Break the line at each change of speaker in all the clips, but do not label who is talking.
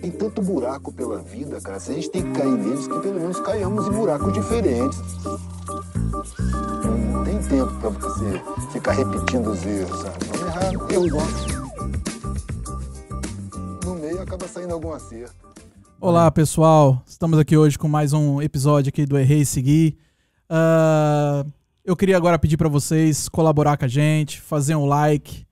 Tem tanto buraco pela vida, cara. Se a gente tem que cair neles, que pelo menos caiamos em buracos diferentes. Não tem tempo pra você ficar repetindo os erros, sabe? Vamos errar erros nossos. No meio acaba saindo algum acerto.
Olá, pessoal. Estamos aqui hoje com mais um episódio aqui do Errei e Seguir. Uh, eu queria agora pedir para vocês colaborar com a gente, fazer um like,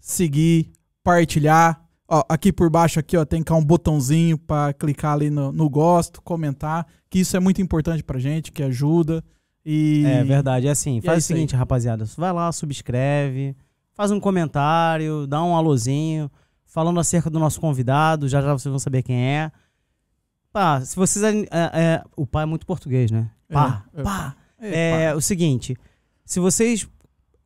seguir, partilhar. Ó, aqui por baixo aqui, ó, tem cá um botãozinho para clicar ali no, no, gosto, comentar, que isso é muito importante pra gente, que ajuda. E...
É verdade, é assim. Faz é o seguinte, aí. rapaziada, vai lá, subscreve, faz um comentário, dá um alôzinho, falando acerca do nosso convidado, já já vocês vão saber quem é. Pá, se vocês. É, é, o pai é muito português, né? Pá, é, pá. É, é o seguinte, se vocês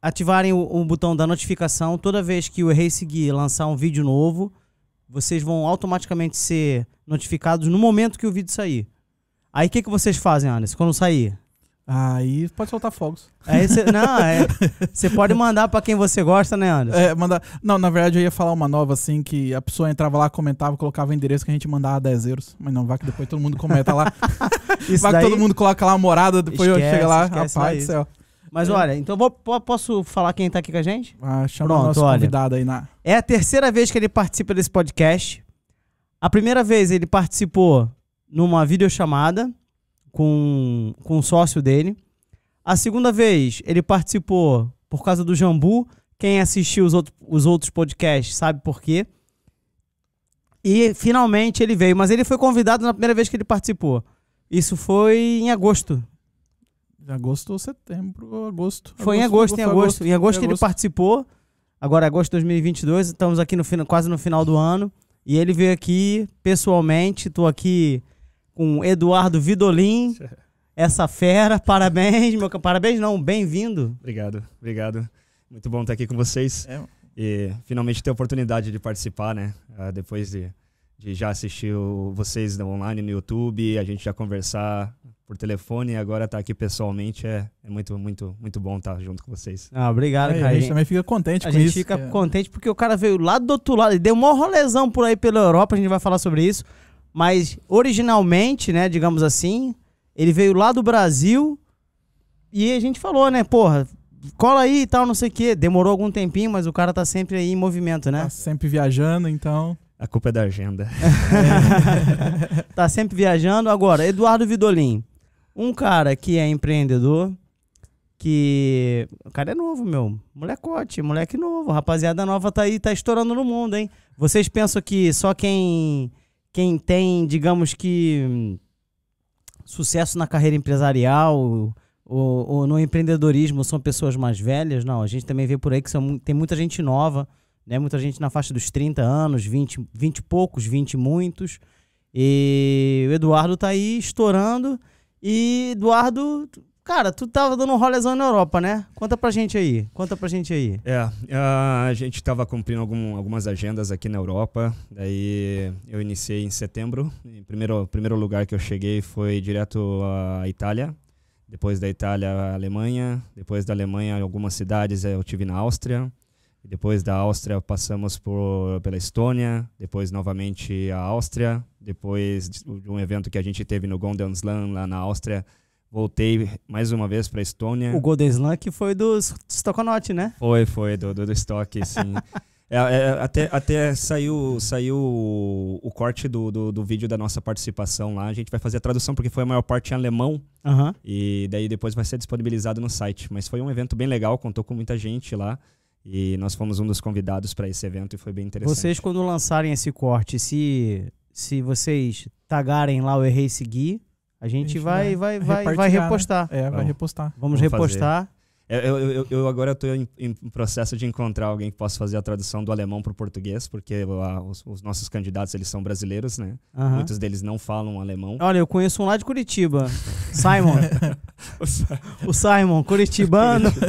ativarem o, o, botão da notificação toda vez que o Errei Seguir lançar um vídeo novo, vocês vão automaticamente ser notificados no momento que o vídeo sair. Aí o que, que vocês fazem, Anderson, quando sair?
Aí pode soltar fogos.
Aí cê, não, você é, pode mandar para quem você gosta, né, Anderson?
É, mandar. Não, na verdade eu ia falar uma nova assim que a pessoa entrava lá, comentava, colocava o endereço que a gente mandava 10 euros. Mas não, vai que depois todo mundo comenta lá. Isso vai daí... que todo mundo coloca lá a morada, depois esquece, eu chego lá, rapaz do céu.
Mas é. olha, então vou, posso falar quem tá aqui com a gente?
Ah, chama Pronto, o nosso olha. convidado aí na.
É a terceira vez que ele participa desse podcast. A primeira vez ele participou numa videochamada com, com um sócio dele. A segunda vez ele participou por causa do Jambu. Quem assistiu os, outro, os outros podcasts sabe por quê. E finalmente ele veio, mas ele foi convidado na primeira vez que ele participou. Isso foi em agosto
Agosto ou setembro, agosto.
Foi agosto, em agosto, em agosto. agosto. Em agosto que ele participou. Agora, agosto de 2022, estamos aqui no quase no final do ano. E ele veio aqui pessoalmente. Estou aqui com Eduardo Vidolin, essa fera. Parabéns, meu Parabéns, não, bem-vindo.
Obrigado, obrigado. Muito bom estar aqui com vocês. É. E finalmente ter a oportunidade de participar, né? Uh, depois de, de já assistir o, vocês online no YouTube, a gente já conversar por telefone e agora estar tá aqui pessoalmente é, é muito, muito, muito bom estar tá junto com vocês.
Ah, obrigado,
é,
cara.
A gente também fica contente
a
com isso.
A gente fica é. contente porque o cara veio lá do outro lado, ele deu um rolezão por aí pela Europa, a gente vai falar sobre isso. Mas originalmente, né, digamos assim, ele veio lá do Brasil e a gente falou, né, porra, cola aí e tal, não sei o quê. Demorou algum tempinho, mas o cara tá sempre aí em movimento, né? Tá
sempre viajando, então.
A culpa é da agenda.
tá sempre viajando. Agora, Eduardo Vidolin. Um cara que é empreendedor, que. O cara é novo, meu. Molecote, moleque novo. Rapaziada nova tá aí, tá estourando no mundo, hein? Vocês pensam que só quem. Quem tem, digamos que. Sucesso na carreira empresarial ou, ou no empreendedorismo são pessoas mais velhas? Não, a gente também vê por aí que são, tem muita gente nova, né? Muita gente na faixa dos 30 anos, 20, 20 e poucos, 20 e muitos. E o Eduardo tá aí estourando. E Eduardo, cara, tu tava dando um rolezão na Europa, né? Conta pra gente aí. Conta pra gente aí.
É, a gente tava cumprindo algum, algumas agendas aqui na Europa. Daí eu iniciei em setembro. O primeiro, primeiro lugar que eu cheguei foi direto à Itália. Depois da Itália, a Alemanha. Depois da Alemanha, algumas cidades eu tive na Áustria. Depois da Áustria, passamos por, pela Estônia. Depois, novamente, a Áustria depois de um evento que a gente teve no Golden Slam lá na Áustria, voltei mais uma vez para a Estônia.
O Golden Slam que foi do Stokonaut, né?
Foi, foi, do, do, do Stock, sim. é, é, até até saiu, saiu o, o corte do, do, do, vídeo da nossa participação lá. A gente vai fazer a tradução porque foi a maior parte em alemão.
Uhum.
E daí depois vai ser disponibilizado no site. Mas foi um evento bem legal, contou com muita gente lá. E nós fomos um dos convidados para esse evento e foi bem interessante.
Vocês, quando lançarem esse corte, se se vocês tagarem lá o Errei Seguir, a gente, a gente vai, vai, vai, vai, vai né? repostar.
Né? É, vai repostar.
Vamos, Vamos repostar.
Eu, eu, eu, agora estou em, em, processo de encontrar alguém que possa fazer a tradução do alemão para o português, porque a, os, os, nossos candidatos eles são brasileiros, né? Uhum. Muitos deles não falam alemão.
Olha, eu conheço um lá de Curitiba, Simon. o Simon, curitibano.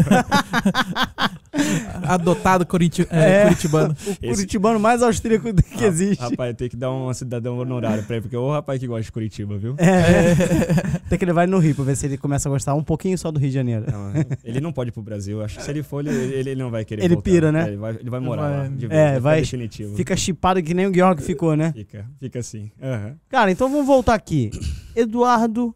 Adotado curiti é,
É.
curitibano.
O
Esse-
curitibano mais austríaco que
Ah,
existe.
Rapaz, tem que dar um cidadão honorário pra ele, porque é o rapaz que gosta de Curitiba, viu?
É. Tem que levar ele no Rio pra ver se ele começa a gostar um pouquinho só do Rio de Janeiro.
Não, ele não pode ir pro Brasil. Acho que se ele for, ele, ele não vai querer
Ele
voltar.
pira, né?
É, Ele vai, ele vai morar
Vai-
lá. De vez,
É, vai-
definitivo.
Fica chipado que nem o Georg ficou, né?
Fica, fica assim. Aham.
Cara, então vamos voltar aqui. Eduardo,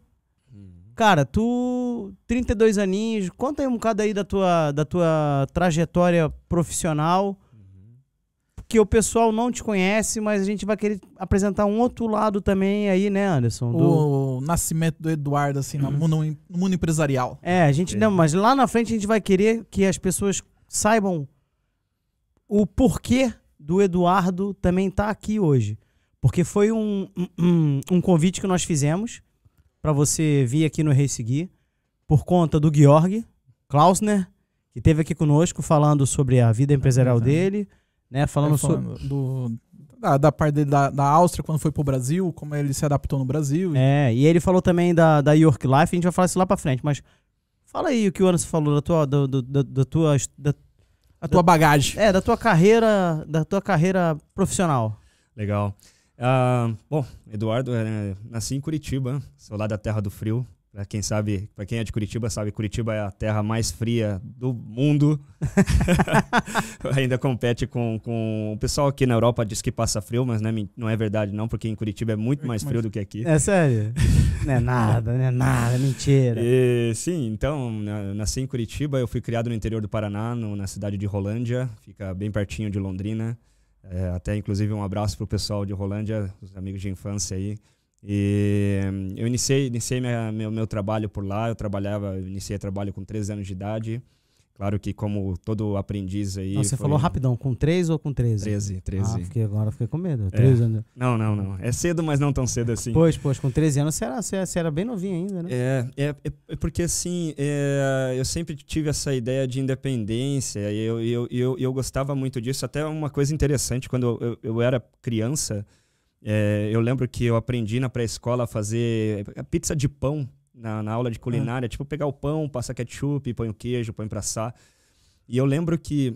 cara, tu 32 aninhos, conta aí um bocado aí da tua, da tua trajetória profissional, que o pessoal não te conhece, mas a gente vai querer apresentar um outro lado também aí, né, Anderson? Do-
O nascimento do Eduardo, assim, no mundo, no mundo empresarial.
É, a gente
É.
não, mas lá na frente a gente vai querer que as pessoas saibam o porquê do Eduardo também estar aqui hoje. Porque foi um, um, um convite que nós fizemos para você vir aqui no Rei Seguir por conta do Georg Klausner, que esteve aqui conosco falando sobre a vida empresarial
verdade.
dele, né? Falando
É,
sobre.
falando do, da, da parte dele da, da Áustria, quando foi pro Brasil, como ele se adaptou no Brasil.
É, e ele falou também da, da York Life, a gente vai falar isso lá pra frente, mas fala aí o que o Anderson falou da tua, do, do- da, da tua, da,
a tua bagagem.
É, da tua carreira, da tua carreira profissional.
Legal. Ah, bom, Eduardo, é, nasci em Curitiba, sou lá da Terra do Frio. Pra quem sabe, para quem é de Curitiba, sabe, Curitiba é a terra mais fria do mundo. Ainda compete com, com. O pessoal aqui na Europa diz que passa frio, mas não é, não é verdade, não, porque em Curitiba é muito mais frio do que aqui.
É sério? não é nada, não é nada, é mentira.
E, sim, então, na- nasci em Curitiba, eu fui criado no interior do Paraná, no- na cidade de Rolândia, fica bem pertinho de Londrina. É, até, inclusive, um abraço pro pessoal de Rolândia, os amigos de infância aí. E eu iniciei, iniciei minha- meu, meu trabalho por lá, eu trabalhava, eu iniciei trabalho com 13 anos de idade. Claro que como todo aprendiz aí...
Não, você
foi-
falou rapidão, com 3 ou com 13?
13, 13.
Ah, fiquei, agora fiquei com medo. 13 anos.
Não, não, não. É cedo, mas não tão cedo assim.
Pois, pois, com 13 anos você era, você, você era bem novinho ainda, né?
É, é, é- é porque assim, é, eu sempre tive essa ideia de independência e eu, eu, eu, eu gostava muito disso. Até uma coisa interessante, quando eu, eu, eu era criança, é, eu lembro que eu aprendi na pré-escola a fazer pizza de pão na, na aula de culinária. Tipo, pegar o pão, passa ketchup, põe o queijo, põe pra assar. E eu lembro que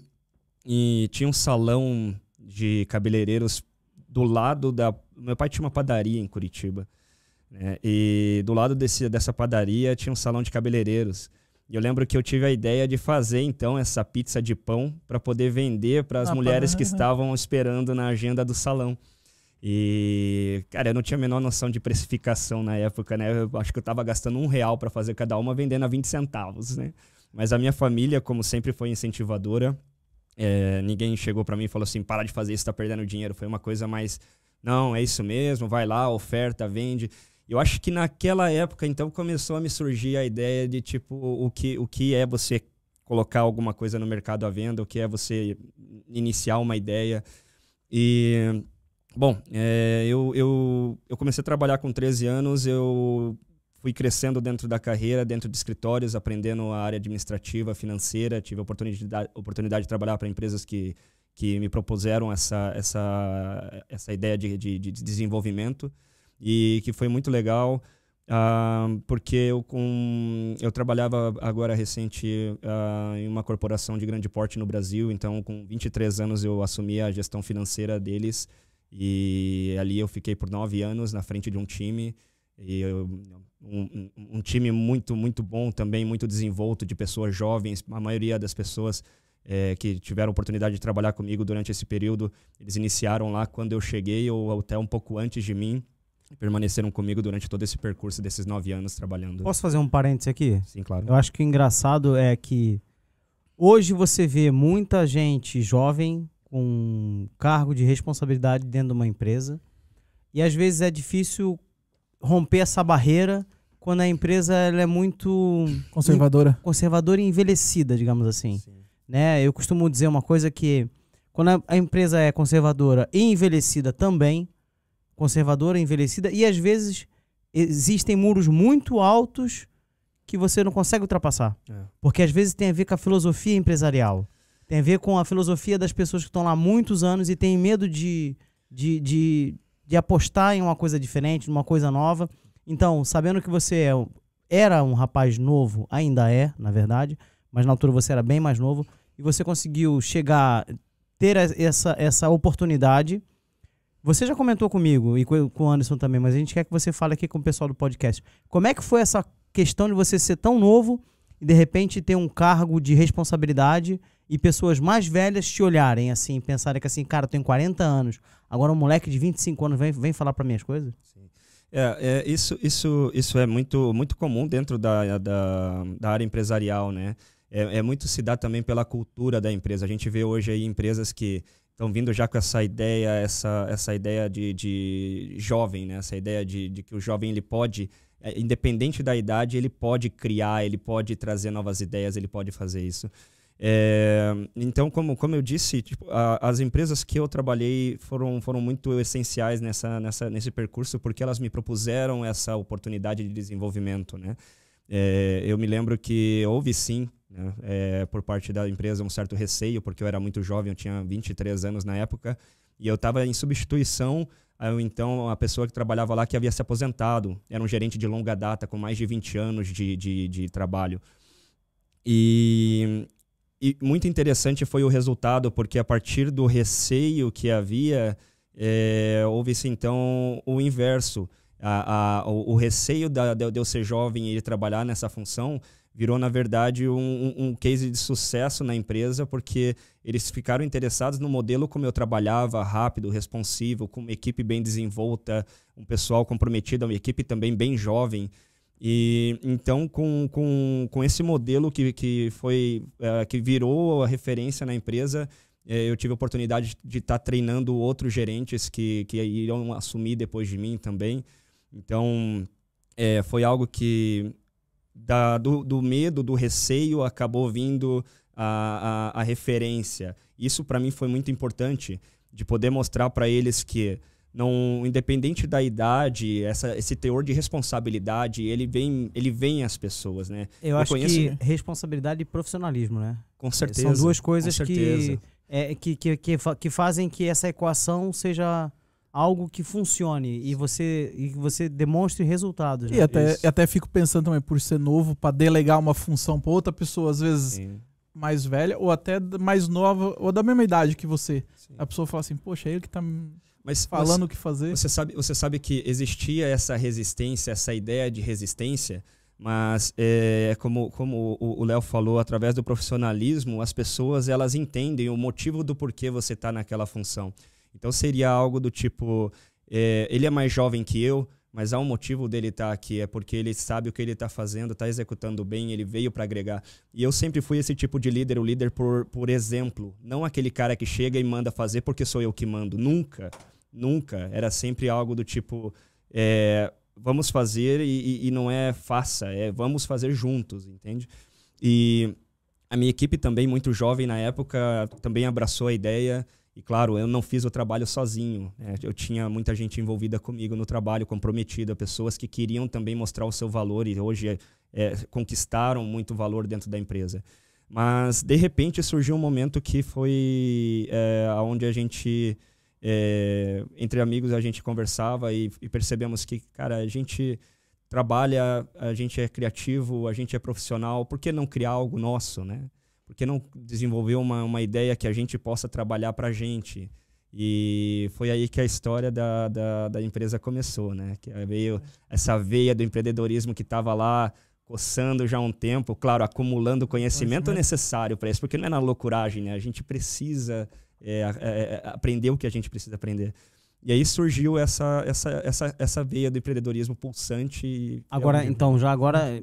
e tinha um salão de cabeleireiros do lado da. Meu pai tinha uma padaria em Curitiba. né? E do lado desse, dessa padaria tinha um salão de cabeleireiros. E eu lembro que eu tive a ideia de fazer então essa pizza de pão para poder vender para as
Ah,
mulheres que estavam esperando na agenda do salão. E, cara, eu não tinha a menor noção de precificação na época, né? Eu acho que eu tava gastando um real para fazer cada uma, vendendo a 20 centavos, né? Mas a minha família, como sempre, foi incentivadora. É, ninguém chegou para mim e falou assim: para de fazer isso, tá perdendo dinheiro. Foi uma coisa mais, não, é isso mesmo, vai lá, oferta, vende. Eu acho que naquela época, então, começou a me surgir a ideia de, tipo, o que, o que é você colocar alguma coisa no mercado à venda, o que é você iniciar uma ideia. E, bom, é, eu, eu, eu comecei a trabalhar com 13 anos, eu fui crescendo dentro da carreira, dentro de escritórios, aprendendo a área administrativa, financeira, tive a oportunidade, oportunidade de trabalhar para empresas que, que me propuseram essa, essa, essa ideia de, de, de desenvolvimento e que foi muito legal. ah, porque eu, com, eu trabalhava agora recente ah, em uma corporação de grande porte no Brasil, então com 23 anos eu assumi a gestão financeira deles e ali eu fiquei por nove anos na frente de um time e eu- um, um- time muito muito bom também muito desenvolto de pessoas jovens. A maioria das pessoas eh, que tiveram oportunidade de trabalhar comigo durante esse período eles iniciaram lá. Quando eu cheguei ou até um pouco antes de mim permaneceram comigo durante todo esse percurso desses nove anos trabalhando.
Posso fazer um parênteses aqui?
sim claro.
Eu acho que o engraçado é que hoje você vê muita gente jovem com cargo de responsabilidade dentro de uma empresa e às vezes é difícil romper essa barreira quando a empresa ela é muito
Conservadora.
conservadora e envelhecida, digamos assim.
Sim.
né? Eu costumo dizer uma coisa que quando a, a empresa é conservadora e envelhecida também, conservadora e envelhecida, e às vezes existem muros muito altos que você não consegue ultrapassar.
É.
Porque às vezes tem a ver com a filosofia empresarial. Tem a ver com a filosofia das pessoas que estão lá há muitos anos e têm medo de, de, de, de apostar em uma coisa diferente, numa coisa nova. Então, sabendo que você é, era um rapaz novo, ainda é, na verdade, mas na altura você era bem mais novo, e você conseguiu chegar, ter essa, essa oportunidade. Você já comentou comigo e co- com o Anderson também, mas a gente quer que você fale aqui com o pessoal do podcast. Como é que foi essa questão de você ser tão novo e de repente ter um cargo de responsabilidade e pessoas mais velhas te olharem assim, pensarem que assim, cara, eu tenho 40 anos, agora um moleque de 25 anos vem, vem falar para minhas coisas?
É, é, isso, isso, isso é muito, muito comum dentro da, da, da área empresarial, né? É, é muito se dá também pela cultura da empresa. A gente vê hoje aí empresas que estão vindo já com essa ideia, essa, essa ideia de, de jovem, né? Essa ideia de, de que o jovem ele pode, é, independente da idade, ele pode criar, ele pode trazer novas ideias, ele pode fazer isso. É, então, como, como eu disse, tipo, a- as empresas que eu trabalhei foram, foram muito essenciais nessa, nessa, nesse percurso porque elas me propuseram essa oportunidade de desenvolvimento. Né? É, eu me lembro que houve sim, né, é, por parte da empresa, um certo receio, porque eu era muito jovem, eu tinha 23 anos na época, e eu estava em substituição então a pessoa que trabalhava lá que havia se aposentado. Era um gerente de longa data, com mais de 20 anos de, de, de trabalho. E, e muito interessante foi o resultado, porque a partir do receio que havia, é, houve-se então o inverso. A, a, o, o receio da, de eu ser jovem e trabalhar nessa função virou, na verdade, um- um case de sucesso na empresa, porque eles ficaram interessados no modelo como eu trabalhava, rápido, responsivo, com uma equipe bem desenvolta, um pessoal comprometido, uma equipe também bem jovem. E então, com, com, com esse modelo que, que foi eh, que virou a referência na empresa, eh, eu tive a oportunidade de estar treinando outros gerentes que, que irão assumir depois de mim também. Então, eh, foi algo que da, do, do medo, do receio, acabou vindo a, a, a referência. Isso para mim foi muito importante de poder mostrar para eles que não independente da idade, essa, esse teor de responsabilidade, ele vem, ele vem às pessoas, né?
Eu,
Eu
acho
conheço-
que responsabilidade e profissionalismo, né?
Com certeza.
São duas coisas que, é, que, que, que, que fazem que essa equação seja algo que funcione e você, e que você demonstre resultados.
E
Né?
até,
Isso.
e até fico pensando também, por ser novo, pra delegar uma função pra outra pessoa, às vezes
Sim,
mais velha, ou até mais nova, ou da mesma idade que você.
sim.
A pessoa fala assim, poxa, é ele que tá
Mas
falando o que fazer.
Você sabe, você sabe que existia essa resistência, essa ideia de resistência, mas é, como, como o Léo falou, através do profissionalismo, as pessoas elas entendem o motivo do porquê você está naquela função. Então seria algo do tipo, é, ele é mais jovem que eu, mas há um motivo dele estar aqui, é porque ele sabe o que ele está fazendo, está executando bem, ele veio para agregar. E eu sempre fui esse tipo de líder, o líder por, por exemplo, não aquele cara que chega e manda fazer porque sou eu que mando, nunca. Nunca. Era sempre algo do tipo: é, vamos fazer e, e- não é faça, é vamos fazer juntos, entende? E a minha equipe também, muito jovem na época, também abraçou a ideia. E claro, eu não fiz o trabalho sozinho. né? Eu tinha muita gente envolvida comigo no trabalho, comprometida, pessoas que queriam também mostrar o seu valor e hoje é, conquistaram muito valor dentro da empresa. Mas de repente surgiu um momento que foi é, onde a gente é, entre amigos a gente conversava e, e percebemos que, cara, a gente trabalha, a gente é criativo, a gente é profissional, por que não criar algo nosso, né? Por que não desenvolver uma, uma ideia que a gente possa trabalhar para a gente? E foi aí que a história da, da, da empresa começou, né? Que veio essa veia do empreendedorismo que estava lá coçando já há um tempo, claro, acumulando conhecimento
Conhecimento.
necessário para isso, porque não é na loucuragem, né? A gente precisa é, é, é, aprender o que a gente precisa aprender. E aí surgiu essa, essa, essa, essa veia do empreendedorismo pulsante.
Agora,
é um-
então, já agora.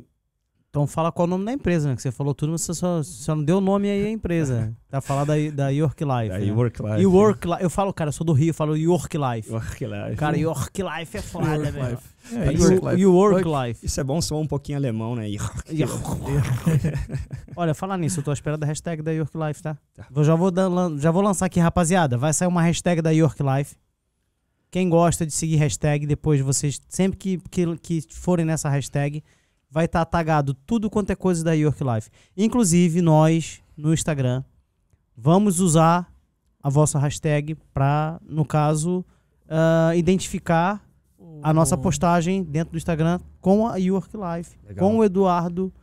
Então fala qual o nome da empresa, né? Que você falou tudo, mas você só, só não deu nome aí à empresa. tá falando da, da York Life.
Da
né?
Work Life.
Work Life. Eu falo, cara, eu sou do Rio, eu falo York Life.
Work Life.
Cara, York Life é foda,
Work
velho.
life. É,
o-
work life.
O Work Life.
Isso é bom, soa um pouquinho alemão, né?
Olha, falar nisso, eu tô à espera da hashtag da York Life, tá?
Tá.
Vou- já, vou dan- já vou lançar aqui, rapaziada. Vai sair uma hashtag da York Life. Quem gosta de seguir hashtag, depois vocês, sempre que, que, que forem nessa hashtag, vai estar tagado tudo quanto é coisa da York Life. Inclusive, nós, no Instagram, vamos usar a vossa hashtag para, no caso, ah, identificar a nossa postagem dentro do Instagram com a York Life,
Legal.
com o Eduardo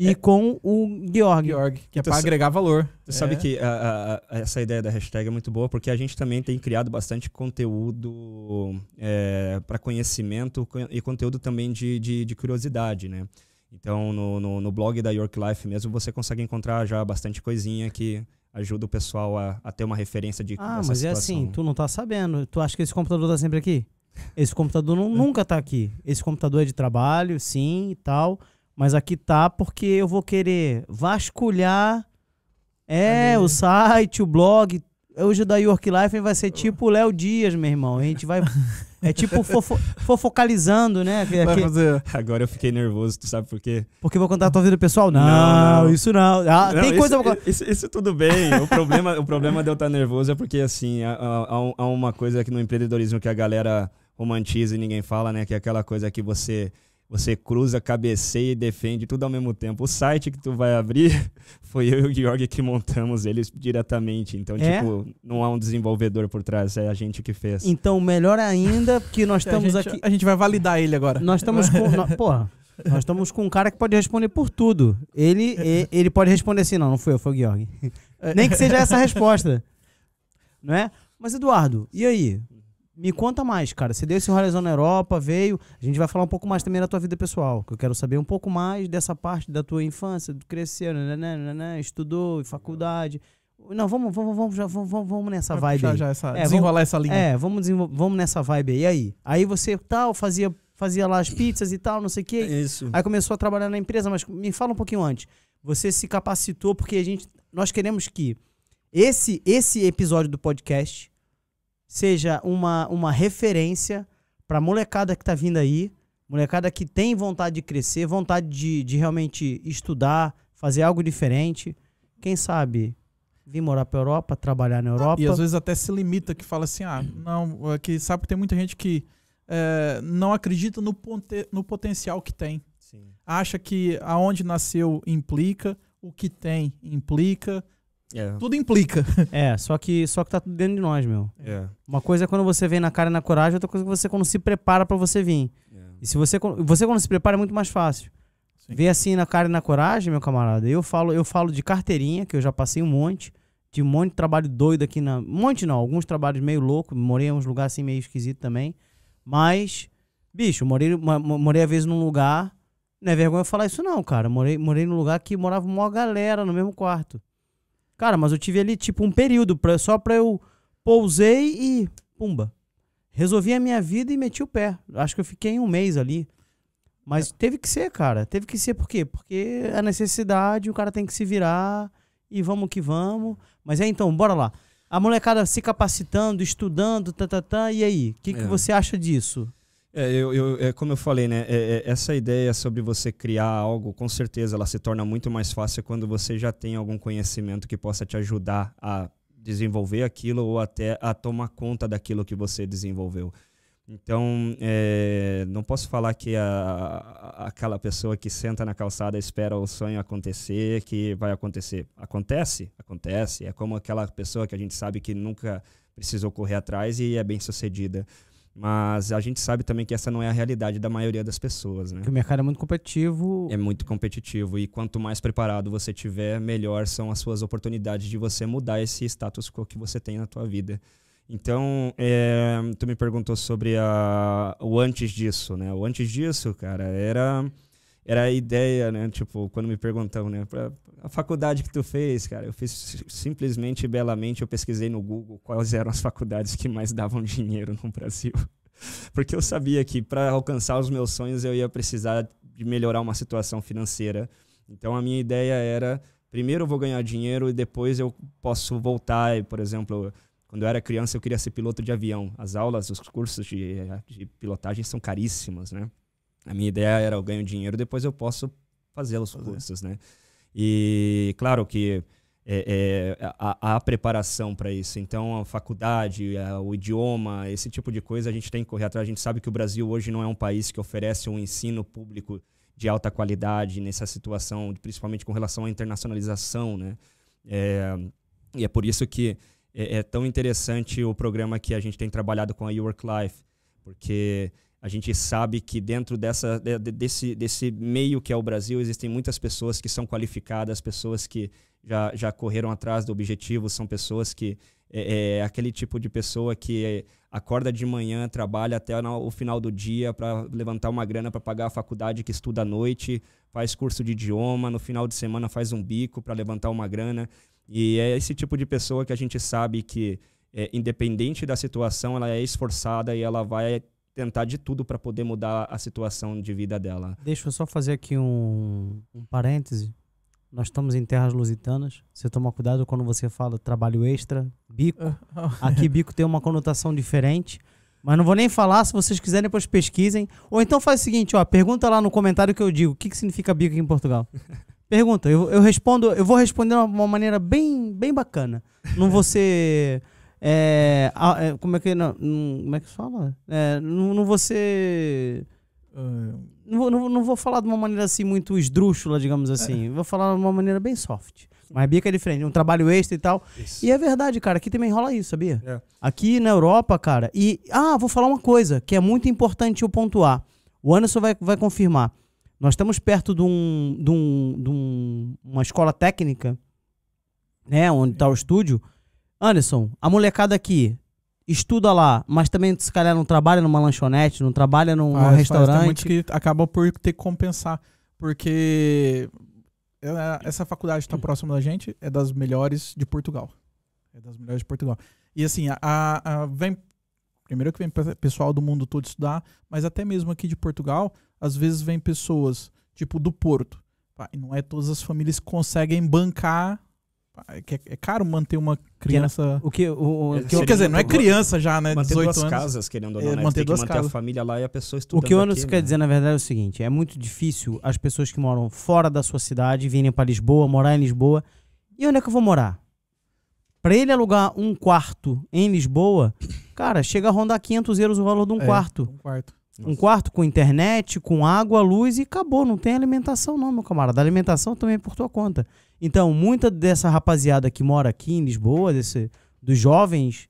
e com o Georg.
Georg, que é
Então,
pra
sa-
agregar valor.
Sabe
É.
que a- a- essa ideia da hashtag é muito boa porque a gente também tem criado bastante conteúdo para conhecimento co- e conteúdo também de, de, de curiosidade, né? Então, no, no, no blog da York Life mesmo, você consegue encontrar já bastante coisinha que ajuda o pessoal a, a ter uma referência de
Ah, mas é
situação.
assim, tu não tá sabendo. Tu acha que esse computador tá sempre aqui? Esse computador não- nunca tá aqui. Esse computador é de trabalho, sim e tal. Mas aqui tá porque eu vou querer vasculhar é,
Ali.
o site, o blog. Hoje o da York Life vai ser tipo o Léo Dias, meu irmão. A gente vai. É tipo fofo, fofocalizando, né? Que-
Vai
que-
fazer.
Agora eu fiquei nervoso, tu sabe por quê?
porque eu vou contar a tua vida pessoal? Não,
Não, não.
isso não. Ah,
Não,
tem coisa.
isso,
pra
isso, isso tudo bem. O problema, o problema de eu estar nervoso é porque, assim, há, há- há uma coisa que no empreendedorismo que a galera romantiza e ninguém fala, né? Que é aquela coisa que você, você cruza, cabeceia e defende tudo ao mesmo tempo. O site que tu vai abrir foi eu e o Georg que montamos eles diretamente. Então,
É?
tipo, não há um desenvolvedor por trás, é a gente que fez.
Então, melhor ainda, que nós estamos
a, gente,
aqui.
a gente vai validar ele agora.
Nós estamos com. nó- porra, nós estamos com um cara que pode responder por tudo. Ele, ele pode responder assim: não, não foi eu, foi o Georg. Nem que seja essa a resposta. Não é? Mas, Eduardo, e aí? Me conta mais, cara. Você deu esse rolezão na Europa, veio. A gente vai falar um pouco mais também da tua vida pessoal. Que eu quero saber um pouco mais dessa parte da tua infância, do crescer, né, né, né, né, estudou, faculdade. Não, vamos, vamos, vamos, já, vamos, vamos, vamos nessa
Vai
vibe.
puxar
aí.
já essa,
É,
desenrolar essa linha.
É, vamos, vamos nessa vibe aí. E aí? Aí você tal, fazia, fazia lá as pizzas e tal, não sei o quê.
Isso.
Aí começou a trabalhar na empresa, mas me fala um pouquinho antes. Você se capacitou porque a gente, nós queremos que esse esse episódio do podcast seja uma, uma referência pra molecada que tá vindo aí, molecada que tem vontade de crescer, vontade de, de realmente estudar, fazer algo diferente. Quem sabe vir morar pra Europa, trabalhar na Europa.
E às vezes até se limita, que fala assim, ah, não, é que sabe que tem muita gente que é, não acredita no, ponte- no potencial que tem.
Sim.
Acha que aonde nasceu implica, o que tem implica,
É.
tudo implica.
É, só que só que tá tudo dentro de nós, meu.
É.
Uma coisa é quando você vem na cara e na coragem, outra coisa é você quando se prepara pra você vir.
é.
E se você você quando se prepara é muito mais fácil.
Sim.
Vê assim na cara e na coragem, meu camarada. Eu falo, eu falo de carteirinha, que eu já passei um monte, de um monte de trabalho doido aqui na, um monte não, alguns trabalhos meio louco, morei em uns lugares assim meio esquisito também. Mas bicho, morei mo- mo- morei às vezes num lugar, não é vergonha eu falar isso não, cara. Morei morei num lugar que morava uma galera no mesmo quarto. Cara, mas eu tive ali tipo um período pra, só pra eu pousei e pumba. Resolvi a minha vida e meti o pé. Acho que eu fiquei um mês ali. Mas teve que ser, cara. Teve que ser por quê? Porque a necessidade, o cara tem que se virar e vamos que vamos. Mas é então, bora lá. A molecada se capacitando, estudando, tá, tá, tá, e aí? O que, que
É.
você acha disso?
É, eu, eu- é como eu falei, né? é- é- essa ideia sobre você criar algo, com certeza, ela se torna muito mais fácil quando você já tem algum conhecimento que possa te ajudar a desenvolver aquilo ou até a tomar conta daquilo que você desenvolveu. Então, é, não posso falar que a, a- aquela pessoa que senta na calçada espera o sonho acontecer, que vai acontecer. Acontece? Acontece. É como aquela pessoa que a gente sabe que nunca precisou correr atrás e é bem sucedida. Mas a gente sabe também que essa não é a realidade da maioria das pessoas, né?
Porque o mercado é muito competitivo.
É muito competitivo e quanto mais preparado você tiver, melhor são as suas oportunidades de você mudar esse status quo que você tem na tua vida. Então, é, tu me perguntou sobre a, o antes disso, né? O antes disso, cara, era era a ideia, né? Tipo, quando me perguntam, né? Pra, a faculdade que tu fez, cara, eu fiz si- simplesmente, belamente, eu pesquisei no Google quais eram as faculdades que mais davam dinheiro no Brasil. Porque eu sabia que para alcançar os meus sonhos eu ia precisar de melhorar uma situação financeira. Então a minha ideia era, primeiro eu vou ganhar dinheiro e depois eu posso voltar, e, por exemplo, quando eu era criança eu queria ser piloto de avião. As aulas, os cursos de, de pilotagem são caríssimos, né? A minha ideia era eu ganho dinheiro, depois eu posso fazer os
Fazer.
cursos, né? E claro que é, é, há, há preparação para isso. Então, a faculdade, a- o idioma, esse tipo de coisa a gente tem que correr atrás. A gente sabe que o Brasil hoje não é um país que oferece um ensino público de alta qualidade nessa situação, principalmente com relação à internacionalização, né? É, e é por isso que é, é tão interessante o programa que a gente tem trabalhado com a Work Life, porque a gente sabe que dentro dessa, de- de- desse, desse meio que é o Brasil, existem muitas pessoas que são qualificadas, pessoas que já, já correram atrás do objetivo, são pessoas que é, é aquele tipo de pessoa que é, acorda de manhã, trabalha até o final do dia para levantar uma grana para pagar a faculdade que estuda à noite, faz curso de idioma, no final de semana faz um bico para levantar uma grana. E é esse tipo de pessoa que a gente sabe que, é, independente da situação, ela é esforçada e ela vai tentar de tudo para poder mudar a situação de vida dela.
Deixa eu só fazer aqui um, um parêntese. Nós estamos em terras lusitanas. Você toma cuidado quando você fala trabalho extra, bico. Aqui bico tem uma conotação diferente. Mas não vou nem falar, se vocês quiserem, depois pesquisem. Ou então faz o seguinte, ó, pergunta lá no comentário que eu digo, o que, que significa bico aqui em Portugal? Pergunta, eu, eu respondo, eu vou responder de uma maneira bem, bem bacana. Não vou ser. É, é, como é que. Não, como é que se fala? É, não, não vou ser. Não vou, não, não vou falar de uma maneira assim muito esdrúxula, digamos assim. Vou falar de uma maneira bem soft. Mas bico é diferente, um trabalho extra e tal. E é verdade, cara, aqui também rola isso, sabia?
É.
Aqui na Europa, cara. E. Ah, vou falar uma coisa que é muito importante eu pontuar. O Anderson vai, vai confirmar. Nós estamos perto de, um, de, um, de um- uma escola técnica, né? Onde está o estúdio. Anderson, a molecada aqui estuda lá, mas também se calhar não trabalha numa lanchonete, não trabalha num, num
faz- faz,
restaurante.
Tem muitos que acabam por ter que compensar. Porque ela- essa faculdade está próxima da gente, é das melhores de Portugal. É das melhores de Portugal. E assim, a, a- vem. Primeiro que vem pe- pessoal do mundo todo estudar, mas até mesmo aqui de Portugal, às vezes vem pessoas, tipo, do Porto. E não é todas as famílias que conseguem bancar. É, é- é caro manter uma criança.
O que, o, o,
É,
que,
Quer dizer, não é criança já, né?
Manter
18
duas
anos.
casas, querendo ou não,
É,
né?
manter
Tem que
duas
manter
casas.
a família lá e a pessoa
o
estudando
que o Anderson
aqui,
quer
né?
dizer, na verdade, é o seguinte: é muito difícil as pessoas que moram fora da sua cidade virem para Lisboa, morar em Lisboa. E onde é que eu vou morar? Pra ele alugar um quarto em Lisboa, cara, chega a rondar 500 euros o valor de um
É,
quarto.
Um quarto.
Um quarto com internet, com água, luz e acabou. Não tem alimentação, não, meu camarada. A alimentação também é por tua conta. Então, muita dessa rapaziada que mora aqui em Lisboa, desse, dos jovens,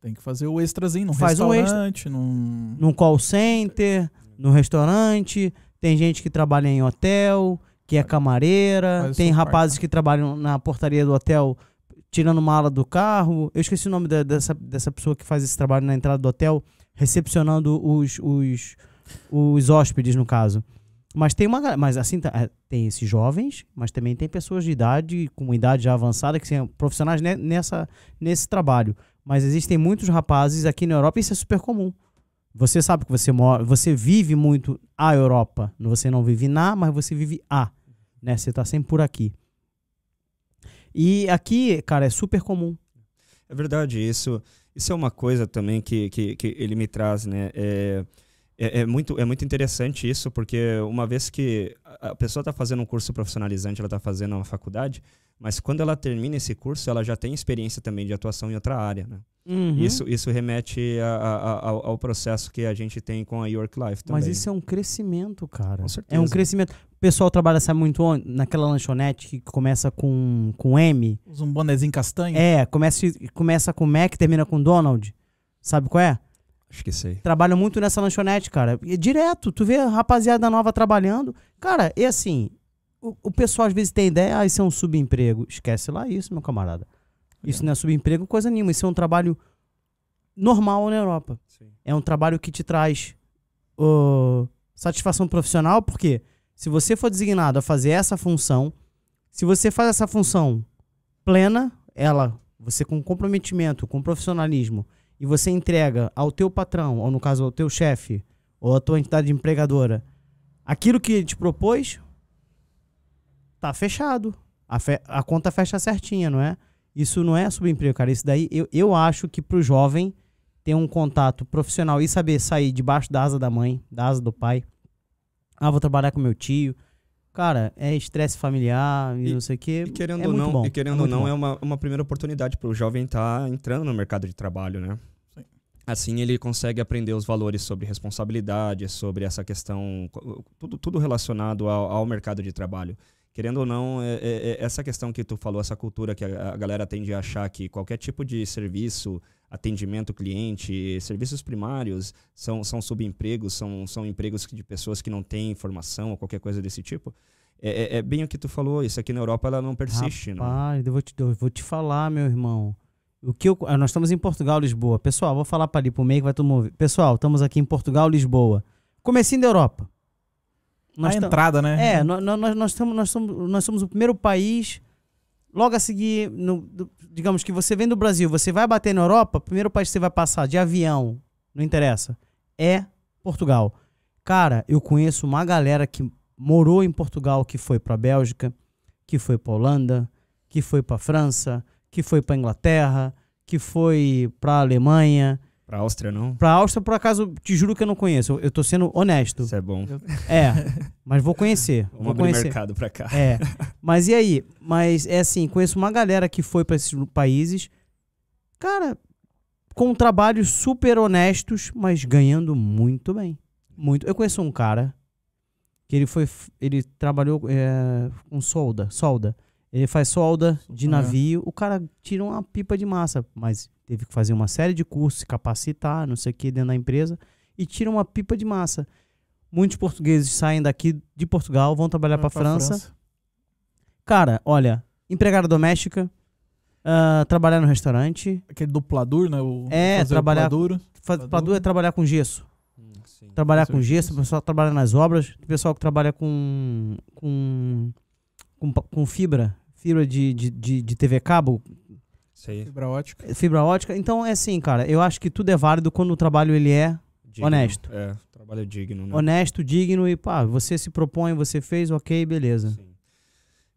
Tem que fazer o extrazinho num
Faz um
restaurante, num.
num call center, no restaurante, tem gente que trabalha em hotel, que é camareira,
Faz
tem rapazes
parte.
que trabalham na portaria do hotel tirando mala do carro. Eu esqueci o nome da- dessa, dessa pessoa que faz esse trabalho na entrada do hotel, recepcionando os, os, os hóspedes, no caso. Mas tem uma. Mas assim, tá, é, tem esses jovens, mas também tem pessoas de idade, com idade já avançada, que são profissionais ne- nessa, nesse trabalho. Mas existem muitos rapazes aqui na Europa, e isso é super comum. Você sabe que você mora, você vive muito a Europa. Você não vive na, mas você vive a. Né? Você tá sempre por aqui. E aqui, cara, é super comum.
É verdade, isso, isso é uma coisa também que, que, que ele me traz, né? É, é, é muito, é muito interessante isso, porque uma vez que a pessoa está fazendo um curso profissionalizante, ela está fazendo uma faculdade, mas quando ela termina esse curso, ela já tem experiência também de atuação em outra área, né?
Uhum.
Isso, isso remete a- a- a- ao, ao processo que a gente tem com a York Life também.
Mas isso é um crescimento, cara.
Com
É
certeza.
um crescimento. O pessoal trabalha, sabe muito onde? Naquela lanchonete que começa com, com M.
Usa um bonezinho castanho.
É, começa, começa com Mac, termina com Donald. Sabe qual é?
Sei.
Trabalham muito nessa lanchonete, cara. E direto, tu vê a rapaziada nova trabalhando. Cara, e assim, o, o pessoal às vezes tem ideia, ah, isso é um subemprego. Esquece lá isso, meu camarada. Isso não é subemprego, coisa nenhuma. Isso é um trabalho normal na Europa.
Sim.
É um trabalho que te traz ô, satisfação profissional, porque se você for designado a fazer essa função, se você faz essa função plena, ela, você com comprometimento, com profissionalismo, e você entrega ao teu patrão, ou no caso ao teu chefe, ou à tua entidade empregadora, aquilo que ele te propôs, tá fechado. A, fe- a conta fecha certinha, não é? Isso não é subemprego, cara. Isso daí, eu, eu acho que pro jovem ter um contato profissional e saber sair debaixo da asa da mãe, da asa do pai. Ah, vou trabalhar com meu tio. Cara, é estresse familiar e,
E-
não sei o quê.
E querendo
é
ou não,
bom.
e querendo ou
muito
não
bom.
é uma, uma primeira oportunidade para o jovem estar entrando no mercado de trabalho, né?
Sim.
Assim ele consegue aprender os valores sobre responsabilidade, sobre essa questão, tudo, tudo relacionado ao, ao mercado de trabalho. querendo ou não, é, é- é essa questão que tu falou, essa cultura que a, a galera tende a achar que qualquer tipo de serviço, atendimento cliente, serviços primários são, são subempregos, são, são empregos de pessoas que não têm formação ou qualquer coisa desse tipo. É, é- é bem o que tu falou, isso aqui na Europa ela não persiste. né?
Rapaz, eu vou, te, eu vou te falar, meu irmão. O que eu- ah, nós estamos em Portugal, Lisboa. Pessoal, vou falar para ali pro meio que vai todo mundo ouvir. Pessoal, estamos aqui em Portugal, Lisboa. Comecinho da Europa. Nós
a entrada, né?
É, nós, nós, nós, estamos, nós, somos, nós somos o primeiro país. Logo a seguir, no- digamos que você vem do Brasil, você vai bater na Europa, o primeiro país que você vai passar de avião, não interessa, é Portugal. Cara, eu conheço uma galera que morou em Portugal, que foi pra Bélgica, que foi pra Holanda, que foi pra França, que foi pra Inglaterra, que foi pra Alemanha,
Pra Áustria, não?
pra Áustria, por acaso, te juro que eu não conheço. Eu, eu tô sendo honesto.
Isso é bom.
É, mas vou conhecer.
Vamos
vou
abrir
conhecer.
mercado pra cá.
É. Mas e aí? Mas é assim, conheço uma galera que foi pra esses países, cara, com trabalhos super honestos, mas ganhando muito bem. Muito. Eu conheço um cara que ele foi, ele trabalhou é, com solda, solda. Ele faz solda de
É.
navio. O cara tira uma pipa de massa, mas teve que fazer uma série de cursos, se capacitar, não sei o que, dentro da empresa, e tira uma pipa de massa. Muitos portugueses saem daqui de Portugal, vão trabalhar para França. Cara, olha, empregada doméstica, ah, trabalhar no restaurante,
Aquele duplador, né? O,
É, trabalhar-
pladuro.
fa-
Plador.
plador é trabalhar com gesso.
Hum, sim.
Trabalhar com gesso, o pessoal que trabalha nas obras, o pessoal que trabalha com com, com, com fibra, fibra de, de, de, de TV cabo,
Isso aí.
Fibra ótica.
fibra ótica. Então é assim, cara, eu acho que tudo é válido quando o trabalho ele é
Digno.
Honesto.
É, trabalho digno, né?
honesto, digno e pá, você se propõe, você fez, ok, beleza.
Sim.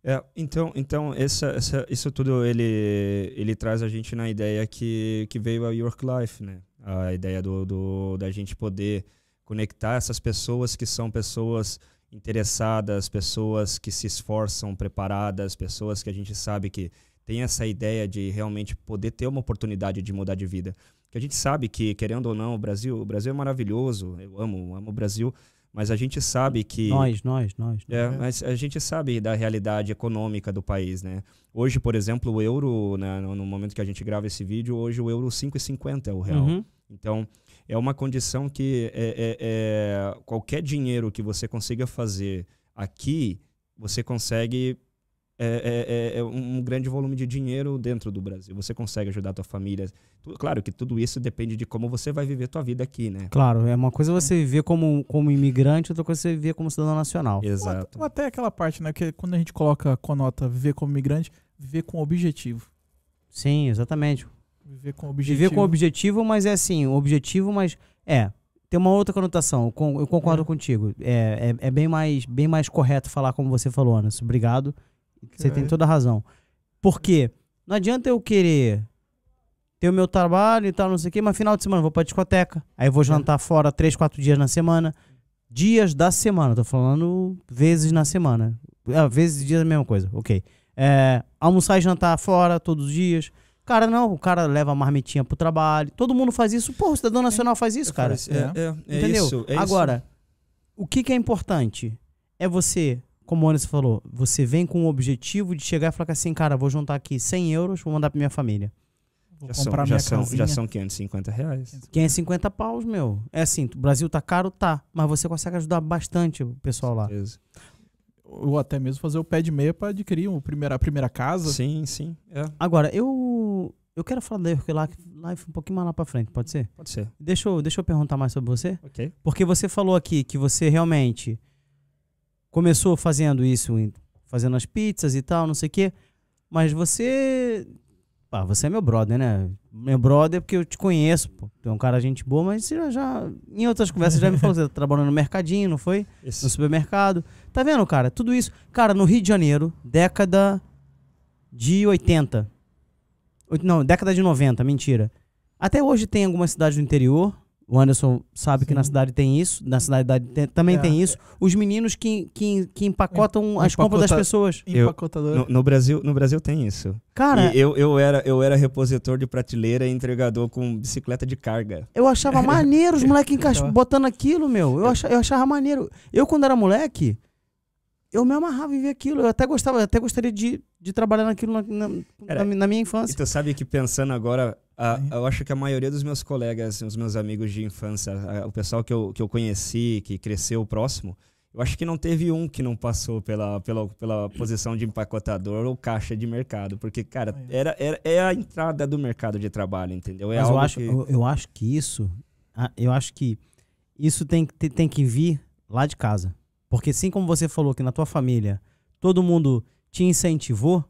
É, então, então essa, essa, isso tudo ele, ele traz a gente na ideia que, que veio a York Life, né? A ideia do, do, da gente poder conectar essas pessoas que são pessoas interessadas, pessoas que se esforçam, preparadas, pessoas que a gente sabe que tem essa ideia de realmente poder ter uma oportunidade de mudar de vida. Que a gente sabe que, querendo ou não, o Brasil, o Brasil é maravilhoso, eu amo, amo o Brasil, mas a gente sabe que
Nós, nós, nós.
é, mas a gente sabe da realidade econômica do país, né? Hoje, por exemplo, o euro, né, no momento que a gente grava esse vídeo, hoje o euro 5,50 é o real.
Uhum.
Então, é uma condição que é, é- é- qualquer dinheiro que você consiga fazer aqui, você consegue é, é- é um grande volume de dinheiro dentro do Brasil. Você consegue ajudar a tua família. Claro que tudo isso depende de como você vai viver tua vida aqui, né?
Claro, é uma coisa você viver como, como imigrante, outra coisa você viver como cidadão nacional.
Exato.
Ou até aquela parte, né? Que quando a gente coloca com a nota viver como migrante, viver com objetivo.
Sim, exatamente.
Viver com objetivo.
Viver com objetivo, mas é assim, o objetivo, mas é. Tem uma outra conotação, eu con- eu concordo
É.
contigo. É, é, é bem, mais, bem mais correto falar como você falou, Anderson. Obrigado. Você
É.
tem toda a razão. Por quê? Não adianta eu querer ter o meu trabalho e tal, não sei o quê, mas final de semana eu vou pra discoteca. Aí eu vou jantar fora três, quatro dias na semana. Dias da semana, tô falando vezes na semana. Ah, vezes e dias é a mesma coisa, ok. É, almoçar e jantar fora todos os dias. Cara, não, o cara leva a marmitinha pro trabalho. Todo mundo faz isso. Pô, o cidadão nacional faz isso, cara.
É, é, é
Entendeu?
isso, é isso.
Agora, o que, que é importante? É você, como o Anderson falou, você vem com o objetivo de chegar e falar assim, cara, vou juntar aqui 100 euros, vou mandar pra minha família.
Vou
Já são,
comprar
já,
minha
são,
casinha.
já são 550 reais.
550 paus, meu. É assim, o Brasil tá caro? Tá. Mas você consegue ajudar bastante o pessoal lá.
Ou até mesmo fazer o pé de meia pra adquirir o primeira, a primeira casa.
Sim, sim. É,
Agora, eu eu quero falar da York Life Life um pouquinho mais lá pra frente, pode ser?
pode ser.
Deixa eu, deixa eu perguntar mais sobre você.
Ok.
Porque você falou aqui que você realmente começou fazendo isso, fazendo as pizzas e tal, não sei o quê. Mas você. Pá, você é meu brother, né? Meu brother porque eu te conheço, pô. Tu é um cara gente boa, mas você já, Em outras conversas já me falou que você tá trabalhando no mercadinho, não foi? No
Esse,
supermercado. Tá vendo, cara? Tudo isso. Cara, no Rio de Janeiro, década de 80. Não, década de 90, mentira. Até hoje tem algumas cidades do interior. O Anderson sabe que
Sim.
na cidade tem isso. Na cidade tem- também
É,
tem isso. Os meninos que, que, que empacotam
Em-
as compras das pessoas.
Eu-
Empacotador.
no, no Brasil, no Brasil tem isso.
Cara,
E eu, eu, era, eu era repositor de prateleira e entregador com bicicleta de carga.
eu achava maneiro os moleques
Então.
botando aquilo, meu. Eu achava, eu achava maneiro. Eu, quando era moleque, eu me amarrava em ver aquilo. Eu até gostava, eu até gostaria de, de trabalhar naquilo na, na-
Era-
na- na minha
E
infância.
tu sabe que pensando agora, a- eu acho que a maioria dos meus colegas, os meus amigos de infância, a- o pessoal que eu, que eu conheci, que cresceu próximo, eu acho que não teve um que não passou pela, pela, pela posição de empacotador ou caixa de mercado. Porque, cara, era, era, é a entrada do mercado de trabalho, entendeu? É
Mas eu acho,
que...
eu, eu acho que isso, ah, eu acho que isso tem, que- tem, tem que vir lá de casa. Porque assim como você falou que na tua família todo mundo te incentivou,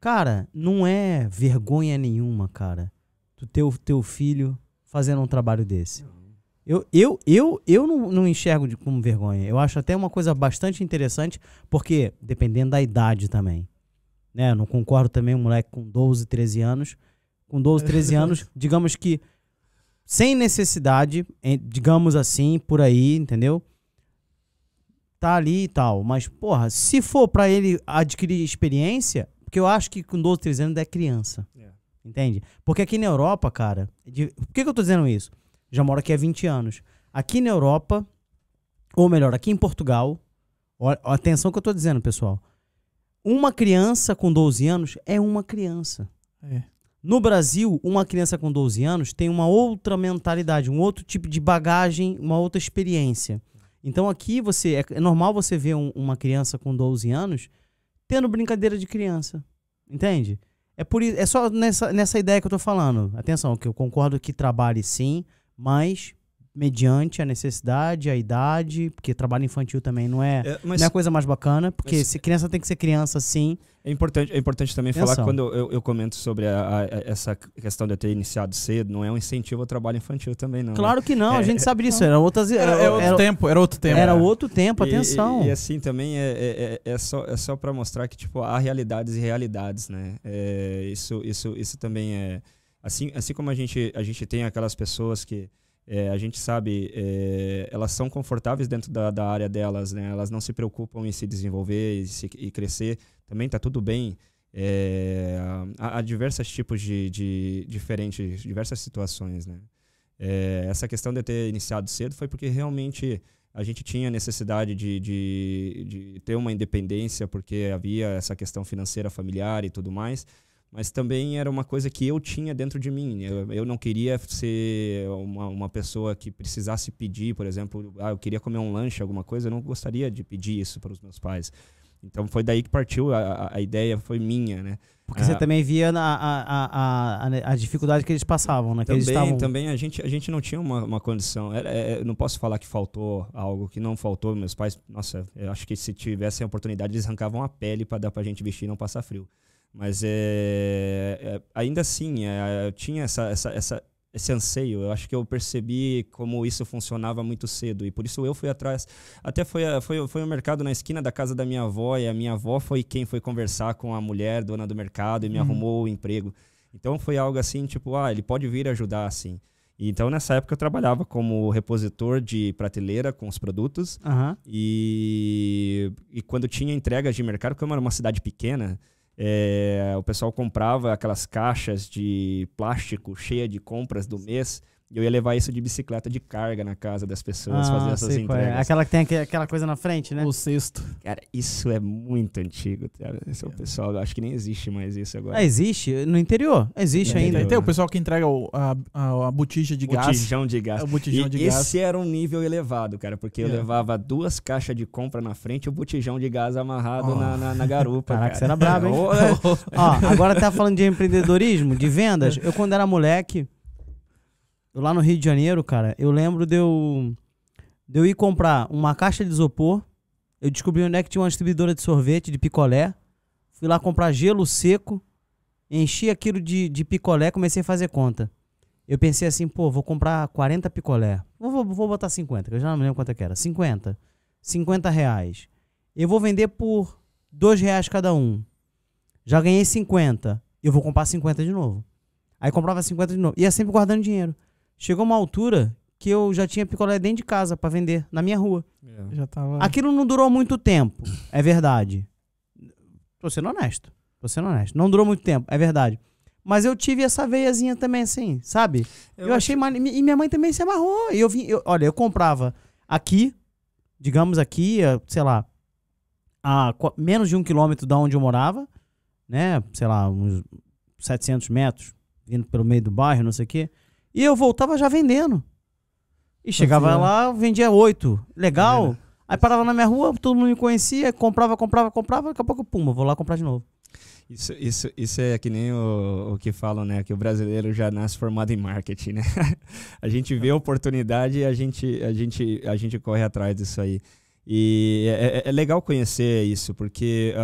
cara, não é vergonha nenhuma, cara, tu ter o teu filho fazendo um trabalho desse. Eu, eu, eu, eu não, não enxergo de, como vergonha. Eu acho até uma coisa bastante interessante, porque dependendo da idade também. Né? Eu não concordo também um moleque com 12, 13 anos. Com 12, 13 anos, digamos que sem necessidade, digamos assim, por aí, entendeu? Tá ali e tal. Mas, porra, se for pra ele adquirir experiência, porque eu acho que com 12, 13 anos é criança.
É.
Entende? Porque aqui na Europa, cara. de- por que, que eu tô dizendo isso? Já moro aqui há 20 anos. Aqui na Europa, ou melhor, aqui em Portugal, ó, atenção que eu tô dizendo, pessoal. Uma criança com 12 anos é uma criança.
É.
No Brasil, uma criança com 12 anos tem uma outra mentalidade, um outro tipo de bagagem, uma outra experiência. Então aqui você é, é normal você ver um- uma criança com 12 anos tendo brincadeira de criança. Entende? É por é só nessa, nessa ideia que eu tô falando. Atenção, que eu concordo que trabalhe sim, mas mediante a necessidade, a idade, porque trabalho infantil também não é,
É, mas
não é a coisa mais bacana, porque
mas-
se criança tem que ser criança sim.
É importante, é importante também
Atenção.
falar quando eu, eu comento sobre a- a- essa questão de eu ter iniciado cedo, não é um incentivo ao trabalho infantil também, não. né?
Claro que não, a
É,
gente sabe disso. Era outras
Era, é outro
era,
tempo, era outro tempo.
era outro tempo,
E-
atenção.
E, e assim também é, é, é- é só, é só para mostrar que tipo, há realidades e realidades, né? É, isso, isso, isso também é. Assim, assim como a gente, a gente tem aquelas pessoas que é, a gente sabe, é, elas são confortáveis dentro da, da área delas, né? Elas não se preocupam em se desenvolver e, se- e crescer. Também tá tudo bem. É, há, há diversos tipos de, de diferentes, diversas situações, né? É, essa questão de eu ter iniciado cedo foi porque realmente a gente tinha necessidade de, de, de ter uma independência, porque havia essa questão financeira familiar e tudo mais, mas também era uma coisa que eu tinha dentro de mim. Eu, eu não queria ser uma, uma pessoa que precisasse pedir, por exemplo, ah, eu queria comer um lanche, alguma coisa, eu não gostaria de pedir isso para os meus pais. Então foi daí que partiu, a, a- a ideia foi minha, né?
Porque
Ah.
você também via na- a, a, a, a, a dificuldade que eles passavam, né? Que eles
Também,
estavam.
também a gente, a gente não tinha uma, uma condição. É, eu não posso falar que faltou algo que não faltou. Meus pais, nossa, eu acho que se tivessem a oportunidade, eles arrancavam a pele para dar pra gente vestir e não passar frio. Mas é, é, ainda assim, é, eu tinha essa, essa, essa, esse anseio. Eu acho que eu percebi como isso funcionava muito cedo. E por isso eu fui atrás. Até foi, foi, foi o mercado na esquina da casa da minha avó. E a minha avó foi quem foi conversar com a mulher, dona do mercado, e me
Uhum.
arrumou o emprego. Então foi algo assim, tipo, ah, ele pode vir ajudar assim. E Então nessa época eu trabalhava como repositor de prateleira com os produtos.
Aham.
E, e quando tinha entregas de mercado, como era uma cidade pequena, é, o pessoal comprava aquelas caixas de plástico cheia de compras do mês. E eu ia levar isso de bicicleta de carga na casa das pessoas, fazer essas
sei qual é.
entregas.
Aquela que tem aque- aquela coisa na frente, né?
O sexto.
Cara, isso é muito antigo. Cara. Esse é o pessoal, eu acho que nem existe mais isso agora.
Ah, existe no interior. Existe
No
ainda.
interior.
Tem o pessoal que entrega o- a, a, a botija de gás.
Botijão de gás.
O botijão
E
de gás.
esse era um nível elevado, cara, porque eu
É.
levava duas caixas de compra na frente e o botijão de gás amarrado
Oh.
na, na, na garupa.
Caraca,
cara.
você era brabo, hein?
É.
Ó, agora tá falando de empreendedorismo, de vendas. Eu, quando era moleque, lá no Rio de Janeiro, cara, eu lembro de eu, de eu ir comprar uma caixa de isopor. Eu descobri onde é que tinha uma distribuidora de sorvete, de picolé. Fui lá comprar gelo seco, enchi aquilo de, de picolé, comecei a fazer conta. Eu pensei assim, pô, vou comprar 40 picolé. Vou, vou, botar 50, que eu já não lembro quanto é que era. 50. 50 reais. Eu vou vender por 2 reais cada um. Já ganhei 50. Eu vou comprar 50 de novo. Aí comprava 50 de novo. Ia sempre guardando dinheiro. Chegou uma altura que eu já tinha picolé dentro de casa pra vender, na minha rua.
Já tava.
Aquilo não durou muito tempo, é verdade. Tô sendo honesto. Tô sendo honesto. Não durou muito tempo, é verdade. Mas eu tive essa veiazinha também, assim, sabe? Eu, achei mane... E minha mãe também se amarrou. E eu vim. eu- olha, eu comprava aqui, digamos aqui, eh, sei lá, a menos de um quilômetro da onde eu morava, né? Sei lá, uns 700 metros, vindo pelo meio do bairro, não sei o quê. E eu voltava já vendendo. E chegava
Fazia-
lá, vendia oito. Legal. Aí parava na minha rua, todo mundo me conhecia, comprava, comprava, comprava, daqui a pouco, pum, vou lá comprar de novo.
Isso, isso, isso é que nem o, o que falam, né? Que o brasileiro já nasce formado em marketing, né? a gente vê a oportunidade e a gente, a gente, a gente corre atrás disso aí. E é, é- é legal conhecer isso, porque,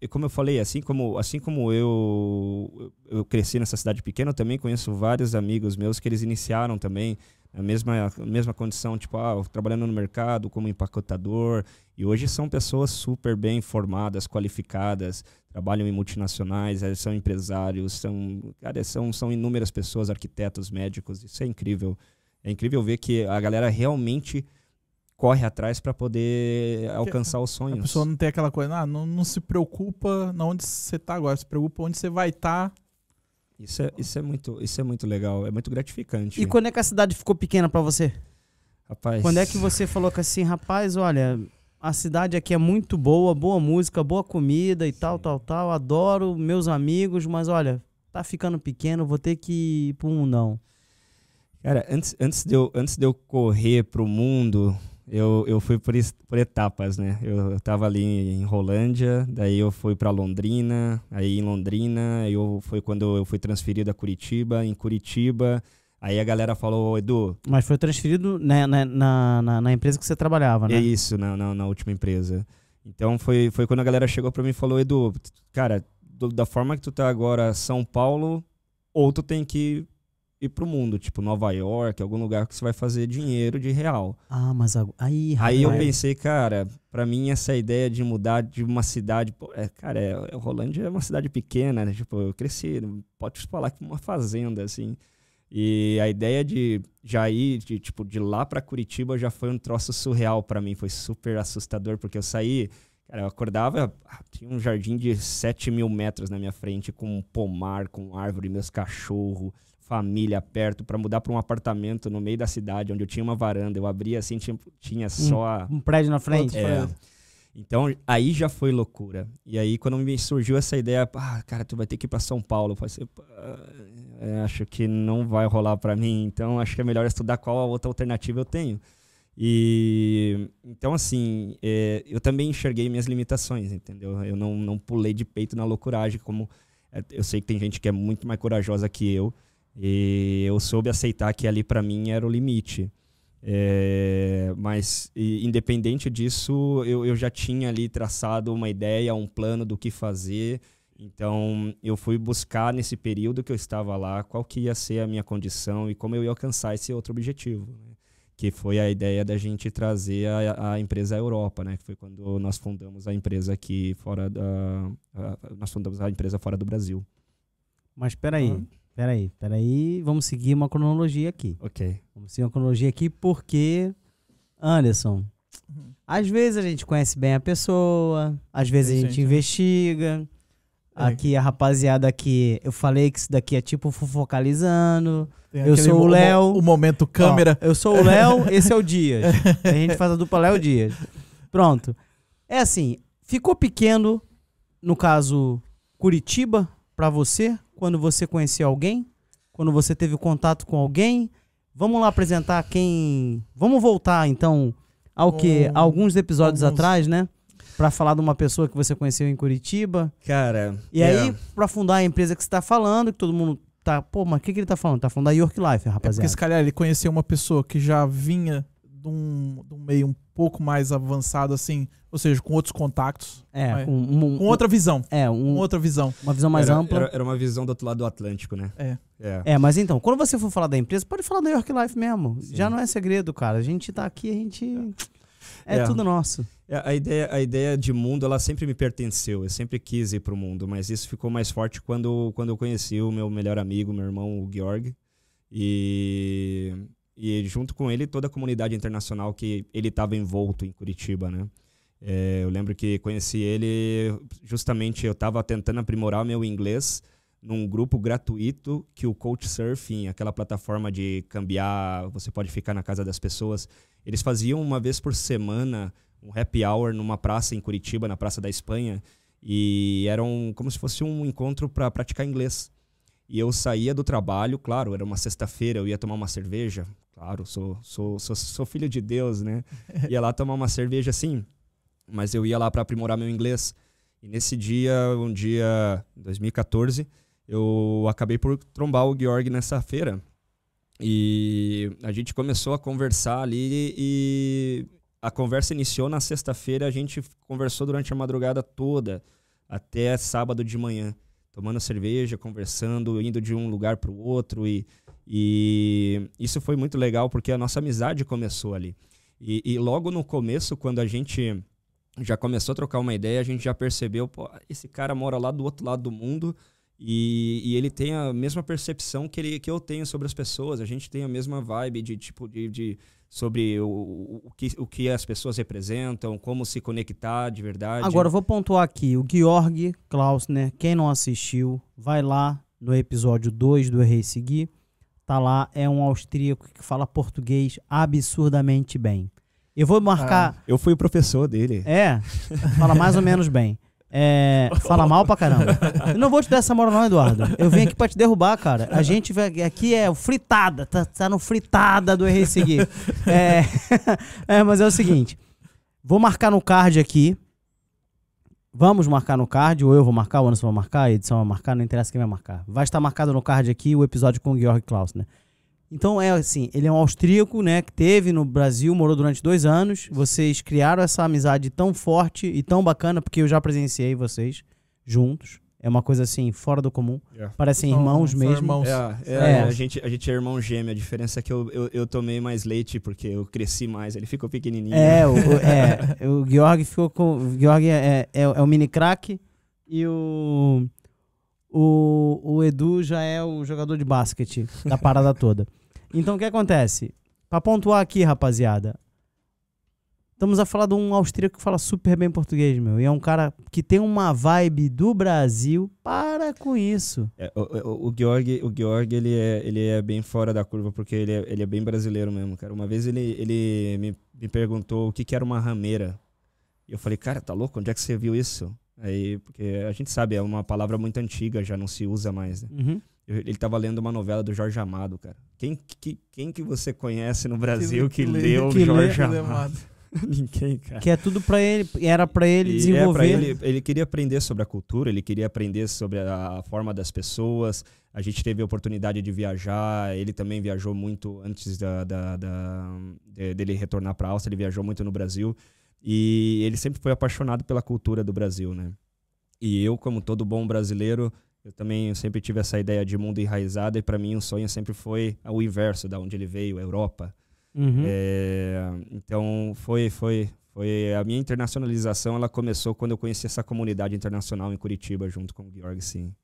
é- como eu falei, assim como, assim como eu, eu cresci nessa cidade pequena, eu também conheço vários amigos meus que eles iniciaram também a mesma, mesma condição, tipo, ah, trabalhando no mercado como empacotador, e hoje são pessoas super bem formadas, qualificadas, trabalham em multinacionais, eh, são empresários, são, cara, são, são inúmeras pessoas, arquitetos, médicos, isso é incrível. É incrível ver que a galera realmente corre atrás para poder alcançar os
A
sonhos.
pessoa não tem aquela coisa, ah, não, não se preocupa na onde você tá agora, se preocupa onde você vai estar.
Isso, é, isso, é muito, isso é muito legal, é muito gratificante.
E quando é que a cidade ficou pequena pra você?
Rapaz,
Quando é que você falou que assim, rapaz, olha, a cidade aqui é muito boa, boa música, boa comida e tal, tal, tal. Adoro meus amigos, mas olha, tá ficando pequeno, vou ter que ir pro mundão.
Cara, antes, antes, de, eu, antes de eu correr pro mundo, eu, eu fui por, por etapas, né? Eu, eu tava ali em Rolândia, daí eu fui para Londrina, aí em Londrina eu, foi quando eu fui transferido a Curitiba, em Curitiba, aí a galera falou, "Ô, Edu,
Mas foi transferido né, na, na, na, na empresa que você trabalhava, né?
é isso na, na, na última empresa. Então foi, foi quando a galera chegou pra mim e falou, Edu, cara, do- da forma que tu tá agora São Paulo, ou tu tem que ir pro mundo, tipo Nova York, algum lugar que você vai fazer dinheiro de real.
Ah, mas aí,
Aí eu
rapaz.
pensei, cara, pra mim essa ideia de mudar de uma cidade, é, cara, é, é, Rolândia é uma cidade pequena, né? Tipo, eu cresci, pode falar que uma fazenda, assim. E a ideia de já ir, de, tipo, de lá pra Curitiba já foi um troço surreal pra mim, foi super assustador, porque eu saí, cara, eu acordava, ah, tinha um jardim de 7 mil metros na minha frente, com um pomar, com árvore, meus cachorros, família perto, pra mudar pra um apartamento no meio da cidade, onde eu tinha uma varanda, eu abria assim, tinha, tinha só a,
Um prédio na frente.
é. Então, aí já foi loucura. E aí, quando me surgiu essa ideia, ah, cara, tu vai ter que ir pra São Paulo. Eu falei assim, "Pá, é, acho que não vai rolar pra mim. Então, acho que é melhor estudar qual a outra alternativa eu tenho. E então, assim, é, eu também enxerguei minhas limitações, entendeu? Eu não, não pulei de peito na loucuragem, como é, eu sei que tem gente que é muito mais corajosa que eu. E eu soube aceitar que ali pra mim era o limite. É, mas, e, independente disso, eu, eu já tinha ali traçado uma ideia, um plano do que fazer. Então, eu fui buscar nesse período que eu estava lá qual que ia ser a minha condição e como eu ia alcançar esse outro objetivo. né? Que foi a ideia da gente trazer a, a empresa à Europa, né? Que foi quando nós fundamos a empresa aqui fora da. a- nós fundamos a empresa fora do Brasil.
Mas peraí,
Ah.
Peraí, peraí. Vamos seguir uma cronologia aqui.
Ok.
Vamos seguir uma cronologia aqui porque, Anderson,
Uhum.
às vezes a gente conhece bem a pessoa, às vezes
Tem
a gente
gente, né?
investiga.
É.
Aqui a rapaziada aqui, eu falei que isso daqui é tipo fofocalizando.
Tem
Eu sou o Léo.
O momento câmera.
Ó, eu sou o Léo, esse é o Dias. a gente faz a dupla Léo Dias. Pronto. É assim, ficou pequeno, no caso, Curitiba, pra você, quando você conheceu alguém? Quando você teve contato com alguém? Vamos lá apresentar quem. Vamos voltar então ao que?
Um-
Alguns episódios
alguns-
atrás, né? Pra falar de uma pessoa que você conheceu em Curitiba.
Cara.
E
é,
aí, pra fundar a empresa que você tá falando, que todo mundo tá. Pô, mas o que, que ele tá falando? Tá falando da York Life,
É porque
rapaziada.
se calhar ele conheceu uma pessoa que já vinha de um, de um meio um pouco mais avançado, assim, ou seja, com outros contatos,
É, com, um-
com outra visão.
É,
Com
um-
outra visão.
uma visão mais
era,
ampla.
Era, era uma visão do outro lado do Atlântico, né?
É.
É.
É, mas então, quando você for falar da empresa, pode falar da York Life mesmo.
Sim.
Já não é segredo, cara. A gente tá aqui, a gente. É,
É.
tudo nosso.
É, A ideia, a ideia de mundo, ela sempre me pertenceu. Eu sempre quis ir pro mundo, mas isso ficou mais forte quando, quando eu conheci o meu melhor amigo, meu irmão, o Georg. E, e junto com ele, toda a comunidade internacional que ele estava envolto em Curitiba, né? É, eu lembro que conheci ele justamente, eu estava tentando aprimorar meu inglês num grupo gratuito que o Couchsurfing, aquela plataforma de cambiar, você pode ficar na casa das pessoas, eles faziam uma vez por semana um happy hour numa praça em Curitiba, na Praça da Espanha, e era um, como se fosse um encontro para praticar inglês. E eu saía do trabalho, claro, era uma sexta-feira, eu ia tomar uma cerveja. Claro, sou, sou, sou, sou filho de Deus, né? Ia lá tomar uma cerveja assim, mas eu ia lá para aprimorar meu inglês. E nesse dia, um dia, 2014, eu acabei por trombar o Georg nessa feira. E a gente começou a conversar ali e a conversa iniciou na sexta-feira, a gente conversou durante a madrugada toda, até sábado de manhã, tomando cerveja, conversando, indo de um lugar para o outro e, e isso foi muito legal porque a nossa amizade começou ali. E, e logo no começo, quando a gente já começou a trocar uma ideia, a gente já percebeu, pô, esse cara mora lá do outro lado do mundo e, e, ele tem a mesma percepção que, ele, que eu tenho sobre as pessoas. A gente tem a mesma vibe de tipo de, de sobre o, o, que, o que as pessoas representam, como se conectar de verdade.
Agora eu vou pontuar aqui, o Georg Klausner, quem não assistiu, vai lá no episódio 2 do Errei Seguir. Tá lá, é um austríaco que fala português absurdamente bem. Eu vou marcar.
Ah, eu fui o professor dele.
É, fala mais ou menos bem. É, fala mal pra caramba. Eu não vou te dar essa moral, não, Eduardo. Eu vim aqui pra te derrubar, cara. A gente vai, aqui é o fritada, tá, tá no fritada do Errei Seguir. É, é, mas é o seguinte: vou marcar no card aqui. Vamos marcar no card, ou eu vou marcar, o Anderson vai marcar, a edição vai marcar, não interessa quem vai marcar. Vai estar marcado no card aqui o episódio com o Georg Klaus, né? Então é assim, ele é um austríaco, né, que teve no Brasil, morou durante dois anos. Vocês criaram essa amizade tão forte e tão bacana, porque eu já presenciei vocês juntos. É uma coisa assim, fora do comum. Yeah. Parecem são, irmãos são mesmo. Irmãos.
É, é, é. A, gente, a gente é irmão gêmeo. A diferença é que eu, eu, eu, tomei mais leite porque eu cresci mais. Ele ficou pequenininho.
É, o, é, o Georg ficou com. O Georg é, é, é o mini crack e o, o, o Edu já é o jogador de basquete da parada toda. Então o que acontece? Pra pontuar aqui, rapaziada. Estamos a falar de um austríaco que fala super bem português, meu. E é um cara que tem uma vibe do Brasil. Para com isso.
É, o, o, o, Georg, o Georg ele, é, ele é bem fora da curva, porque ele é, ele é bem brasileiro mesmo, cara. Uma vez ele, ele me, me perguntou o que, que era uma rameira. E eu falei, cara, tá louco? Onde é que você viu isso? Aí, porque a gente sabe, é uma palavra muito antiga, já não se usa mais, né?
Uhum.
Ele estava lendo uma novela do Jorge Amado, cara. Quem que, quem que você conhece no Brasil que, que, que leu que Jorge lê, Amado? Ninguém, cara.
Que é tudo para ele, era para ele e desenvolver. É
ele, ele queria aprender sobre a cultura, ele queria aprender sobre a forma das pessoas. A gente teve a oportunidade de viajar, ele também viajou muito antes da, da, da dele retornar para a Áustria, ele viajou muito no Brasil. E ele sempre foi apaixonado pela cultura do Brasil, né? E eu, como todo bom brasileiro, eu também sempre tive essa ideia de mundo enraizado e para mim o sonho sempre foi o inverso, da onde ele veio, a Europa.
Uhum.
É, então foi, foi, foi a minha internacionalização. Ela começou quando eu conheci essa comunidade internacional em Curitiba junto com o Georg, sim.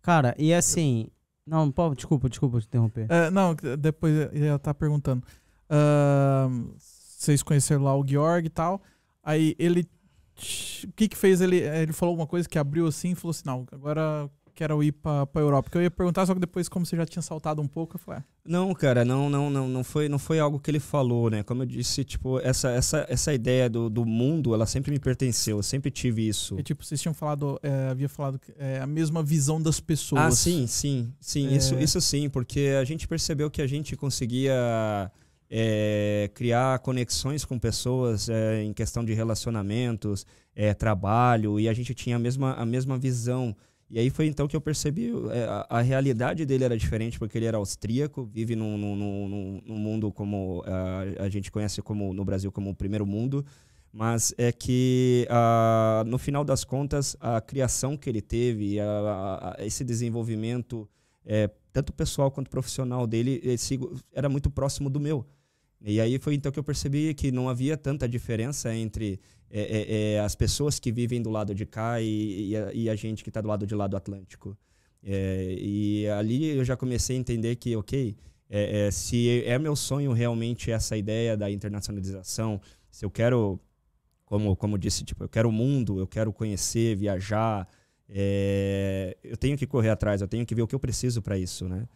Cara, e assim, não, pô, desculpa, desculpa te interromper.
É, não, depois ela tá perguntando. Uh, vocês conheceram lá o Georg e tal. Aí ele o que que fez ele? Ele falou alguma coisa que abriu assim e falou assim: não, agora quero ir pra, pra Europa. Porque eu ia perguntar, só que depois, como você já tinha saltado um pouco, eu falei. Ah.
Não, cara, não, não, não, não foi, não foi algo que ele falou, né? Como eu disse, tipo, essa, essa, essa ideia do, do mundo, ela sempre me pertenceu, eu sempre tive isso.
E tipo, vocês tinham falado, é, havia falado é, a mesma visão das pessoas.
Ah, sim, sim, sim, é... isso, isso sim, porque a gente percebeu que a gente conseguia é, criar conexões com pessoas é, em questão de relacionamentos, é, trabalho, e a gente tinha a mesma, a mesma visão. E aí foi então que eu percebi é, a, a, realidade dele era diferente, porque ele era austríaco, vive num, num, num, num mundo como a, a, gente conhece como no Brasil como o primeiro mundo, mas é que no final das contas a criação que ele teve, esse desenvolvimento é, tanto pessoal quanto profissional dele esse, era muito próximo do meu. E aí foi então que eu percebi que não havia tanta diferença entre é, é, é as pessoas que vivem do lado de cá e, e, a, e a, gente que está do lado de lá do Atlântico. É, e ali eu já comecei a entender que, ok, é, se é meu sonho realmente essa ideia da internacionalização, se eu quero, como, como disse, tipo, eu quero o mundo, eu quero conhecer, viajar, eu tenho que correr atrás, eu tenho que ver o que eu preciso para isso, né?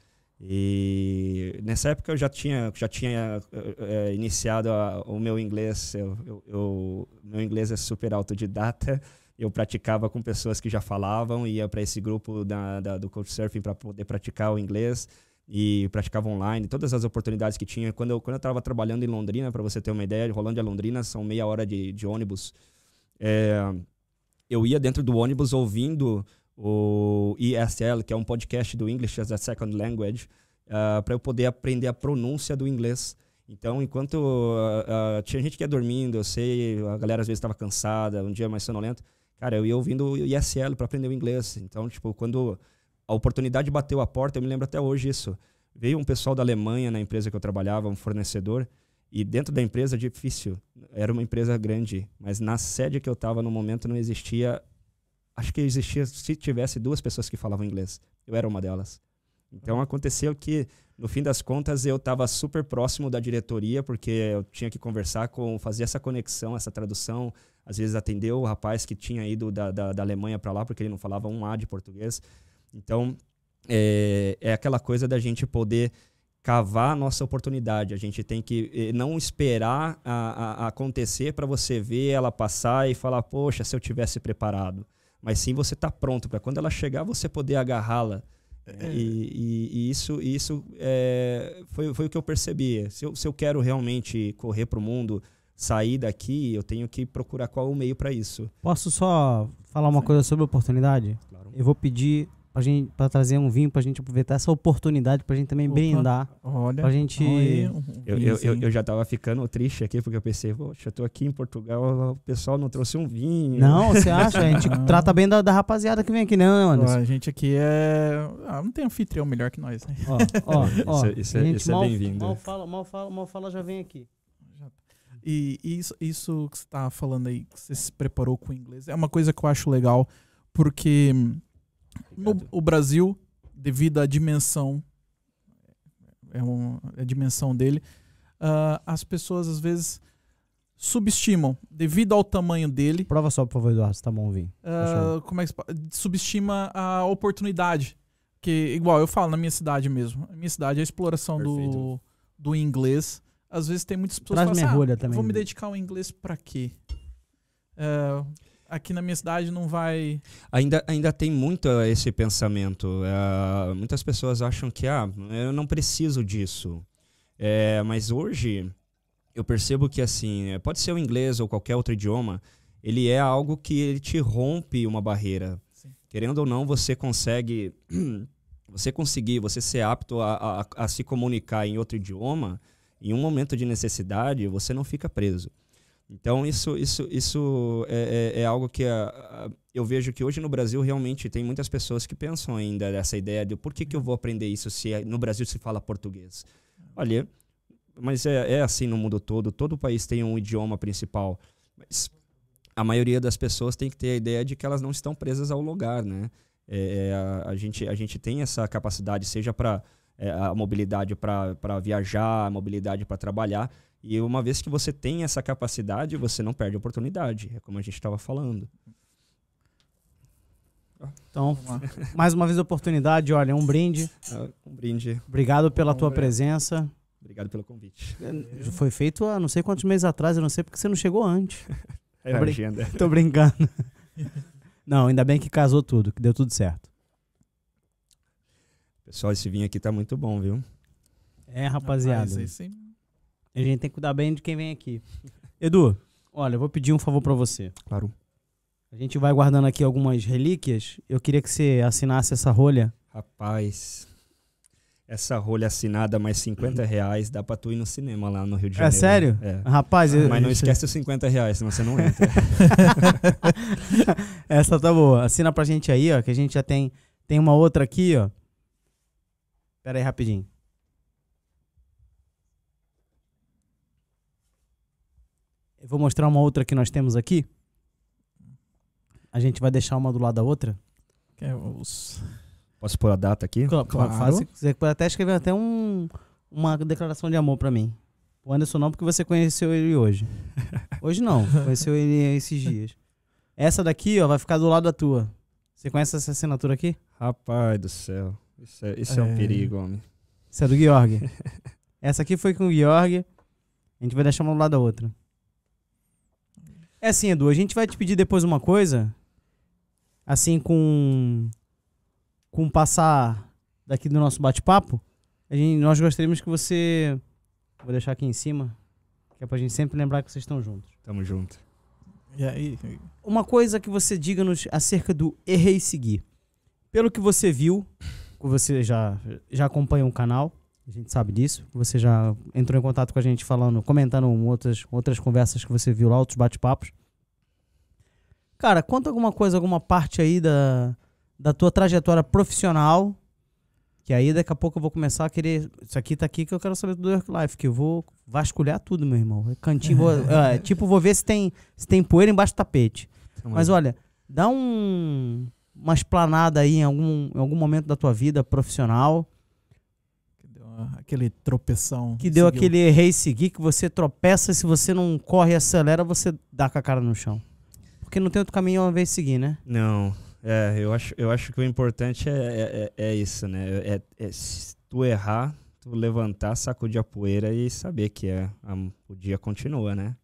E nessa época eu já tinha, já tinha é, iniciado a, o meu inglês. Eu, eu, eu, meu inglês é super autodidata. Eu praticava com pessoas que já falavam, ia para esse grupo da, da, do Couchsurfing para poder praticar o inglês e praticava online, todas as oportunidades que tinha. Quando eu quando eu estava trabalhando em Londrina, para você ter uma ideia, Rolândia Londrina são meia hora de, de ônibus. É, eu ia dentro do ônibus ouvindo o ESL, que é um podcast do English as a Second Language, uh, para eu poder aprender a pronúncia do inglês. Então, enquanto uh, uh, tinha gente que ia dormindo, eu sei, a galera às vezes estava cansada, um dia mais sonolento, cara, eu ia ouvindo o ESL para aprender o inglês. Então, tipo, quando a oportunidade bateu a porta, eu me lembro até hoje isso. Veio um pessoal da Alemanha na empresa que eu trabalhava, um fornecedor, e dentro da empresa, difícil. Era uma empresa grande, mas na sede que eu estava no momento não existia. Acho que existia se tivesse duas pessoas que falavam inglês. Eu era uma delas. Então aconteceu que, no fim das contas, eu estava super próximo da diretoria, porque eu tinha que conversar com, fazer essa conexão, essa tradução. Às vezes atender o rapaz que tinha ido da, da, da Alemanha para lá, porque ele não falava um A de português. Então, é, é aquela coisa da gente poder cavar a nossa oportunidade. A gente tem que eh, não esperar a, a acontecer para você ver ela passar e falar, poxa, se eu tivesse preparado. Mas sim você estar tá pronto para quando ela chegar você poder agarrá-la. É. E, e, e, isso, isso é, foi, foi o que eu percebi. Se eu, se eu quero realmente correr para o mundo, sair daqui, eu tenho que procurar qual é o meio para isso.
Posso só falar uma sim. coisa sobre oportunidade? Claro. Eu vou pedir pra, gente, pra trazer um vinho pra gente aproveitar essa oportunidade pra gente também Opa, brindar.
Olha.
Pra gente.
Olha,
eu, eu, eu, eu, já tava ficando triste aqui, porque eu pensei, poxa, eu tô aqui em Portugal, o pessoal não trouxe um vinho.
Não, você acha? A gente trata bem da, da, rapaziada que vem aqui, né, Anderson?
A gente aqui é. Ah, não tem anfitrião melhor que nós, né?
Ó, ó, ó.
Isso, isso, é, isso é bem-vindo.
Mal fala, mal fala, mal fala, já vem aqui.
E isso, isso que você tá falando aí, que você se preparou com o inglês, é uma coisa que eu acho legal, porque no o Brasil, devido à dimensão, é um, a dimensão dele, uh, as pessoas às vezes subestimam, devido ao tamanho dele.
Prova só, por favor, Eduardo, se tá bom ouvir.
Uh, como é que subestima a oportunidade. Que, igual eu falo na minha cidade mesmo. A minha cidade, a exploração do, do inglês. Às vezes tem muitas pessoas
Traz que falam assim, ah,
também. vou me dedicar ao inglês para quê? Uh, aqui na minha cidade não vai.
Ainda, ainda tem muito esse pensamento. Uh, muitas pessoas acham que ah, eu não preciso disso. É, mas hoje eu percebo que assim, é, pode ser o inglês ou qualquer outro idioma, ele é algo que ele te rompe uma barreira. Sim. Querendo ou não, você consegue. Você conseguir, você ser apto a, a, a se comunicar em outro idioma, em um momento de necessidade, você não fica preso. Então, isso, isso, isso é, é, é algo que a, a, eu vejo que hoje no Brasil realmente tem muitas pessoas que pensam ainda dessa ideia de por que, que eu vou aprender isso se é, no Brasil se fala português. Olha, mas é, é assim no mundo todo, todo país tem um idioma principal. Mas a maioria das pessoas tem que ter a ideia de que elas não estão presas ao lugar, né? É, é a, a, gente, a gente tem essa capacidade, seja para é, a mobilidade para viajar, a mobilidade para trabalhar, e uma vez que você tem essa capacidade, você não perde a oportunidade. É como a gente estava falando.
Então, mais uma vez a oportunidade, olha, um brinde.
Ah, um brinde.
Obrigado pela tua presença.
Obrigado pelo convite.
Foi feito há não sei quantos meses atrás, eu não sei porque você não chegou antes.
É a agenda.
Tô brincando. Não, ainda bem que casou tudo, que deu tudo certo.
Pessoal, esse vinho aqui tá muito bom, viu?
É, rapaziada. Rapaz, esse a gente tem que cuidar bem de quem vem aqui. Edu, olha, eu vou pedir um favor para você.
Claro.
A gente vai guardando aqui algumas relíquias. Eu queria que você assinasse essa rolha.
Rapaz, essa rolha assinada mais 50 reais dá pra tu ir no cinema lá no Rio de é Janeiro.
É sério?
É.
Rapaz,
eu, Mas não esquece os 50 reais, senão você não entra.
essa tá boa. Assina pra gente aí, ó, que a gente já tem. Tem uma outra aqui, ó. Pera aí, rapidinho. Eu vou mostrar uma outra que nós temos aqui. A gente vai deixar uma do lado da outra.
É os...
Posso pôr a data aqui?
Claro. claro. Você pode até escrever até um, uma declaração de amor para mim. O Anderson não, porque você conheceu ele hoje. Hoje não, conheceu ele esses dias. Essa daqui, ó, vai ficar do lado da tua. Você conhece essa assinatura aqui?
Rapaz do céu. Isso é, isso é, é um perigo, homem.
Essa é do Georg. Essa aqui foi com o Georg. A gente vai deixar uma do lado da outra. É assim, Edu, a gente vai te pedir depois uma coisa. Assim, com. Com passar daqui do nosso bate-papo. a gente- Nós gostaríamos que você. Vou deixar aqui em cima. Que é pra gente sempre lembrar que vocês estão juntos.
Tamo junto.
E aí?
Uma coisa que você diga-nos acerca do Errei e Seguir. Pelo que você viu, que você já, já acompanha o canal, a gente sabe disso. Você já entrou em contato com a gente falando, comentando outras, outras conversas que você viu lá, outros bate-papos. Cara, conta alguma coisa, alguma parte aí da, da tua trajetória profissional. Que aí daqui a pouco eu vou começar a querer. Isso aqui tá aqui que eu quero saber do Work Life, que eu vou vasculhar tudo, meu irmão. É Cantinho, vou, é, tipo, vou ver se tem, se tem poeira embaixo do tapete.
Tamo
Mas olha, dá um, uma esplanada aí em algum, em algum momento da tua vida profissional
aquele tropeção.
que deu
seguiu.
aquele errei e seguir, que você tropeça, se você não corre e acelera, você dá com a cara no chão. Porque não tem outro caminho uma vez seguir, né?
Não, é, eu acho, eu acho que o importante é, é, é- é isso, né? É, é se tu errar, tu levantar, sacudir a poeira e saber que é, a- o dia continua, né?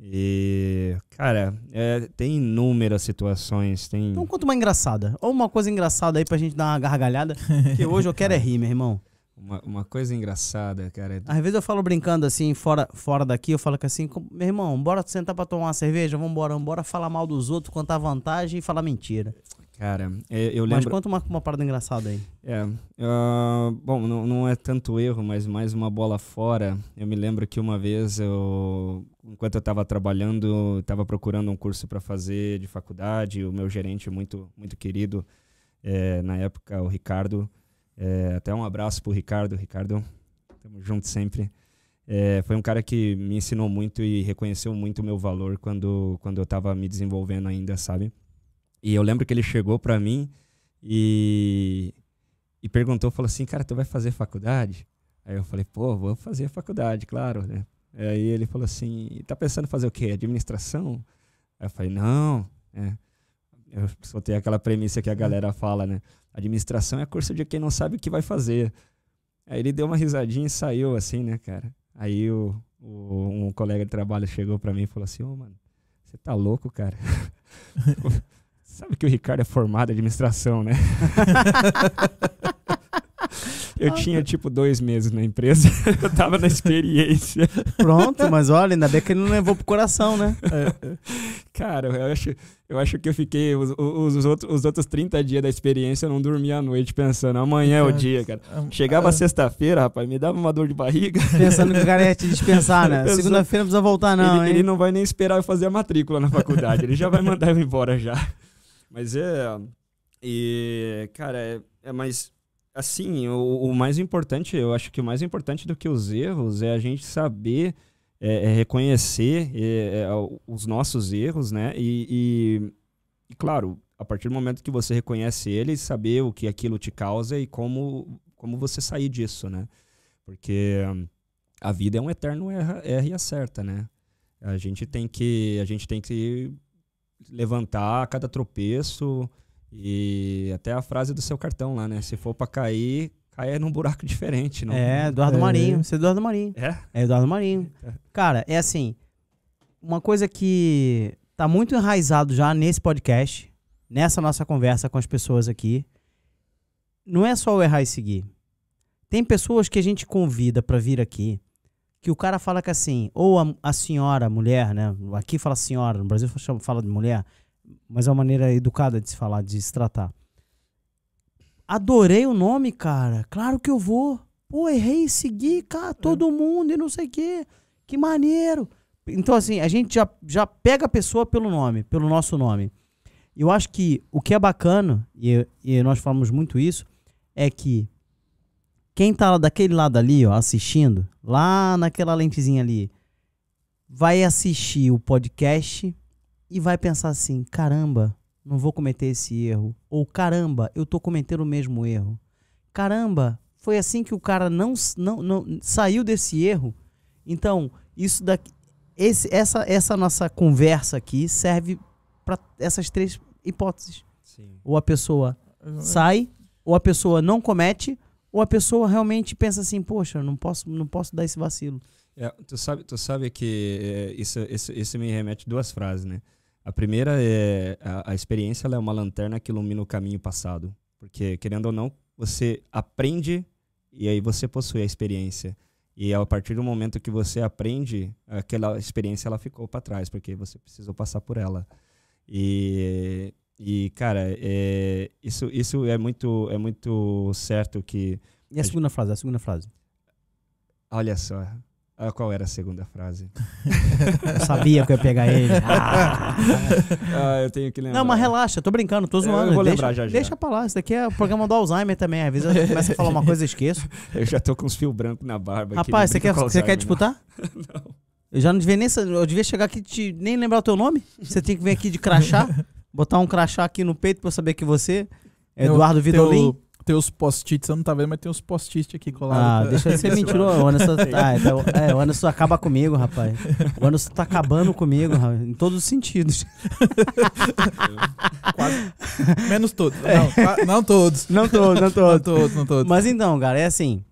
E, cara, é, tem inúmeras situações, tem...
Então conta uma engraçada. Ou uma coisa engraçada aí pra gente dar uma gargalhada. que hoje eu quero é rir, meu irmão.
Uma, uma coisa engraçada, cara.
Às vezes eu falo brincando assim, fora, fora daqui, eu falo que assim, "Com- meu irmão, bora sentar pra tomar uma cerveja? Vambora, vambora falar mal dos outros, contar vantagem e falar mentira.
Cara, é, eu
Mas
lembro...
conta uma, uma parada engraçada aí.
É, ah, bom, não, não é tanto erro, mas mais uma bola fora. Eu me lembro que uma vez, eu, enquanto eu estava trabalhando, estava procurando um curso para fazer de faculdade. O meu gerente, muito, muito querido, eh, na época, o Ricardo. Eh, até um abraço pro Ricardo. Ricardo, estamos juntos sempre. Eh, foi um cara que me ensinou muito e reconheceu muito o meu valor quando, quando eu estava me desenvolvendo ainda, sabe? E eu lembro que ele chegou para mim e, e perguntou, falou assim, cara, tu vai fazer faculdade? Aí eu falei, pô, vou fazer faculdade, claro, né? Aí ele falou assim, "E tá pensando em fazer o quê? Administração? Aí eu falei, não, é. Eu soltei aquela premissa que a galera fala, né? Administração é curso de quem não sabe o que vai fazer. Aí ele deu uma risadinha e saiu assim, né, cara? Aí o, o- um colega de trabalho chegou pra mim e falou assim, ô, mano, você tá louco, cara? Sabe que o Ricardo é formado em administração, né? Eu tinha tipo dois meses na empresa, eu tava na experiência.
Pronto, mas olha, ainda bem que ele não levou pro coração, né?
Cara, eu acho, eu acho que eu fiquei os, os, os outros, os outros 30 dias da experiência, eu não dormia à noite pensando, amanhã é o dia, cara. Chegava
Ah,
sexta-feira, rapaz, me dava uma dor de barriga.
Pensando que o cara ia te dispensar, né? Segunda-feira não precisa voltar, não,
ele, ele não vai nem esperar eu fazer a matrícula na faculdade, ele já vai mandar eu embora já. Mas é. E, cara, é, é mais. Assim, o, o mais importante, eu acho que o mais importante do que os erros é a gente saber é, é reconhecer é, é, os nossos erros, né? E, e, e, claro, a partir do momento que você reconhece eles, saber o que aquilo te causa e como, como você sair disso, né? Porque hum, a vida é um eterno erra, erra e acerta, né? A gente tem que a gente tem que levantar cada tropeço e até a frase do seu cartão lá, né? Se for pra cair, caia num buraco diferente, não?
É, Eduardo
É.
Marinho. Você é Eduardo Marinho.
É?
É Eduardo Marinho. Cara, é assim, uma coisa que tá muito enraizado já nesse podcast, nessa nossa conversa com as pessoas aqui, não é só o errar e seguir. Tem pessoas que a gente convida pra vir aqui, que o cara fala que assim, ou a, a senhora, a mulher, né? Aqui fala senhora, no Brasil fala de mulher, mas é uma maneira educada de se falar, de se tratar. Adorei o nome, cara. Claro que eu vou. Pô, errei e segui, cara, todo mundo e não sei o quê. Que maneiro. Então, assim, a gente já, já pega a pessoa pelo nome, pelo nosso nome. Eu acho que o que é bacana, e, e nós falamos muito isso, é que quem tá daquele lado ali, ó, assistindo, lá naquela lentezinha ali, vai assistir o podcast e vai pensar assim: caramba, não vou cometer esse erro. Ou caramba, eu tô cometendo o mesmo erro. Caramba, foi assim que o cara não, não, não saiu desse erro. Então, isso daqui, esse, essa, essa nossa conversa aqui serve para essas três hipóteses.
Sim.
Ou a pessoa sai, ou a pessoa não comete, Ou a pessoa realmente pensa assim, poxa, não posso, não posso dar esse vacilo.
É, tu sabe, tu sabe que é, isso, isso, isso me remete duas frases, né? A primeira é a, a experiência ela é uma lanterna que ilumina o caminho passado, porque querendo ou não, você aprende e aí você possui a experiência. E a partir do momento que você aprende, aquela experiência ela ficou para trás, porque você precisou passar por ela. E, e cara, é, isso, isso é muito é muito certo que
E a segunda frase, a segunda frase.
olha só, ah, qual era a segunda frase?
Eu sabia que eu ia pegar ele. Ah.
ah, eu tenho que lembrar.
Não, mas relaxa, tô brincando, tô
Eu
zoando.
vou
deixa,
lembrar já, já.
Deixa pra lá, isso daqui é o programa do Alzheimer também. Às vezes eu começo a falar uma coisa e esqueço.
Eu já tô com os fios brancos na barba.
Rapaz, você quer, você quer disputar?
Não.
Eu já não devia nem. Eu devia chegar aqui e te, nem lembrar o teu nome. Você tem que vir aqui de crachá, botar um crachá aqui no peito pra eu saber que você é Eduardo
o- Tem os post-its, você não tá vendo, mas tem os post-its aqui
Ah,
colados.
deixa de ser mentiroso. O Anderson, ah, então, é, o Anderson acaba comigo, rapaz. O Anderson tá acabando comigo, rapaz, em todos os sentidos.
Menos todos. Não, qua- não todos.
Não todos, não
Não
todos.
todos, não todos.
Mas então, cara, é assim.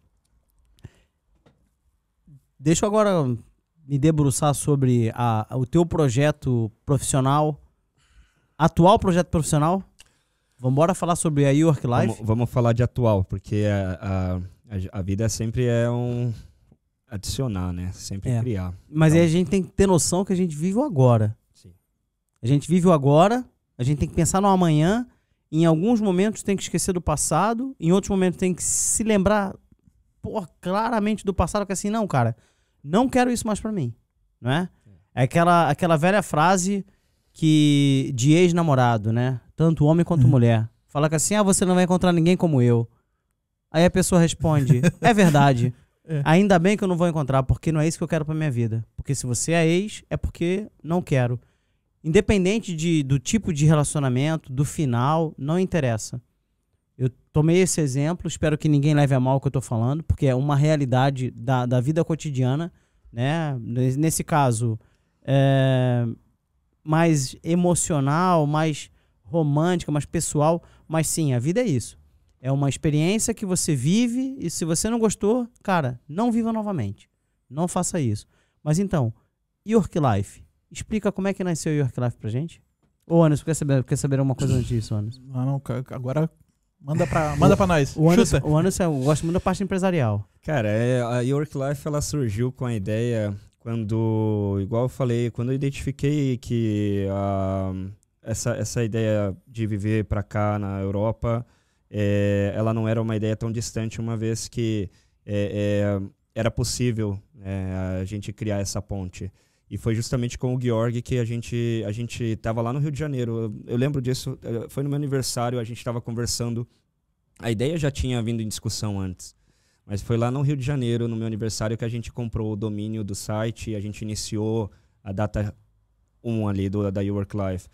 Deixa eu agora me debruçar sobre a- o teu projeto profissional, atual projeto profissional. Vambora falar sobre a York Life.
Vamos, vamos falar de atual, porque a, a, a vida sempre é um adicionar, né? Sempre
É.
criar.
Mas aí
Então-
a gente tem que ter noção que a gente vive o agora.
Sim.
A gente vive o agora, a gente tem que pensar no amanhã. Em alguns momentos tem que esquecer do passado, em outros momentos tem que se lembrar pô, claramente do passado, que assim, não, cara, não quero isso mais pra mim, não é? É aquela, aquela velha frase que de ex-namorado, né? Tanto homem quanto
Uhum.
mulher. Fala que assim, ah, você não vai encontrar ninguém como eu. Aí a pessoa responde, é verdade.
É.
Ainda bem que eu não vou encontrar, porque não é isso que eu quero pra minha vida. Porque se você é ex, é porque não quero. Independente de, do tipo de relacionamento, do final, não interessa. Eu tomei esse exemplo, espero que ninguém leve a mal o que eu tô falando, porque é uma realidade da, da vida cotidiana, né? Nes- Nesse caso, é, mais emocional, mais romântica, mais pessoal, mas sim, a vida é isso. É uma experiência que você vive e se você não gostou, cara, não viva novamente. Não faça isso. Mas então, York Life. Explica como é que nasceu o York Life pra gente. Ô, Anderson, quer saber, quer saber uma coisa antes disso, Anderson?
Ah, não, agora manda pra, manda pra nós.
O Anderson,
Chuta.
o Anderson eu gosto muito da parte empresarial.
Cara, é, a York Life ela surgiu com a ideia quando, igual eu falei, quando eu identifiquei que ah, essa, essa ideia de viver para cá na Europa, é, ela não era uma ideia tão distante, uma vez que é, é, era possível é, a gente criar essa ponte. E foi justamente com o Georg que a gente a gente estava lá no Rio de Janeiro. Eu, lembro disso, foi no meu aniversário, a gente estava conversando. A ideia já tinha vindo em discussão antes. Mas foi lá no Rio de Janeiro, no meu aniversário, que a gente comprou o domínio do site a gente iniciou a data 1 ali do, da Work Life.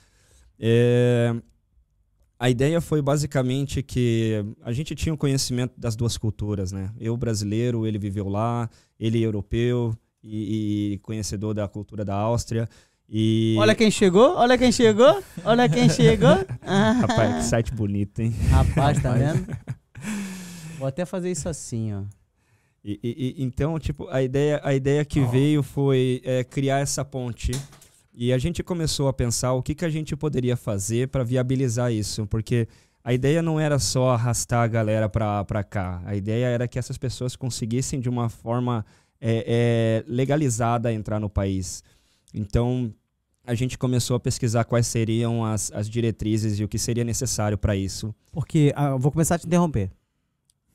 É, a ideia foi basicamente que a gente tinha o conhecimento das duas culturas, né? Eu brasileiro, ele viveu lá, ele europeu e, e conhecedor da cultura da Áustria. E,
Olha quem chegou, olha quem chegou, olha quem chegou. Ah,
rapaz, que site bonito, hein?
rapaz, tá vendo? Vou até fazer isso assim, ó.
E, e- então, tipo, a ideia, a ideia que veio foi é, criar essa ponte. E a gente começou a pensar o que, que a gente poderia fazer para viabilizar isso, porque a ideia não era só arrastar a galera para cá. A ideia era que essas pessoas conseguissem de uma forma é, é, legalizada entrar no país. Então, a gente começou a pesquisar quais seriam as, as diretrizes e o que seria necessário para isso.
Porque ah, eu vou começar a te interromper.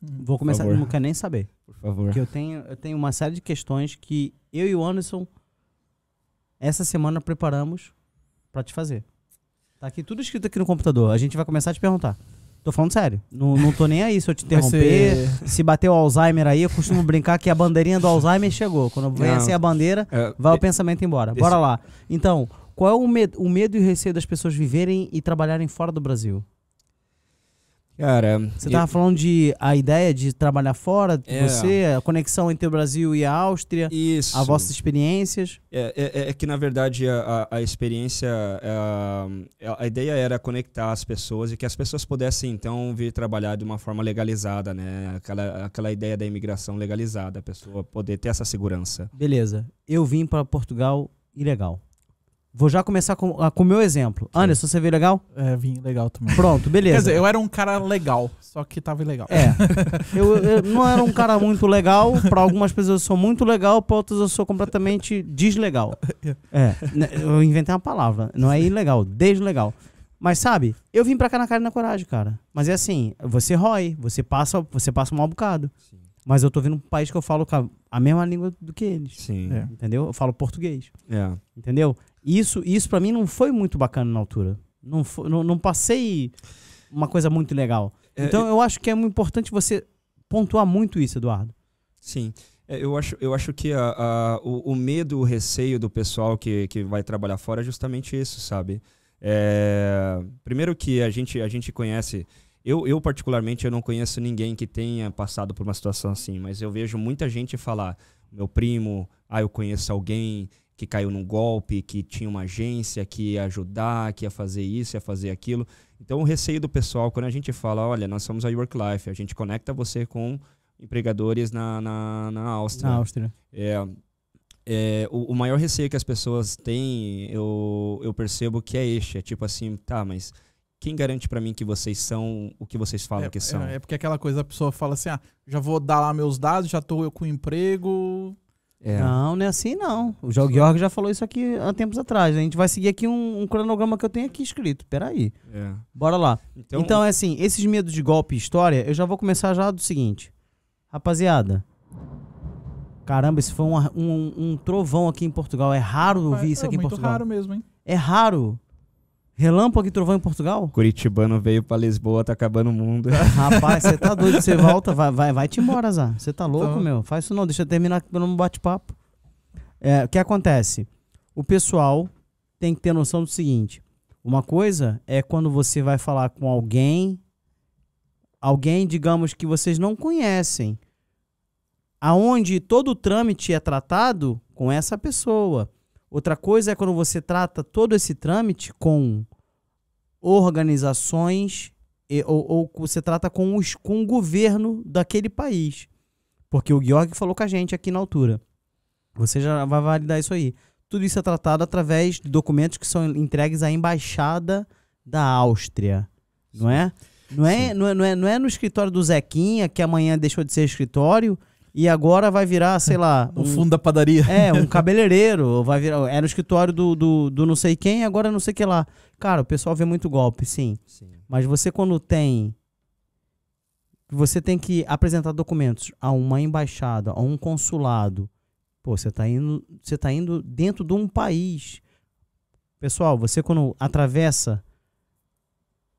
Vou começar, não quero nem saber.
Por favor.
Porque eu tenho, eu tenho uma série de questões que eu e o Anderson, essa semana, preparamos pra te fazer. Tá aqui tudo escrito aqui no computador. A gente vai começar a te perguntar. Tô falando sério. Não, não tô nem aí se eu te interromper.
ser-
Se bater o Alzheimer aí, eu costumo brincar que a bandeirinha do Alzheimer chegou. Quando vem
Não.
assim a bandeira,
É,
vai o pensamento embora.
esse-
Bora lá. Então, qual é o medo, o medo e o receio das pessoas viverem e trabalharem fora do Brasil?
Cara,
Você
eu-
tava falando de a ideia de trabalhar fora,
É.
você, a conexão entre o Brasil e a Áustria,
isso.
as vossas experiências.
É, é- é que, na verdade, a, a- a experiência, é, a, a ideia era conectar as pessoas e que as pessoas pudessem, então, vir trabalhar de uma forma legalizada, né? Aquela, aquela ideia da imigração legalizada, a pessoa poder ter essa segurança.
Beleza. Eu vim para Portugal ilegal. Vou já começar com ah, com o meu exemplo. Anderson, você veio legal?
É, vim legal também.
Pronto, beleza.
Quer dizer, eu era um cara legal, só que tava ilegal.
É. Eu, eu não era um cara muito legal. Pra algumas pessoas eu sou muito legal, pra outras eu sou completamente deslegal. É. né, Eu inventei uma palavra. Não é ilegal, deslegal. Mas sabe, eu vim pra cá na cara e na coragem, cara. Mas é assim, você rói, você passa, você passa um mau bocado.
Sim.
Mas eu tô vindo pra um país que eu falo com a, a mesma língua do que eles.
Sim.
É.
Entendeu? Eu falo português.
É.
Entendeu? Isso, isso para mim não foi muito bacana na altura. Não, fo- não, não passei uma coisa muito legal.
É,
Então eu acho que é muito importante você pontuar muito isso, Eduardo.
Sim. É, eu, acho, eu acho que a, a- o, o medo, o receio do pessoal que, que vai trabalhar fora é justamente isso, sabe? É, primeiro que a gente, a gente conhece. Eu, eu, particularmente, eu não conheço ninguém que tenha passado por uma situação assim, mas eu vejo muita gente falar, meu primo, ah, eu conheço alguém que caiu num golpe, que tinha uma agência, que ia ajudar, que ia fazer isso, ia fazer aquilo. Então, o receio do pessoal, quando a gente fala, olha, nós somos a Work Life, a gente conecta você com empregadores na, na, na Áustria.
Na Áustria.
É, é, o, o maior receio que as pessoas têm, eu, eu percebo que é este. É tipo assim, tá, mas quem garante pra mim que vocês são o que vocês falam
é,
que são?
é, é porque aquela coisa, a pessoa fala assim, ah, já vou dar lá meus dados, já tô eu com emprego.
É.
Não, não é assim não. O João Georg já falou isso aqui há tempos atrás. A gente vai seguir aqui um, um cronograma que eu tenho aqui escrito. Peraí.
é.
Bora lá.
Então,
Então, é assim, esses medos de golpe e história, eu já vou começar já do seguinte. Rapaziada. Caramba, esse foi um, um, um trovão aqui em Portugal. É raro ouvir isso
é
aqui em
muito
Portugal.
raro mesmo, hein?
É raro. Relâmpago e trovão em Portugal?
Curitibano veio pra Lisboa, tá acabando o mundo.
Rapaz, você tá doido, você volta, vai, vai, vai te embora, Zá. Você tá louco,
Então-
meu? Faz isso não, deixa eu terminar pelo um bate-papo. É, o que acontece? O pessoal tem que ter noção do seguinte: uma coisa é quando você vai falar com alguém, alguém, digamos, que vocês não conhecem, aonde todo o trâmite é tratado com essa pessoa. Outra coisa é quando você trata todo esse trâmite com organizações e- ou, ou você trata com, os, com o governo daquele país. Porque o Georg falou com a gente aqui na altura. Você já vai validar isso aí. Tudo isso é tratado através de documentos que são entregues à embaixada da Áustria. Não é? Não é, não é, não é, não é no escritório do Zequinha, que amanhã deixou de ser escritório e agora vai virar, sei lá. Um-
fundo da padaria.
é, um cabeleireiro, vai virar. Era o escritório do, do, do não sei quem, agora não sei o que lá. Cara, o pessoal vê muito golpe, sim.
Sim.
Mas você quando tem. Você tem que apresentar documentos a uma embaixada, a um consulado. Pô, você tá indo, você tá indo dentro de um país. Pessoal, você quando atravessa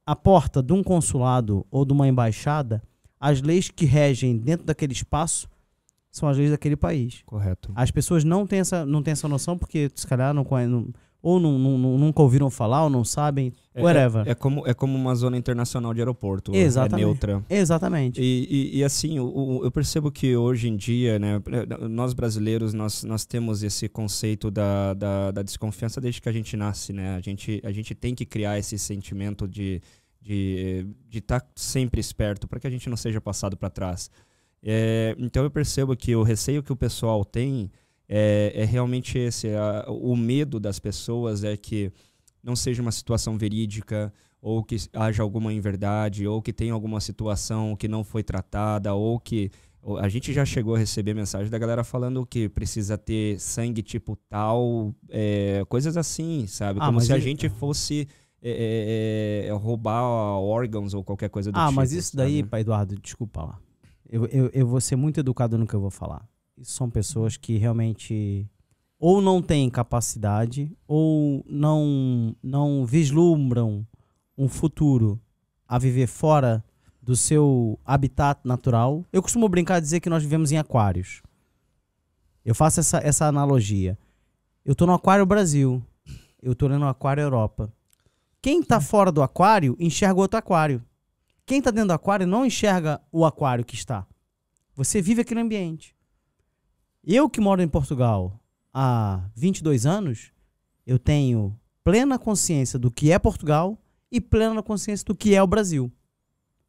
a porta de um consulado ou de uma embaixada, as leis que regem dentro daquele espaço são as leis daquele país.
Correto.
As pessoas não têm essa, não têm essa noção porque, se calhar, não, não- ou não, não- nunca ouviram falar, ou não sabem.
É-
whatever.
É, é como, é como uma zona internacional de aeroporto.
Exatamente.
É neutra.
Exatamente.
E, e- e, assim, o- eu percebo que hoje em dia, né, nós brasileiros, nós, nós temos esse conceito da, da, da desconfiança desde que a gente nasce, né? A gente, a gente tem que criar esse sentimento de de de estar sempre esperto para que a gente não seja passado para trás. É, então eu percebo que o receio que o pessoal tem é, é realmente esse, a- o medo das pessoas é que não seja uma situação verídica, ou que haja alguma inverdade, ou que tenha alguma situação que não foi tratada, ou que a gente já chegou a receber mensagem da galera falando que precisa ter sangue tipo tal, é, coisas assim, sabe?
Ah,
Como se a
ele-
gente fosse é, é, é, roubar órgãos ou qualquer coisa do
Ah,
tipo.
mas isso daí, pai Eduardo, desculpa lá. Eu, eu, eu vou ser muito educado no que eu vou falar. São pessoas que realmente ou não têm capacidade ou não, não vislumbram um futuro a viver fora do seu habitat natural. Eu costumo brincar dizer que nós vivemos em aquários. Eu faço essa, essa analogia. Eu tô no aquário Brasil. Eu tô no aquário Europa. Quem tá fora do aquário enxerga outro aquário. Quem está dentro do aquário não enxerga o aquário que está. Você vive aquele ambiente. Eu que moro em Portugal há 22 anos, eu tenho plena consciência do que é Portugal e plena consciência do que é o Brasil.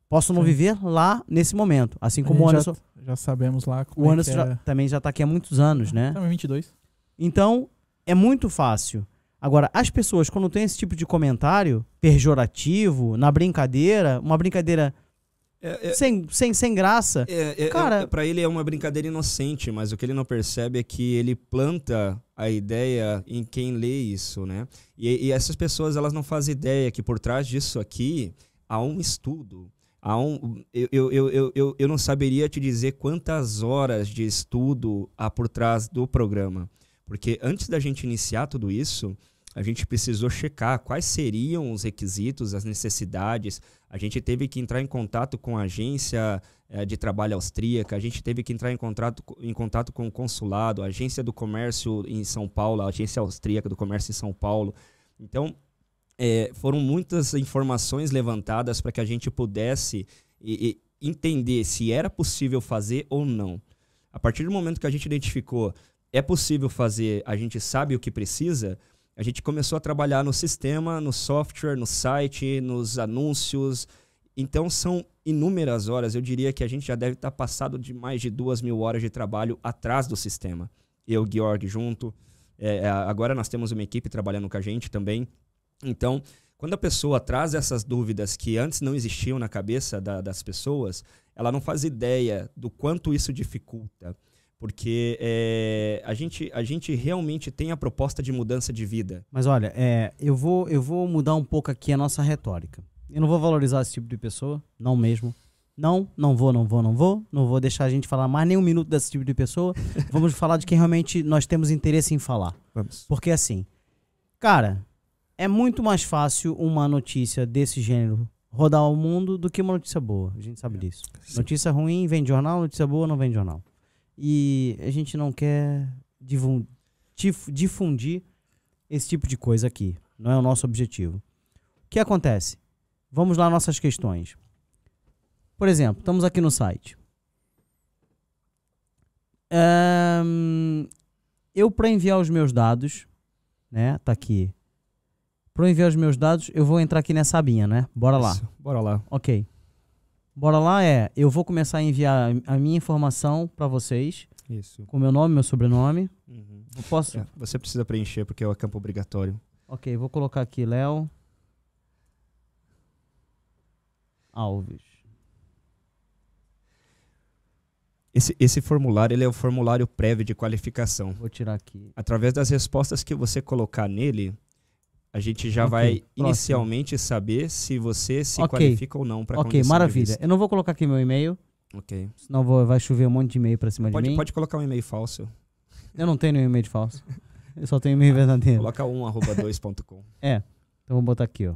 Posso não
Sim.
viver lá nesse momento, assim como o Anderson.
Já, já sabemos lá como
O
é
Anderson
que
já-
é.
também já está aqui há muitos anos, né?
Também 22.
Então, é muito fácil. Agora, as pessoas, quando tem esse tipo de comentário pejorativo, na brincadeira, uma brincadeira
É, é-
sem, sem, sem graça,
É, é,
Cara-
é, pra ele é uma brincadeira inocente, mas o que ele não percebe é que ele planta a ideia em quem lê isso, né? E, e essas pessoas, elas não fazem ideia que por trás disso aqui há um estudo. Há um, eu, eu, eu, eu, eu não saberia te dizer quantas horas de estudo há por trás do programa. Porque antes da gente iniciar tudo isso, a gente precisou checar quais seriam os requisitos, as necessidades. A gente teve que entrar em contato com a agência eh, de trabalho austríaca, a gente teve que entrar em contato, co- em contato com o consulado, a agência do comércio em São Paulo, a agência austríaca do comércio em São Paulo. Então, eh, foram muitas informações levantadas para que a gente pudesse e- e entender se era possível fazer ou não. A partir do momento que a gente identificou é possível fazer, a gente sabe o que precisa, a gente começou a trabalhar no sistema, no software, no site, nos anúncios. Então são inúmeras horas. Eu diria que a gente já deve estar passado de mais de duas mil horas de trabalho atrás do sistema. Eu, Georg, junto. É, é, agora nós temos uma equipe trabalhando com a gente também. Então, quando a pessoa traz essas dúvidas que antes não existiam na cabeça da- das pessoas, ela não faz ideia do quanto isso dificulta. Porque é, a, gente, a gente realmente tem a proposta de mudança de vida.
Mas olha, é, eu, vou, eu vou mudar um pouco aqui a nossa retórica. Eu não vou valorizar esse tipo de pessoa, não mesmo. Não, não vou, não vou, não vou. Não vou deixar a gente falar mais nem um minuto desse tipo de pessoa. Vamos falar de quem realmente nós temos interesse em falar.
Vamos.
Porque assim, cara, é muito mais fácil uma notícia desse gênero rodar o mundo do que uma notícia boa. A gente sabe disso.
Sim.
Notícia ruim vem de jornal, notícia boa não vem de jornal. E a gente não quer difundir esse tipo de coisa aqui. Não é o nosso objetivo. O que acontece? Vamos lá nossas questões. Por exemplo, estamos aqui no site. Ahn, eu para enviar os meus dados, né? Tá aqui. Para enviar os meus dados, eu vou entrar aqui nessa abinha, né? Bora lá.
Isso. Bora lá.
Ok. Bora lá é, eu vou começar a enviar a minha informação para vocês,
Isso.
com meu nome, meu sobrenome.
Uhum.
Eu posso?
É, você precisa preencher porque é o campo obrigatório.
Ok, vou colocar aqui Léo Alves.
Esse, esse formulário ele é o formulário prévio de qualificação.
Vou tirar aqui.
Através das respostas que você colocar nele, a gente já
Ok,
vai
próximo.
inicialmente saber se você se
Ok.
qualifica ou não para
Ok, maravilha. Eu não vou colocar aqui meu e-mail,
Ok.
senão vou, vai chover um monte de e-mail pra cima de
Pode,
mim.
pode colocar um e-mail falso.
Eu não tenho nenhum e-mail falso. Eu só tenho e-mail verdadeiro.
Coloca um arroba 2.com.
Então vou botar aqui, ó.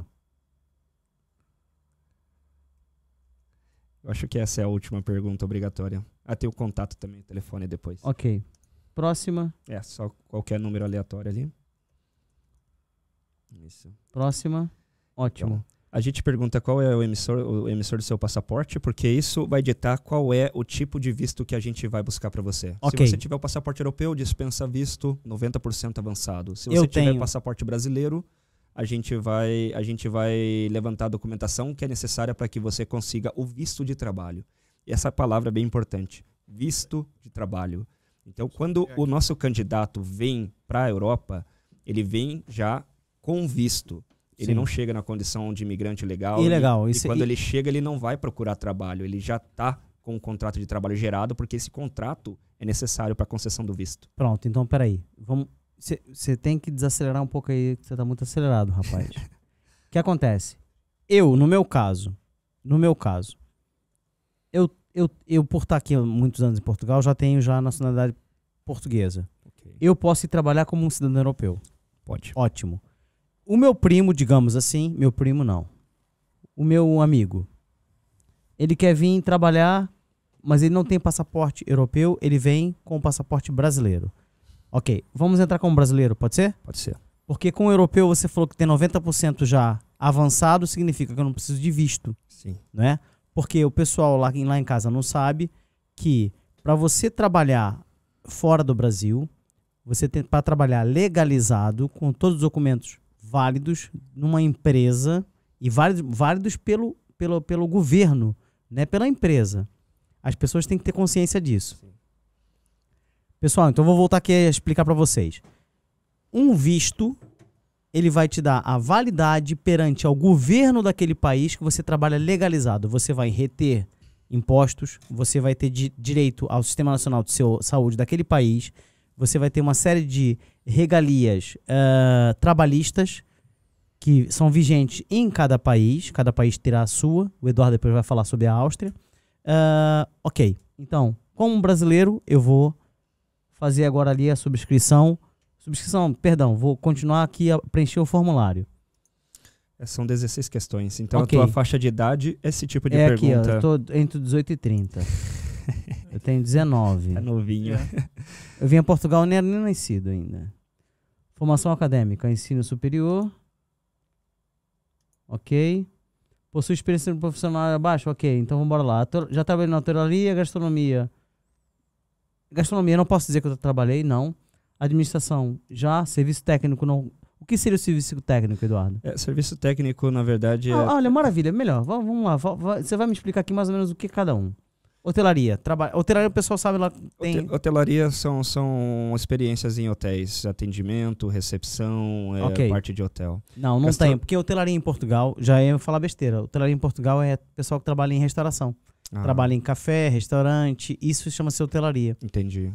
Eu acho que essa é a última pergunta obrigatória. Ah, tem o contato também, o telefone depois.
Ok. Próxima,
É, só qualquer número aleatório ali. Isso.
próxima. Ótimo.
A gente pergunta qual é o emissor, o emissor do seu passaporte, porque isso vai ditar qual é o tipo de visto que a gente vai buscar para você.
Ok.
Se você tiver o passaporte europeu, dispensa visto 90% avançado. Se você
Eu
tiver
tenho.
passaporte brasileiro, a gente vai a gente vai levantar a documentação que é necessária para que você consiga o visto de trabalho. E essa palavra é bem importante, visto de trabalho. Então, quando o nosso candidato vem para a Europa, ele vem já com visto. Ele
Sim.
não chega na condição de imigrante legal.
Ilegal,
E,
isso-
e quando
e-
ele chega, ele não vai procurar trabalho. Ele já está com o contrato de trabalho gerado, porque esse contrato é necessário para a concessão do visto.
Pronto, então peraí. Você tem que desacelerar um pouco aí, que você tá muito acelerado, rapaz. O que acontece? Eu, no meu caso, no meu caso, eu, eu, eu por estar aqui há muitos anos em Portugal, já tenho já a nacionalidade portuguesa. Eu posso ir trabalhar como um cidadão europeu.
Pode.
Ótimo. O meu primo, digamos assim, meu primo não. O meu amigo, ele quer vir trabalhar, mas ele não tem passaporte europeu, ele vem com o passaporte brasileiro. Ok, vamos entrar como brasileiro, pode ser?
Pode ser.
Porque com o europeu você falou que tem 90% já avançado, significa que eu não preciso de visto,
Sim.
não é? Porque o pessoal lá, lá em casa não sabe que para você trabalhar fora do Brasil, você tem para trabalhar legalizado, com todos os documentos válidos, numa empresa e válidos, válidos pelo, pelo, pelo governo, né? pela empresa. As pessoas têm que ter consciência disso. Pessoal, então eu vou voltar aqui a explicar para vocês. Um visto, ele vai te dar a validade perante ao governo daquele país que você trabalha legalizado. Você vai reter impostos, você vai ter di- direito ao Sistema Nacional de Saúde daquele país, você vai ter uma série de regalias ah, trabalhistas que são vigentes em cada país, cada país terá a sua. O Eduardo depois vai falar sobre a Áustria. Ah, ok, então, como brasileiro, eu vou fazer agora ali a subscrição. Subscrição, perdão, vou continuar aqui a preencher o formulário.
É, São 16 questões. Então
Ok.
a tua faixa de idade, esse tipo de
é aqui,
pergunta.
ó, eu tô entre 18 e 30. eu tenho 19.
É novinho.
Eu vim a Portugal nem era nem nascido ainda. Formação acadêmica, ensino superior. Ok. Possui experiência profissional abaixo? Ok, então vamos embora lá. Já trabalhei na hotelaria, gastronomia. Gastronomia, não posso dizer que eu trabalhei, não. Administração, já. Serviço técnico, não. O que seria o serviço técnico, Eduardo?
É, serviço técnico, na verdade, é,
Ah, olha, maravilha, melhor. Va- Vamos lá. Você vai me explicar aqui mais ou menos o que é cada um. Hotelaria. Traba... Hotelaria o pessoal sabe lá. Tem...
Hote- Hotelaria são, são experiências em hotéis, atendimento, recepção, é,
Ok.
parte de hotel.
Não, não
Gastro-
tem. Porque hotelaria em Portugal, já ia falar besteira. Hotelaria em Portugal é pessoal que trabalha em restauração.
Ah,
Trabalha em café, restaurante. Isso chama-se hotelaria.
Entendi.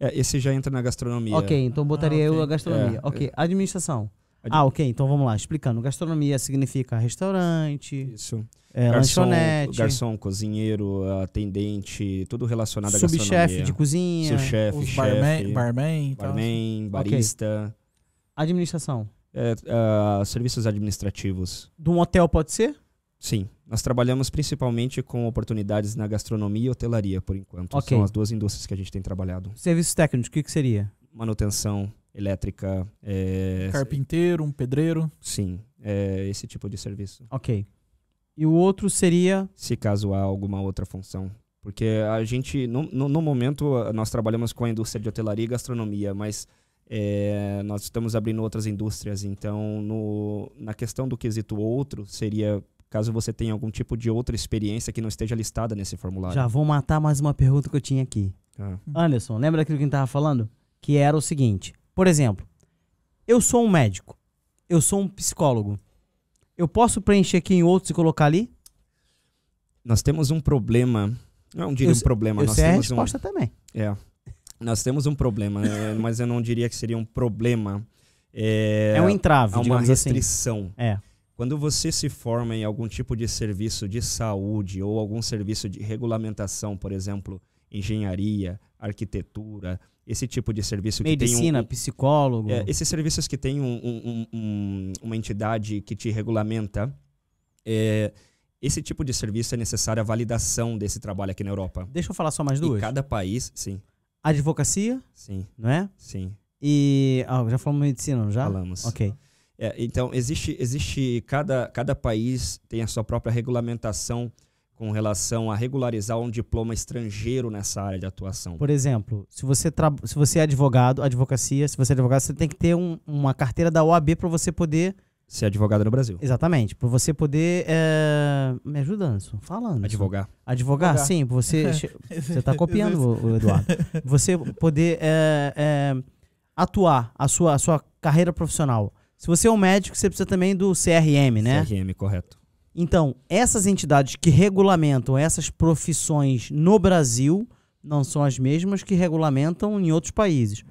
É, esse já entra na gastronomia.
Ok, então botaria
Ah,
eu
ok.
a gastronomia.
É,
ok, administração.
Ad-
Ah, ok, então vamos lá, explicando. Gastronomia significa restaurante,
Isso.
É,
garçom,
lanchonete,
garçom, cozinheiro, atendente, tudo relacionado à
subchefe
gastronomia.
de cozinha,
Subchefe, chefe,
barman, barman,
barman, barista,
administração.
é, ah, serviços administrativos.
De um hotel pode ser?
Sim, nós trabalhamos principalmente com oportunidades na gastronomia e hotelaria, por enquanto.
Ok.
São as duas indústrias que a gente tem trabalhado.
Serviços técnicos, o que, que seria?
Manutenção elétrica, é,
Carpinteiro, um pedreiro.
sim, é esse tipo de serviço.
Ok. E o outro seria.
Se caso há alguma outra função. Porque a gente, no, no, no momento, nós trabalhamos com a indústria de hotelaria e gastronomia, mas é, nós estamos abrindo outras indústrias. Então, no, na questão do quesito outro, seria caso você tenha algum tipo de outra experiência que não esteja listada nesse formulário.
Já vou matar mais uma pergunta que eu tinha aqui.
Ah,
Anderson, lembra daquilo que a gente tava falando? Que era o seguinte: por exemplo, eu sou um médico, eu sou um psicólogo. Eu posso preencher aqui em outros e colocar ali?
nós temos um problema. Não diria
Eu
um problema,
eu
nós
sei a
temos um,
resposta também.
É. Nós temos um problema, é, mas eu não diria que seria um problema. É,
É, um entrave,
há uma
assim.
restrição.
É.
Quando você se forma em algum tipo de serviço de saúde ou algum serviço de regulamentação, por exemplo, engenharia, arquitetura, esse tipo de serviço que tem
Medicina,
um,
psicólogo.
é, esses serviços que têm um- um- um- um- uma entidade que te regulamenta, é, esse tipo de serviço é necessária a validação desse trabalho aqui na Europa.
Deixa eu falar só mais
E
duas.
cada país, sim,
Advocacia,
sim,
não é?
sim,
E. Ah, já falamos medicina, já?
falamos.
Ok.
É, então, existe, existe cada, cada país tem a sua própria regulamentação com relação a regularizar um diploma estrangeiro nessa área de atuação.
Por exemplo, se você, tra... se você é advogado, advocacia, se você é advogado, você tem que ter um- uma carteira da OAB para você poder.
Ser advogado no Brasil.
Exatamente, para você poder. é, Me ajuda, Anderson. Fala, Anderson.
Advogar.
Advogar,
Advogar.
sim, você. Você tá copiando o, o Eduardo. Você poder é, é, atuar a sua, a sua carreira profissional. Se você é um médico, você precisa também do CRM, né?
CRM, correto.
Então, essas entidades que regulamentam essas profissões no Brasil não são as mesmas que regulamentam em outros países.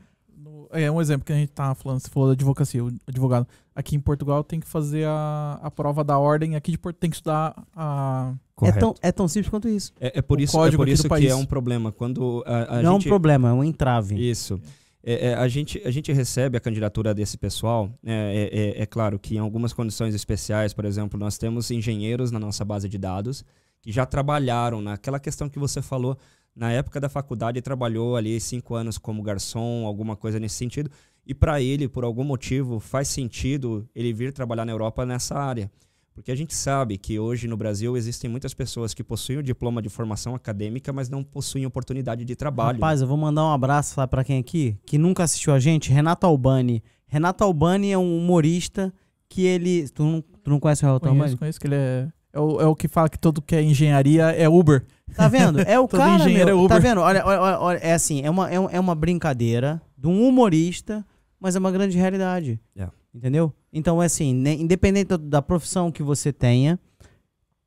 É um exemplo que a gente tava falando, você falou da advocacia, o advogado. Aqui em Portugal tem que fazer a, a prova da ordem, aqui de Porto tem que estudar a.
É
Correto.
tão, é tão simples quanto isso.
É, é por
o
isso, é por isso que
país.
é um problema. Quando a, a
não é um
gente...
problema, é um entrave.
Isso. É, é, a, gente, a gente recebe a candidatura desse pessoal. né, É, é- é claro que em algumas condições especiais, por exemplo, nós temos engenheiros na nossa base de dados que já trabalharam naquela questão que você falou. Na época da faculdade, trabalhou ali cinco anos como garçom, alguma coisa nesse sentido. E para ele, por algum motivo, faz sentido ele vir trabalhar na Europa nessa área. Porque a gente sabe que hoje no Brasil existem muitas pessoas que possuem o diploma de formação acadêmica, mas não possuem oportunidade de trabalho.
Rapaz, eu vou mandar um abraço lá pra quem aqui, que nunca assistiu a gente, Renato Albani. Renato Albani é um humorista que ele... Tu não, tu não conhece o Renato
Conheço,
Albani?
conheço que ele é. É o, é o que fala que todo que é engenharia é Uber.
Tá vendo? É o
Todo
cara,
engenheiro
meu,
é Uber.
Tá vendo? Olha, olha, olha, olha, é assim, é uma, é, um- é uma brincadeira de um humorista, mas é uma grande realidade.
É.
Entendeu? Então, é assim, né, independente da, profissão que você tenha,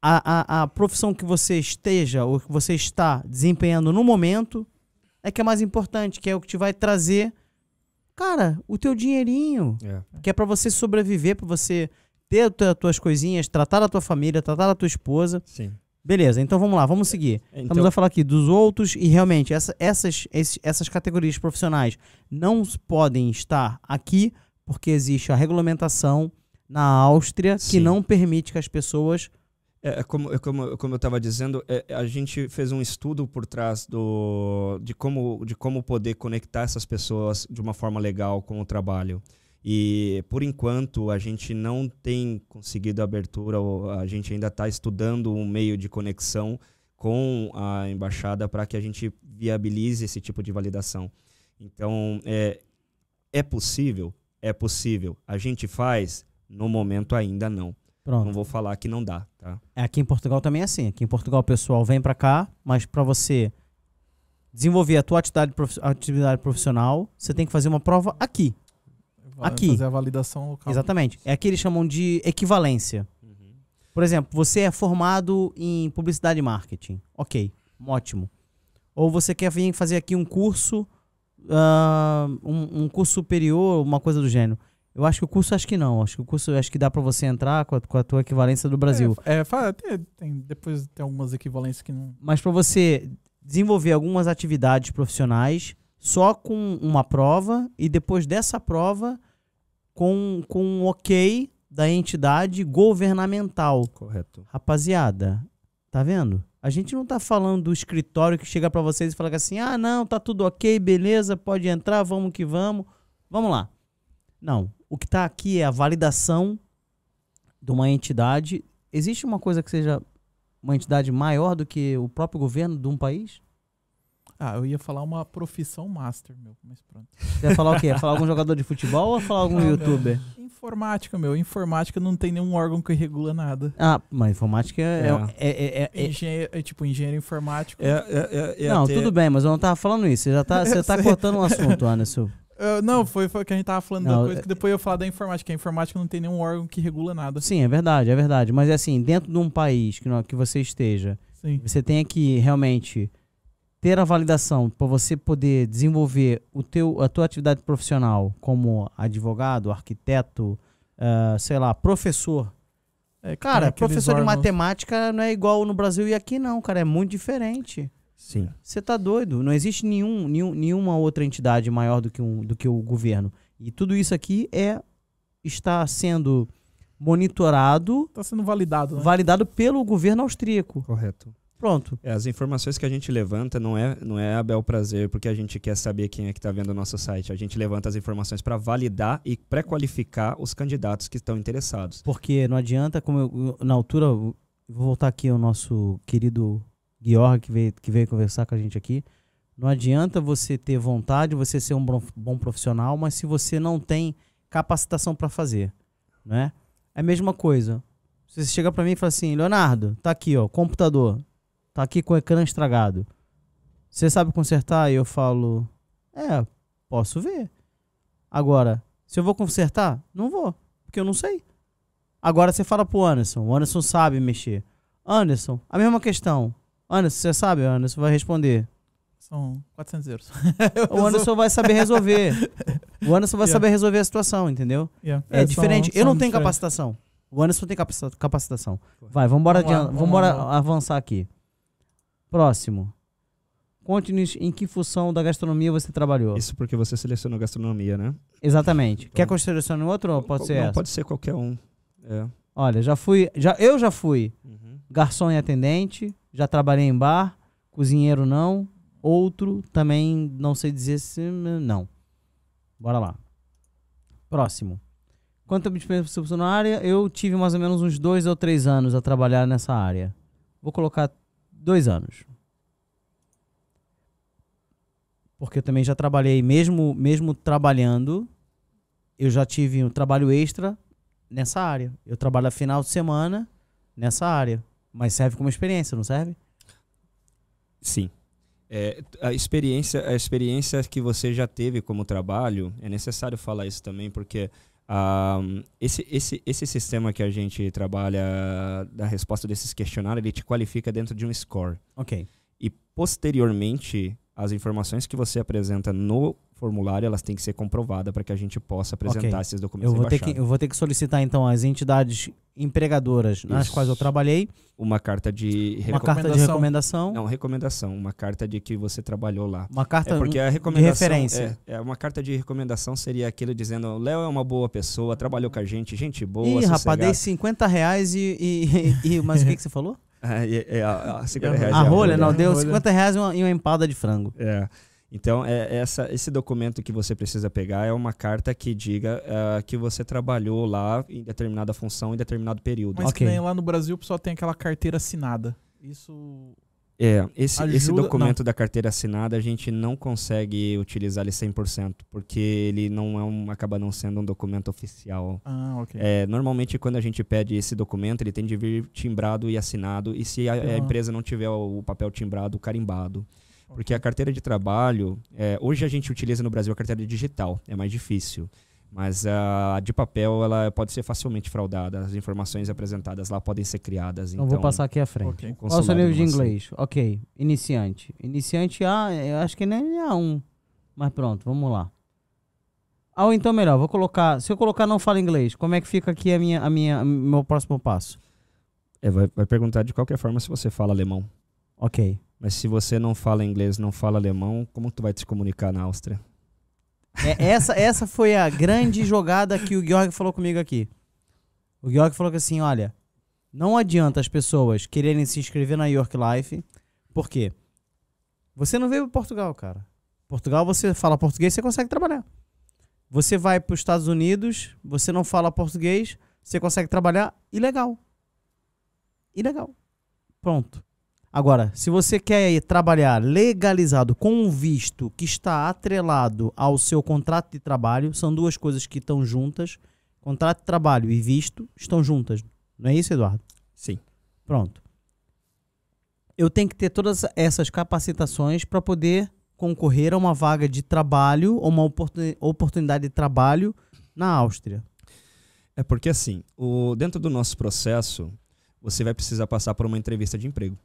a, a, a profissão que você esteja ou que você está desempenhando no momento é que é mais importante, que é o que te vai trazer, cara, o teu dinheirinho.
É.
Que é pra você sobreviver, pra você ter as tuas- coisinhas, tratar da tua família, tratar da tua esposa.
Sim.
Beleza, então vamos lá, vamos seguir. Estamos
Então,
a falar aqui dos outros e realmente essa- essas, esses- essas categorias profissionais não podem estar aqui porque existe a regulamentação na Áustria que
Sim.
não permite que as pessoas.
É, é como, é como, como eu estava dizendo, é, a gente fez um estudo por trás do, de, como, de como poder conectar essas pessoas de uma forma legal com o trabalho. E, por enquanto, a gente não tem conseguido abertura, a gente ainda está estudando um meio de conexão com a embaixada para que a gente viabilize esse tipo de validação. Então, é, é possível? É possível. A gente faz? No momento ainda não. Não
Pronto.
vou falar que não dá, tá?
Aqui em Portugal também é assim. Aqui em Portugal o pessoal vem pra cá, mas pra você desenvolver a tua atividade, atividade profissional, você tem que fazer uma prova aqui.
Vai
Aqui.
Fazer a validação local.
Exatamente. É aqui eles chamam de equivalência. Por exemplo, você é formado em publicidade e marketing. Ok, ótimo. Ou você quer vir fazer aqui um curso, ah, um, um curso superior, uma coisa do gênero. Eu acho que o curso, acho que não. Acho que o curso, acho que dá pra você entrar com a, com a tua equivalência do Brasil.
É, é, tem, tem- depois tem algumas equivalências que não.
Mas pra você desenvolver algumas atividades profissionais só com uma prova e depois dessa prova com, com um ok da entidade governamental.
Correto.
Rapaziada, tá vendo? A gente não tá falando do escritório que chega pra vocês e fala assim: "Ah, não, tá tudo OK, beleza, pode entrar, vamos que vamos". Vamos lá. Não, o que tá aqui é a validação de uma entidade. Existe uma coisa que seja uma entidade maior do que o próprio governo de um país?
Ah, eu ia falar uma profissão master, meu, mas pronto.
Você ia falar o quê? Ia falar algum jogador de futebol ou falar algum
meu.
youtuber?
Informática, meu. Informática não tem nenhum órgão que regula nada.
Ah, mas informática é.
É.
é- é- é- é-
Engenheiro, é tipo engenheiro informático.
É, é, é, é
não,
até-
tudo bem, mas eu não tava falando isso. Você já tá, você tá cortando um assunto, Anderson.
Ah, não, foi, foi que a gente tava falando
Não,
da coisa
é-
que depois eu ia falar da informática. A informática não tem nenhum órgão que regula nada.
Sim, é verdade, é verdade. Mas assim, dentro de um país que, não- que você esteja,
Sim.
você tem que realmente ter a validação para você poder desenvolver o teu, a tua atividade profissional como advogado, arquiteto, ah, sei lá, professor.
É,
Cara,
aqueles
professor de
órgãos-
matemática não é igual no Brasil e aqui não, cara, é muito diferente.
Sim.
Você tá doido? Não existe nenhum, nenhum, nenhuma outra entidade maior do que, um, do que o governo. E tudo isso aqui é está sendo monitorado,
Tá sendo validado, né?
validado pelo governo austríaco.
Correto.
Pronto.
É, as informações que a gente levanta não é, não é a bel prazer porque a gente quer saber quem é que está vendo o nosso site. A gente levanta as informações para validar e pré-qualificar os candidatos que estão interessados.
Porque não adianta, como eu, na altura, vou voltar aqui ao nosso querido Georg, que veio, que veio conversar com a gente aqui. Não adianta você ter vontade, você ser um bom, profissional, mas se você não tem capacitação para fazer, né? É a mesma coisa. Você chega para mim e fala assim, Leonardo, tá aqui, ó, computador, tá aqui com o ecrã estragado. Você sabe consertar? E eu falo, é, posso ver. Agora, se eu vou consertar, não vou, porque eu não sei. Agora você fala pro Anderson, o Anderson sabe mexer. Anderson, a mesma questão. Anderson, você sabe? O Anderson vai responder.
São 400 euros.
O Anderson vai saber resolver. O Anderson vai
Yeah.
saber resolver a situação, entendeu?
Yeah.
É,
são-
diferente. eu
são
não tenho
diferentes.
capacitação. O Anderson tem capacita- capacitação. Vai, vamos embora,
Vamos lá, vamos
vamos avançar aqui. Próximo. Conte-nos em que função da gastronomia você trabalhou.
Isso porque você selecionou gastronomia, né?
Exatamente. Quer que
Então-
eu selecione outro ou pode ser
Não,
essa?
pode ser qualquer um. É.
Olha, já fui. Já, eu já fui
Uhum.
garçom e atendente, já trabalhei em bar, cozinheiro não, outro também não sei dizer se não. Bora lá. Próximo. Quanto tempo de experiência na área? Eu tive mais ou menos uns dois ou três anos a trabalhar nessa área. Vou colocar dois anos. Porque eu também já trabalhei, mesmo, mesmo trabalhando, eu já tive um trabalho extra nessa área. Eu trabalho a final de semana nessa área. Mas serve como experiência, não serve?
Sim. É, a experiência a experiência que você já teve como trabalho é necessário falar isso também porque um, esse, esse, esse sistema que a gente trabalha da resposta desses questionários ele te qualifica dentro de um score.
Ok.
E posteriormente as informações que você apresenta no formulário elas têm que ser comprovadas para que a gente possa apresentar
Ok.
esses documentos
eu vou, ter que, eu vou ter que solicitar então às entidades empregadoras nas
Isso.
quais eu trabalhei
uma carta de
uma
reco-
carta de
Recomendação.
recomendação
não recomendação uma carta de que você trabalhou lá
uma carta
É porque a
de
recomendação
referência
É, é uma carta de recomendação seria aquilo dizendo: o Léo é uma boa pessoa, trabalhou com a gente, gente boa.
Ih, rapaz,
sossegada."
dei 50 reais e. e, e- mas o que, que você falou?
É, é, é, a, a 50 reais
A rolha, não, deu
Rolha.
50 reais e uma, e uma empada de frango.
É. Então, é, essa, esse documento que você precisa pegar é uma carta que diga ah, que você trabalhou lá em determinada função em determinado período.
Mas
Ok.
que nem lá no Brasil o pessoal tem aquela carteira assinada. Isso.
É, esse, esse
Ajuda-
documento da carteira assinada a gente não consegue utilizar ele 100%, porque ele não é um, acaba não sendo um documento oficial.
Ah, ok.
É, normalmente, quando a gente pede esse documento, ele tem de vir timbrado e assinado, e se a, a empresa não tiver o, o papel timbrado, carimbado. Porque a carteira de trabalho, é, hoje a gente utiliza no Brasil a carteira digital, é mais difícil. Mas a de papel, ela pode ser facilmente fraudada. As informações apresentadas lá podem ser criadas.
Então,
Então,
vou passar aqui à frente.
Ok.
Qual é o seu nível de inglês? Ok, iniciante. Iniciante A, eu acho que nem é A1. Mas pronto, vamos lá. Ah, ou então melhor, vou colocar. Se eu colocar não fala inglês, como é que fica aqui a minha, a minha, meu próximo passo?
É, vai, vai perguntar de qualquer forma se você fala alemão.
Ok.
Mas se você não fala inglês, não fala alemão, como tu vai te comunicar na Áustria?
É, essa, essa foi a grande jogada que o Georg falou comigo aqui. O Georg falou que assim, olha, não adianta as pessoas quererem se inscrever na York Life, por quê? Você não veio para Portugal, cara. Portugal você fala português, você consegue trabalhar. Você vai para os Estados Unidos, você não fala português, você consegue trabalhar ilegal. Ilegal. Pronto. Agora, se você quer ir trabalhar legalizado com um visto que está atrelado ao seu contrato de trabalho, são duas coisas que estão juntas. Contrato de trabalho e visto estão juntas. Não é isso, Eduardo?
Sim.
Pronto. Eu tenho que ter todas essas capacitações para poder concorrer a uma vaga de trabalho ou uma oportuni- oportunidade de trabalho na Áustria.
É porque assim, o, dentro do nosso processo, você vai precisar passar por uma entrevista de emprego.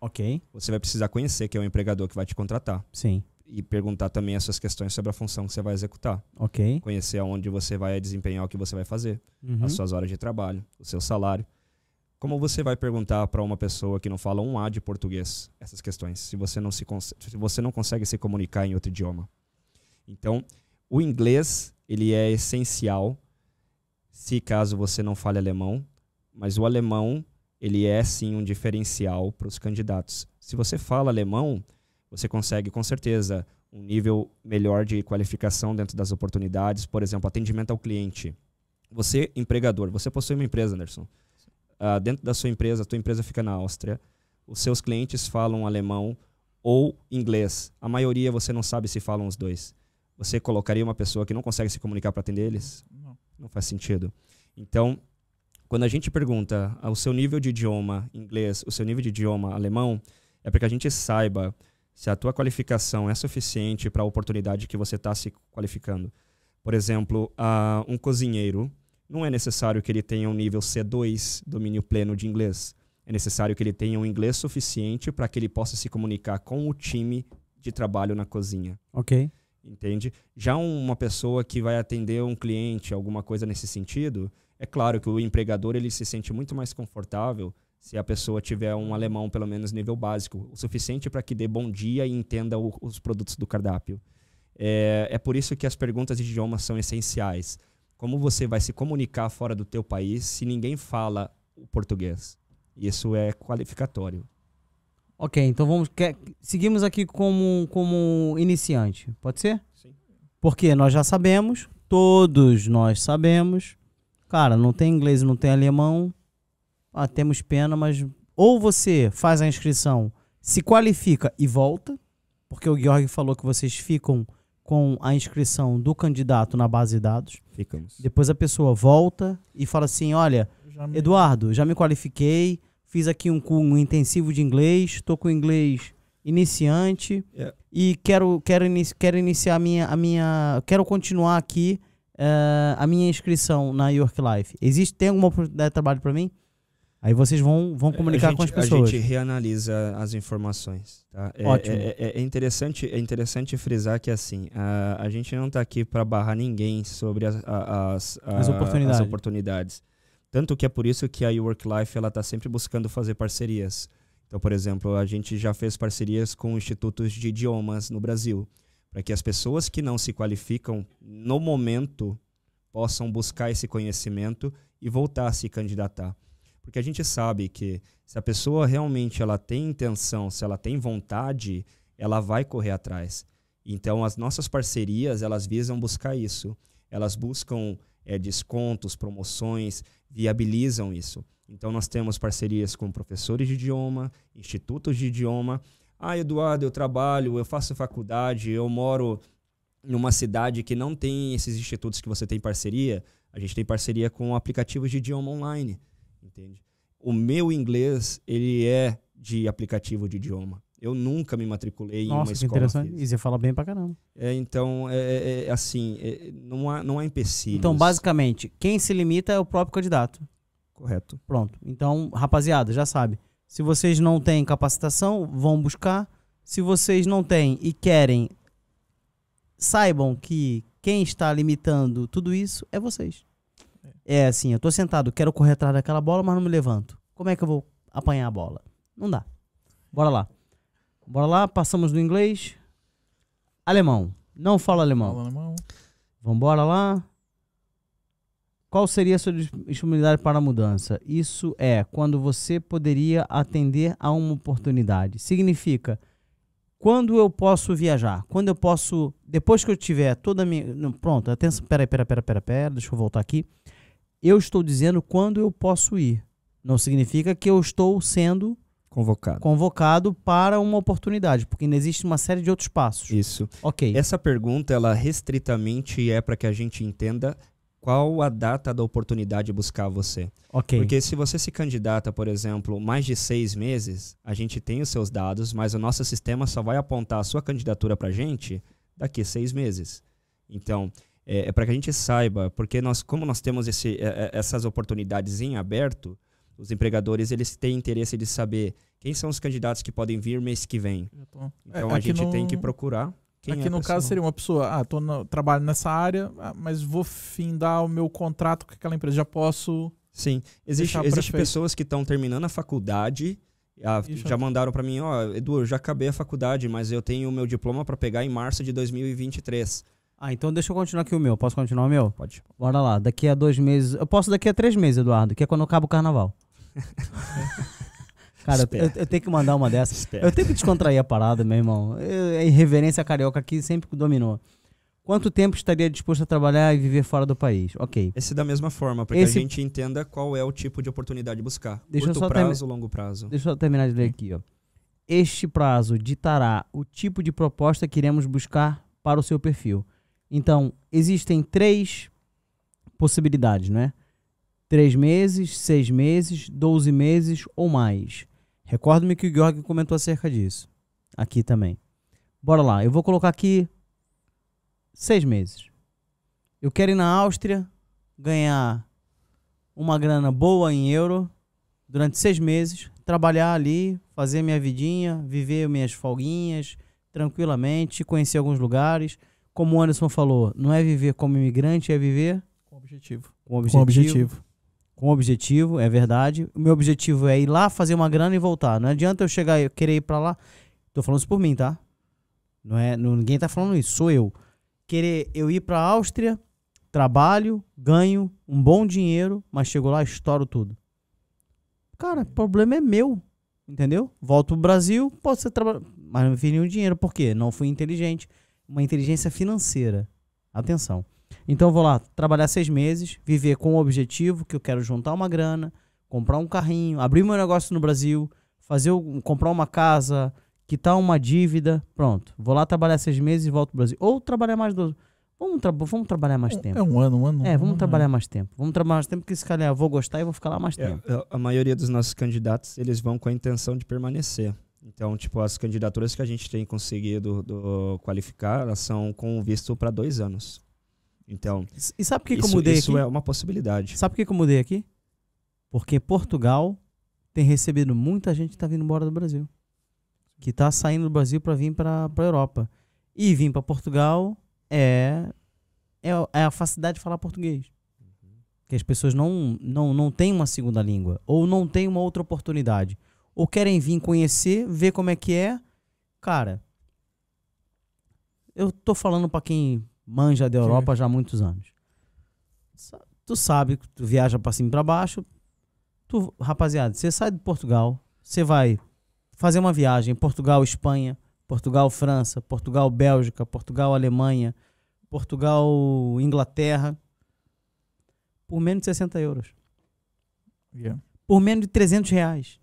Ok?
Você vai precisar conhecer que é o empregador que vai te contratar.
Sim.
E perguntar também as suas questões sobre a função que você vai executar.
Ok.
Conhecer aonde você vai desempenhar o que você vai fazer.
Uhum.
As suas horas de trabalho, o seu salário. Como você vai perguntar para uma pessoa que não fala um A de português essas questões, se você não se se você não consegue se comunicar em outro idioma? Então, o inglês, ele é essencial se caso você não fale alemão, mas o alemão, ele é sim um diferencial para os candidatos. Se você fala alemão, você consegue com certeza um nível melhor de qualificação dentro das oportunidades, por exemplo, atendimento ao cliente. Você, empregador, você possui uma empresa, Anderson. Ah, dentro da sua empresa, a tua empresa fica na Áustria. Os seus clientes falam alemão ou inglês. A maioria você não sabe se falam os dois. Você colocaria uma pessoa que não consegue se comunicar para atender eles?
Não.
Não faz sentido. Então, quando a gente pergunta o seu nível de idioma inglês, o seu nível de idioma alemão, é para que a gente saiba se a tua qualificação é suficiente para a oportunidade que você está se qualificando. Por exemplo, ah, um cozinheiro, não é necessário que ele tenha um nível C2, domínio pleno de inglês. É necessário que ele tenha um inglês suficiente para que ele possa se comunicar com o time de trabalho na cozinha
Ok.
entende? Já uma pessoa que vai atender um cliente, alguma coisa nesse sentido, é claro que o empregador ele se sente muito mais confortável se a pessoa tiver um alemão pelo menos nível básico, o suficiente para que dê bom dia e entenda o- os produtos do cardápio. É, é por isso que as perguntas de idioma são essenciais. Como você vai se comunicar fora do teu país se ninguém fala o português? Isso é qualificatório.
Ok, então vamos. quer- seguimos aqui como, como iniciante. Pode ser?
Sim.
Porque nós já sabemos, todos nós sabemos, Cara, não tem inglês, não tem alemão. Ah, temos pena, mas ou você faz a inscrição, se qualifica e volta, porque o Georg falou que vocês ficam com a inscrição do candidato na base de dados.
Ficamos.
Depois a pessoa volta e fala assim: olha,
Já me-
Eduardo, já me qualifiquei, fiz aqui um, um intensivo de inglês, estou com inglês iniciante
É.
e quero, quero, inici- quero iniciar a minha, a minha. Quero continuar aqui eh, a minha inscrição na York Life. Existe, tem alguma oportunidade de trabalho para mim? Aí vocês vão, vão comunicar
gente,
com as pessoas.
A gente reanalisa as informações. Tá? É,
Ótimo.
É, é- é interessante, é interessante frisar que assim, a, a gente não está aqui para barrar ninguém sobre as, as,
As oportunidades.
as oportunidades. Tanto que é por isso que a Work Life está sempre buscando fazer parcerias. Então, por exemplo, a gente já fez parcerias com institutos de idiomas no Brasil, para que as pessoas que não se qualificam no momento possam buscar esse conhecimento e voltar a se candidatar. Porque a gente sabe que se a pessoa realmente ela tem intenção, se ela tem vontade, ela vai correr atrás. Então as nossas parcerias, elas visam buscar isso. Elas buscam eh, descontos, promoções, viabilizam isso. Então nós temos parcerias com professores de idioma, institutos de idioma. Ah, Eduardo, eu trabalho, eu faço faculdade, eu moro numa cidade que não tem esses institutos que você tem parceria. A gente tem parceria com aplicativos de idioma online entende? O meu inglês, ele é de aplicativo de idioma. Eu nunca me matriculei em uma
Nossa, que
escola.
interessante. E você fala bem pra caramba.
É, então, é, é- é assim, é- não, há, não há empecilhos.
Então, basicamente, quem se limita é o próprio candidato.
Correto.
Pronto. Então, rapaziada, já sabe. Se vocês não têm capacitação, vão buscar. Se vocês não têm e querem, saibam que quem está limitando tudo isso é vocês. É assim, eu tô sentado, quero correr atrás daquela bola, mas não me levanto. Como é que eu vou apanhar a bola? Não dá. Bora lá. Bora lá, passamos do inglês. Alemão. Não fala alemão.
Fala, alemão.
Vambora lá. Qual seria a sua dis- disponibilidade para a mudança? Isso é quando você poderia atender a uma oportunidade. Significa quando eu posso viajar, quando eu posso, depois que eu tiver toda a minha, não, pronto, atenção, pera, pera, pera, pera, pera, deixa eu voltar aqui. Eu estou dizendo quando eu posso ir. Não significa que eu estou sendo
Convocado.
convocado para uma oportunidade, porque ainda existe uma série de outros passos.
Isso.
Ok.
Essa pergunta, ela restritamente é para que a gente entenda qual a data da oportunidade de buscar você.
ok.
Porque se você se candidata, por exemplo, mais de seis meses, a gente tem os seus dados, mas o nosso sistema só vai apontar a sua candidatura para a gente daqui a seis meses. Então, é, é para que a gente saiba, porque nós, como nós temos esse, é, é, essas oportunidades em aberto, os empregadores eles têm interesse de saber quem são os candidatos que podem vir mês que vem. Então
É,
a
aqui
gente
no-
tem que procurar. Quem
Aqui
é a
no
pessoa.
caso seria uma pessoa, ah, tô no, trabalho nessa área, ah, mas vou findar o meu contrato com aquela empresa. Já posso.
Sim, existe,
deixar pra
existe pessoas que estão terminando a faculdade,
E já-
mandaram para mim, ó, Edu, eu já acabei a faculdade, mas eu tenho o meu diploma para pegar em março de 2023.
Ah, então deixa eu continuar aqui o meu. Posso continuar o meu?
Pode.
Bora lá. Daqui a dois meses. Eu posso daqui a três meses, Eduardo, que é quando acaba o carnaval. Cara, eu, eu tenho que mandar uma dessas.
Espera.
Eu tenho que descontrair a parada, meu irmão. Eu- A irreverência carioca aqui sempre dominou. Quanto tempo estaria disposto a trabalhar e viver fora do país? Ok.
Esse da mesma forma, para que
Esse-
a gente entenda qual é o tipo de oportunidade de buscar.
Deixa
Curto prazo, longo prazo.
Deixa eu terminar de ler aqui, ó. Este prazo ditará o tipo de proposta que iremos buscar para o seu perfil. Então, existem três possibilidades, né? Três meses, seis meses, 12 meses ou mais. Recordo-me que o Georg comentou acerca disso. Aqui também. Bora lá, eu vou colocar aqui seis meses. Eu quero ir na Áustria, ganhar uma grana boa em euro durante seis meses, trabalhar ali, fazer minha vidinha, viver minhas folguinhas tranquilamente, conhecer alguns lugares. Como o Anderson falou, não é viver como imigrante, é viver
Com objetivo.
com objetivo.
Com objetivo.
Com objetivo, é verdade. O meu objetivo é ir lá, fazer uma grana e voltar. Não adianta eu chegar e querer ir pra lá. Tô falando isso por mim, tá? Não é, não- ninguém tá falando isso, sou eu. Querer eu ir pra Áustria, trabalho, ganho um bom dinheiro, mas chego lá, estouro tudo. Cara, o problema é meu, entendeu? Volto pro Brasil, posso ser trabalhar, mas não fiz nenhum dinheiro. Por quê? Não fui inteligente. Uma inteligência financeira. Atenção. Então eu vou lá trabalhar seis meses, viver com o objetivo que eu quero juntar uma grana, comprar um carrinho, abrir meu negócio no Brasil, fazer comprar uma casa, quitar uma dívida, pronto. Vou lá trabalhar seis meses e volto pro Brasil. Ou trabalhar mais do. Vamos, tra- vamos trabalhar mais tempo.
É um ano, um ano.
É, vamos
um
trabalhar
ano.
mais tempo. Vamos trabalhar mais tempo, porque se calhar eu vou gostar e vou ficar lá mais
É,
tempo.
a- a maioria dos nossos candidatos, eles vão com a intenção de permanecer. Então, tipo, as candidaturas que a gente tem conseguido do- qualificar, elas são com visto para dois anos. Então,
E sabe por que, que eu
isso,
mudei
isso
aqui?
é uma possibilidade.
Sabe por que, que eu mudei aqui? Porque Portugal tem recebido muita gente que tá vindo embora do Brasil. Que tá saindo do Brasil para vir para a Europa. E vir para Portugal é, é, é a facilidade de falar português. Que as pessoas não, não, não têm uma segunda língua. Ou não têm uma outra oportunidade. Ou querem vir conhecer, ver como é que é. Cara, eu tô falando para quem manja da Europa já há muitos anos. Tu sabe que tu viaja para cima e para baixo. Tu, rapaziada, você sai de Portugal, você vai fazer uma viagem Portugal, Espanha, Portugal, França, Portugal, Bélgica, Portugal, Alemanha, Portugal, Inglaterra, por menos de 60 euros.
Yeah.
Por menos de 300 reais.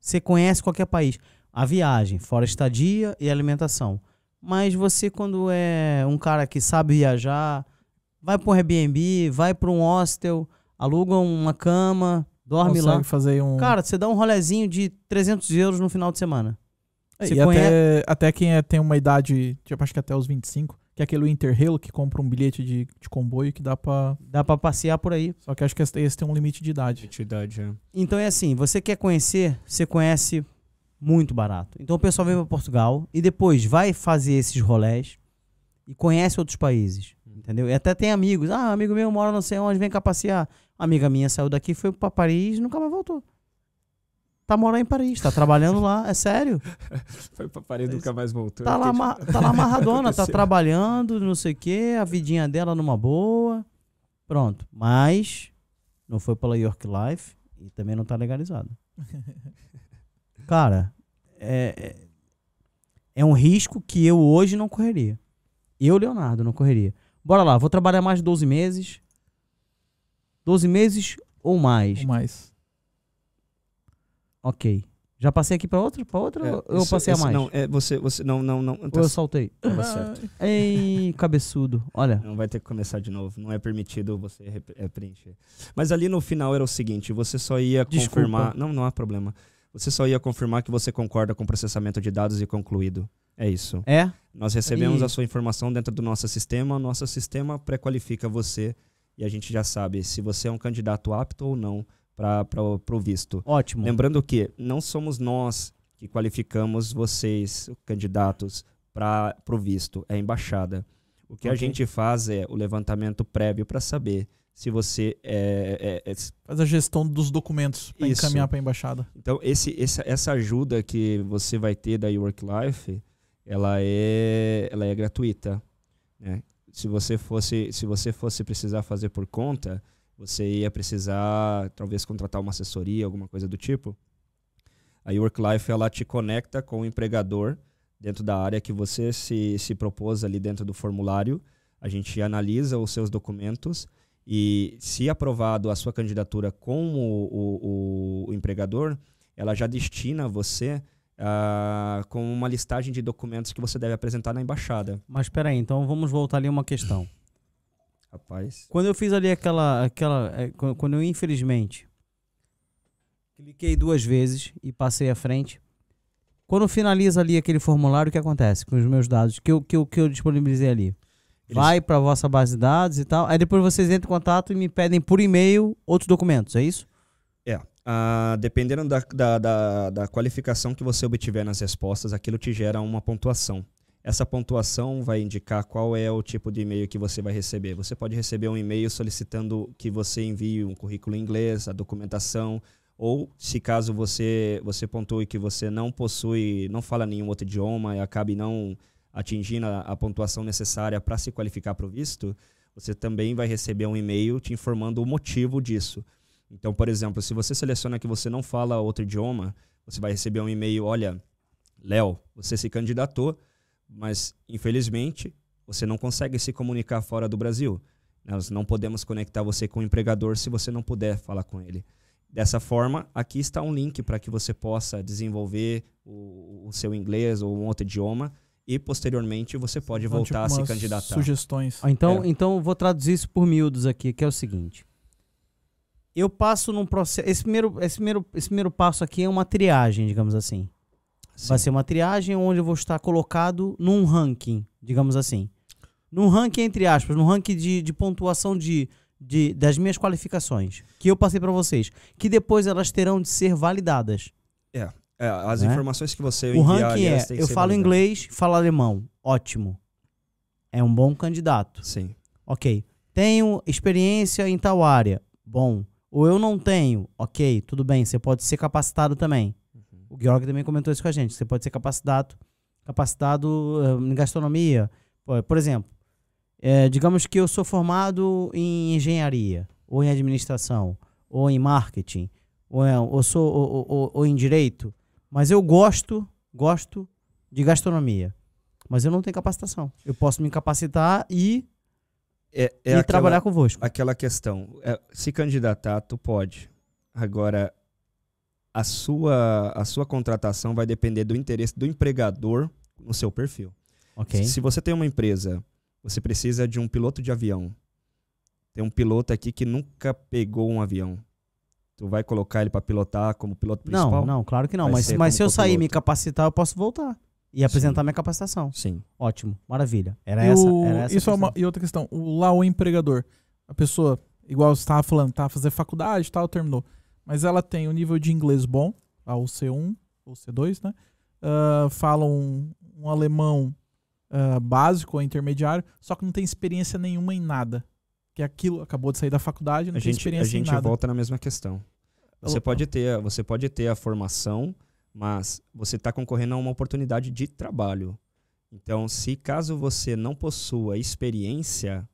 Você conhece qualquer país. A viagem, fora estadia e alimentação. Mas você, quando é um cara que sabe viajar, vai para um Airbnb, vai para um hostel, aluga uma cama, dorme
Consegue
lá.
fazer um.
Cara, você dá um rolezinho de 300 euros no final de semana.
É,
você
e
conhece-
até, até quem é- tem uma idade, tipo, acho que até os 25, que é aquele Interrail que compra um bilhete de, de comboio que dá pra.
Dá pra passear por aí.
Só que acho que esse, tem um limite de idade.
Identidade, é.
Então é assim, você quer conhecer, você conhece muito barato. Então o pessoal vem para Portugal e depois vai fazer esses rolés e conhece outros países, entendeu? E até tem amigos. Ah, amigo meu mora não sei onde, vem cá passear. Amiga minha saiu daqui, foi para Paris, nunca mais voltou. Tá morando em Paris, tá trabalhando lá, é sério.
Foi pra Paris nunca mais voltou.
Tá lá, ama- tá lá amarradona, tá trabalhando, não sei o quê, a vidinha dela numa boa. Pronto. Mas não foi pela York Life e também não tá legalizado. Cara, é, é- é um risco que eu hoje não correria. Eu, Leonardo, não correria. Bora lá, vou trabalhar mais de 12 meses. 12 meses ou mais.
Ou mais.
Ok. Já passei aqui pra outra? Pra outra
É,
ou eu
isso-
passei a mais?
Não, é, você, você, não, não, não.
ou
Tá,
eu saltei?
tava certo.
Ei, cabeçudo. Olha.
Não vai ter que começar de novo. Não é permitido você é, preencher. Mas ali no final era o seguinte: você só ia
Desculpa.
confirmar. Não, não há problema. Você só ia confirmar que você concorda com o processamento de dados e concluído. É isso.
É?
Nós recebemos
E-
a sua informação dentro do nosso sistema, nosso sistema pré-qualifica você e a gente já sabe se você é um candidato apto ou não para o visto.
Ótimo.
Lembrando que não somos nós que qualificamos vocês, candidatos, para o visto, é a embaixada. O que a
Ok.
gente faz é o levantamento prévio para saber se você é, é- é-
Faz a gestão dos documentos
Isso.
encaminhar pra embaixada.
Então, esse, essa, essa ajuda que você vai ter da Work Life, ela é, ela é gratuita. Né? Se, você fosse, se você fosse precisar fazer por conta, você ia precisar talvez contratar uma assessoria, alguma coisa do tipo. A Work Life ela te conecta com o empregador dentro da área que você se, se propôs ali dentro do formulário. A gente analisa os seus documentos e, se aprovado a sua candidatura com o, o- o empregador, ela já destina você ah, com uma listagem de documentos que você deve apresentar na embaixada.
Mas peraí, então vamos voltar ali uma questão.
Rapaz.
Quando eu fiz ali aquela. aquela é, qu- quando eu, infelizmente, cliquei duas vezes e passei à frente. Quando finaliza ali aquele formulário, o que acontece com os meus dados que eu, que eu, que eu disponibilizei ali?
Eles-
Vai para a vossa base de dados e tal. Aí depois vocês entram em contato e me pedem por e-mail outros documentos, é isso?
É. ah, dependendo da, da, da, da qualificação que você obtiver nas respostas, aquilo te gera uma pontuação. Essa pontuação vai indicar qual é o tipo de e-mail que você vai receber. Você pode receber um e-mail solicitando que você envie um currículo em inglês, a documentação, ou se caso você você pontue que você não possui, não fala nenhum outro idioma e acabe não atingindo a, a pontuação necessária para se qualificar para o visto, você também vai receber um e-mail te informando o motivo disso. Então, por exemplo, se você seleciona que você não fala outro idioma, você vai receber um e-mail, olha, Léo, você se candidatou, mas infelizmente você não consegue se comunicar fora do Brasil. Nós não podemos conectar você com o empregador se você não puder falar com ele. Dessa forma, aqui está um link para que você possa desenvolver o, o, seu inglês ou um outro idioma e posteriormente você pode
Então,
voltar
tipo,
a se candidatar.
Sugestões.
Ó, Então,
É.
então eu vou traduzir isso por miúdos aqui, que é o seguinte. Eu passo num processo. Esse primeiro, esse, primeiro, esse primeiro passo aqui é uma triagem, digamos assim. Vai
Sim.
ser uma triagem onde eu vou estar colocado num ranking, digamos assim. Num ranking, entre aspas, num ranking de, de pontuação de, de, das minhas qualificações, que eu passei para vocês, que depois elas terão de ser validadas.
É, as
Né?
informações que você
o ranking é: eu falo
validadas.
inglês, falo alemão. Ótimo. É um bom candidato.
Sim.
Ok. Tenho experiência em tal área. Bom. Ou eu não tenho. Ok, tudo bem. Você pode ser capacitado também. O Georg também comentou isso com a gente. Você pode ser capacitado, capacitado eh, em gastronomia. Por, exemplo, eh, digamos que eu sou formado em engenharia, ou em administração, ou em marketing, ou, é- ou sou ou, ou- ou em direito, mas eu gosto, gosto de gastronomia. Mas eu não tenho capacitação. Eu posso me capacitar e,
É, é
e
aquela-
trabalhar convosco.
aquela questão. é, se candidatar, tu pode. Agora, a sua, a sua contratação vai depender do interesse do empregador no seu perfil.
Ok.
Se você tem uma empresa, você precisa de um piloto de avião. Tem um piloto aqui que nunca pegou um avião. Tu vai colocar ele para pilotar como piloto principal?
Não, não, claro que não.
Vai
Mas, mas se eu sair e me capacitar, eu posso voltar. E apresentar minha capacitação.
Sim.
Ótimo, maravilha. Era
E
essa,
o-
era essa a
isso é uma,
questão.
e outra questão. O, lá o empregador, a pessoa, igual você estava falando, tá a fazer faculdade e tal, terminou. Mas ela tem o nível de inglês bom, ah, o C1 ou C2, né? Ah, fala um, um alemão ah, básico ou intermediário, só que não tem experiência nenhuma em nada. Que aquilo, acabou de sair da faculdade, não
A
tem
gente, a
experiência em
gente
nada.
volta na mesma questão. Você pode ter, você pode ter a formação, mas você está concorrendo a uma oportunidade de trabalho. Então, se caso você não possua experiência,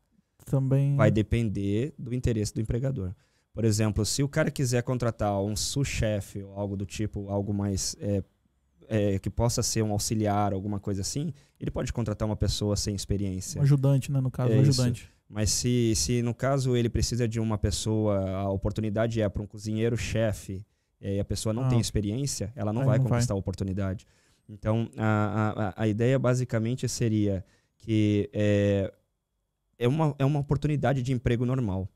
Também.
vai depender do interesse do empregador. Por exemplo, se o cara quiser contratar um sous-chefe ou algo do tipo, algo mais é, é, que possa ser um auxiliar, alguma coisa assim, ele pode contratar uma pessoa sem experiência.
Um ajudante, né? No caso,
É
um
isso. Mas se, se no caso ele precisa de uma pessoa, a oportunidade é para um cozinheiro-chefe, e a pessoa não
Ah.
tem experiência, ela não vai
não vai.
conquistar a oportunidade. Então, a, a, a ideia basicamente seria que é, é, uma, é uma oportunidade de emprego normal.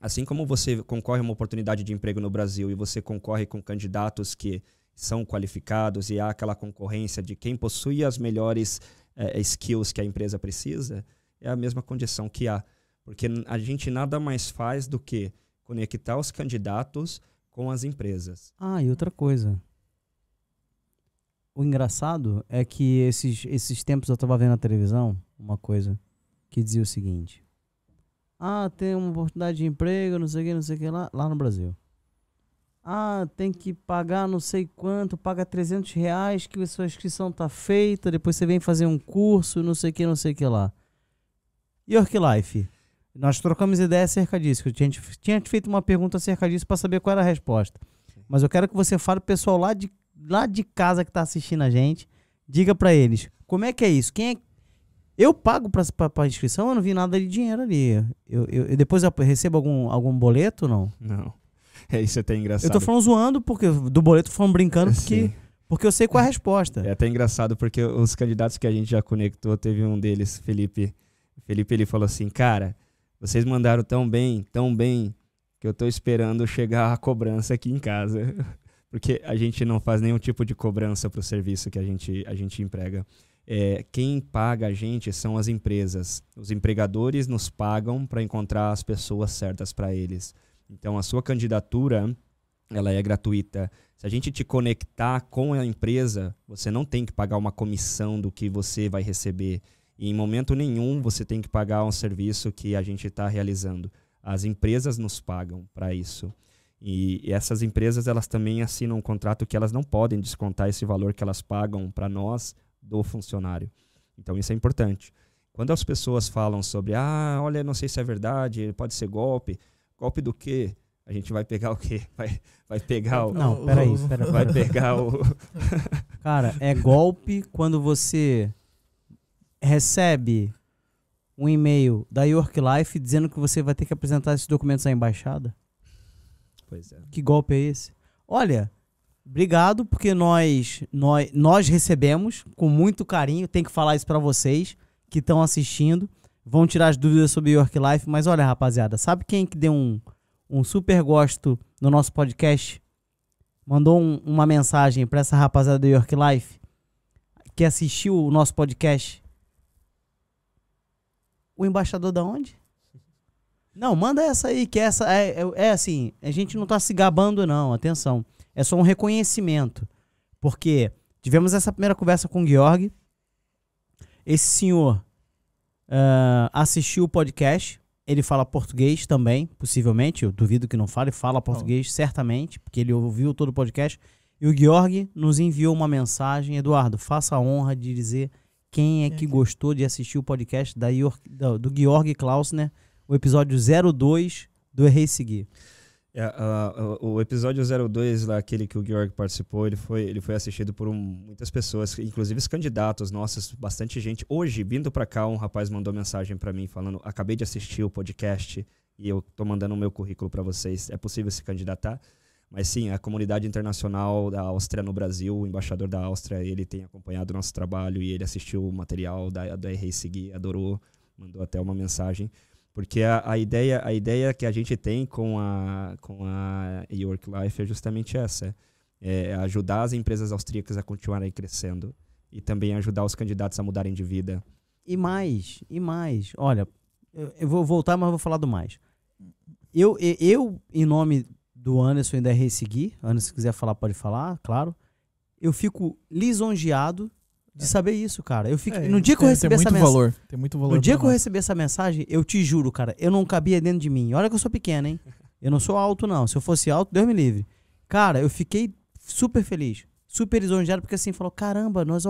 Assim como você concorre a uma oportunidade de emprego no Brasil e você concorre com candidatos que são qualificados e há aquela concorrência de quem possui as melhores eh, skills que a empresa precisa, é a mesma condição que há. Porque a gente nada mais faz do que conectar os candidatos com as empresas.
Ah, e outra coisa. O engraçado é que esses, esses tempos eu tava vendo na televisão uma coisa que dizia o seguinte. Ah, tem uma oportunidade de emprego, não sei o que, não sei o que lá, lá no Brasil. Ah, tem que pagar não sei quanto, paga 300 reais que a sua inscrição tá feita, depois você vem fazer um curso, não sei o que, não sei o que lá. York Life. Nós trocamos ideia acerca disso, que a gente tinha feito uma pergunta acerca disso para saber qual era a resposta. Mas eu quero que você fale pessoal lá de, lá de casa que tá assistindo a gente, diga para eles, como é que é isso? Quem é eu pago pra, pra inscrição, eu não vi nada de dinheiro ali. Eu, eu, eu- depois eu recebo algum, algum boleto ou não?
Não. É isso até engraçado.
Eu tô falando zoando, porque do boleto falando brincando, porque,
Sim.
porque eu sei qual é a resposta.
É até engraçado porque os candidatos que a gente já conectou, teve um deles, Felipe. Felipe ele falou assim: "Cara, vocês mandaram tão bem, tão bem que eu tô esperando chegar a cobrança aqui em casa". Porque a gente não faz nenhum tipo de cobrança para o serviço que a gente, a gente emprega. É, quem paga a gente são as empresas. Os empregadores nos pagam para encontrar as pessoas certas para eles. Então, a sua candidatura ela é gratuita. Se a gente te conectar com a empresa, você não tem que pagar uma comissão do que você vai receber. E em momento nenhum você tem que pagar um serviço que a gente está realizando. As empresas nos pagam para isso. E essas empresas elas também assinam um contrato que elas não podem descontar esse valor que elas pagam para nós do funcionário. Então isso é importante. Quando as pessoas falam sobre, ah, olha, não sei se é verdade, pode ser golpe. Golpe do quê? A gente vai pegar o quê? Vai, vai pegar o.
Não, peraí, peraí.
Vai pegar o.
Cara, é golpe quando você recebe um e-mail da York Life dizendo que você vai ter que apresentar esses documentos à embaixada?
Pois é.
Que golpe é esse? Olha, obrigado porque nós nós, nós recebemos com muito carinho. Tem que falar isso pra vocês que estão assistindo. Vão tirar as dúvidas sobre York Life, mas olha, rapaziada, sabe quem que deu um, um super gosto no nosso podcast? Mandou um- uma mensagem pra essa rapaziada do York Life que assistiu o nosso podcast. O embaixador da onde? Não, manda essa aí, que essa é, é, é assim, a gente não tá se gabando não, atenção. É só um reconhecimento. Porque tivemos essa primeira conversa com o Georg. Esse senhor ah, assistiu o podcast. Ele fala português também, possivelmente. Eu duvido que não fale, fala português, certamente, porque ele ouviu todo o podcast. E o Georg nos enviou uma mensagem. Eduardo, faça a honra de dizer quem é que gostou de assistir o podcast da Ior- do, do Georg Klausner, o episódio 02 do Errei Seguir.
É, ah, o o episódio 02, lá, aquele que o Georg participou, ele foi, ele foi assistido por um- muitas pessoas, inclusive os candidatos nossos, bastante gente. Hoje, vindo pra cá, um rapaz mandou mensagem pra mim falando: acabei de assistir o podcast e eu tô mandando o meu currículo pra vocês. É possível se candidatar? Mas sim, a comunidade internacional da Áustria no Brasil, o embaixador da Áustria, ele tem acompanhado o nosso trabalho e ele assistiu o material da, da Seguir, adorou, mandou até uma mensagem. Porque a, a, ideia, a ideia que a gente tem com a, com a York Life é justamente essa: é ajudar as empresas austríacas a continuarem crescendo e também ajudar os candidatos a mudarem de vida.
E mais, e mais. Olha, eu, eu vou voltar, mas vou falar do mais. Eu, eu, em nome do Anderson e da Errei Seguir, Anderson, se quiser falar, pode falar, claro. Eu fico lisonjeado de saber isso, cara. Eu fico,
É,
no dia que eu recebi essa mensagem.
Tem muito valor.
No dia que eu
nós.
recebi essa mensagem, eu te juro, cara, eu não cabia dentro de mim. Olha que eu sou pequeno, hein? Eu não sou alto, não. Se eu fosse alto, Deus me livre. Cara, eu fiquei super feliz, super lisonjeado, porque assim, falou: caramba, nós.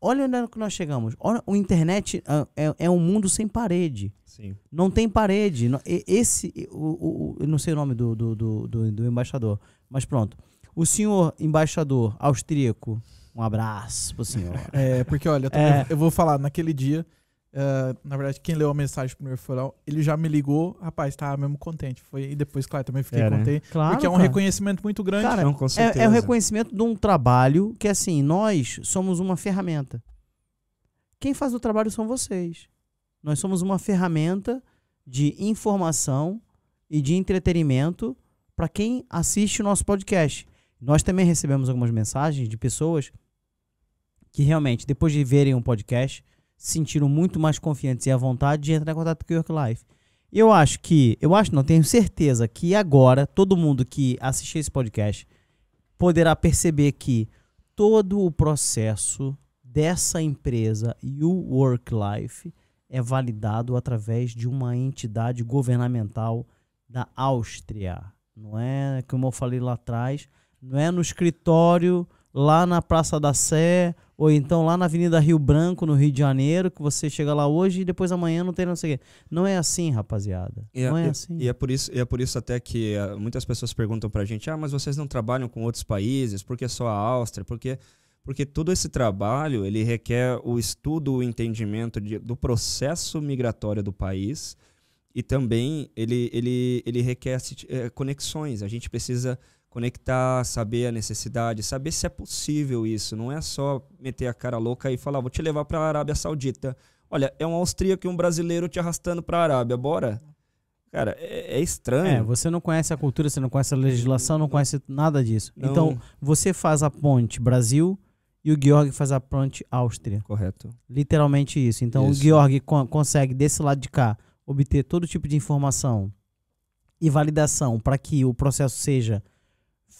Olha onde é que nós chegamos. Olha, o internet ah, é, é um mundo sem parede.
Sim.
Não tem parede. Esse, o, o- o- eu não sei o nome do, do, do, do- do embaixador, mas pronto. O senhor embaixador austríaco, um abraço pro senhor.
É, porque olha, eu, também-
É.
eu vou falar, naquele dia, eh, na verdade, quem leu a mensagem primeiro foi o ele já me ligou, rapaz, tava mesmo contente. Foi, e depois, claro, também fiquei
É, né?
contente.
Claro.
porque é um
cara.
reconhecimento muito grande.
Cara,
Não, com
É,
certeza.
é o reconhecimento de um trabalho que, assim, nós somos uma ferramenta. Quem faz o trabalho são vocês. Nós somos uma ferramenta de informação e de entretenimento para quem assiste o nosso podcast. Nós também recebemos algumas mensagens de pessoas que realmente, depois de verem um podcast, se sentiram muito mais confiantes e à vontade de entrar em contato com o York Life. Eu acho que, eu acho, não tenho certeza que agora todo mundo que assistir esse podcast poderá perceber que todo o processo dessa empresa e o Work Life é validado através de uma entidade governamental da Áustria. Não é, como eu falei lá atrás, não é no escritório lá na Praça da Sé ou então lá na Avenida Rio Branco, no Rio de Janeiro, que você chega lá hoje e depois amanhã não tem não sei o quê. Não é assim, rapaziada.
E é,
não é
e-
assim.
e é por isso, é por isso até que ah, muitas pessoas perguntam pra gente: ah, mas vocês não trabalham com outros países? Por que só a Áustria? Porque, porque todo esse trabalho ele requer o estudo, o entendimento de- do processo migratório do país e também ele, ele, ele requer eh, conexões. A gente precisa conectar, saber a necessidade, saber se é possível isso. Não é só meter a cara louca e falar, vou te levar para a Arábia Saudita. Olha, é um austríaco e um brasileiro te arrastando para a Arábia, bora? Cara, é, é estranho.
É, você não conhece a cultura, você não conhece a legislação, não conhece nada disso.
Não.
Então, você faz a ponte Brasil e o Georg faz a ponte Áustria.
Correto.
Literalmente isso. Então,
Isso.
o Georg con- consegue, desse lado de cá, obter todo tipo de informação e validação para que o processo seja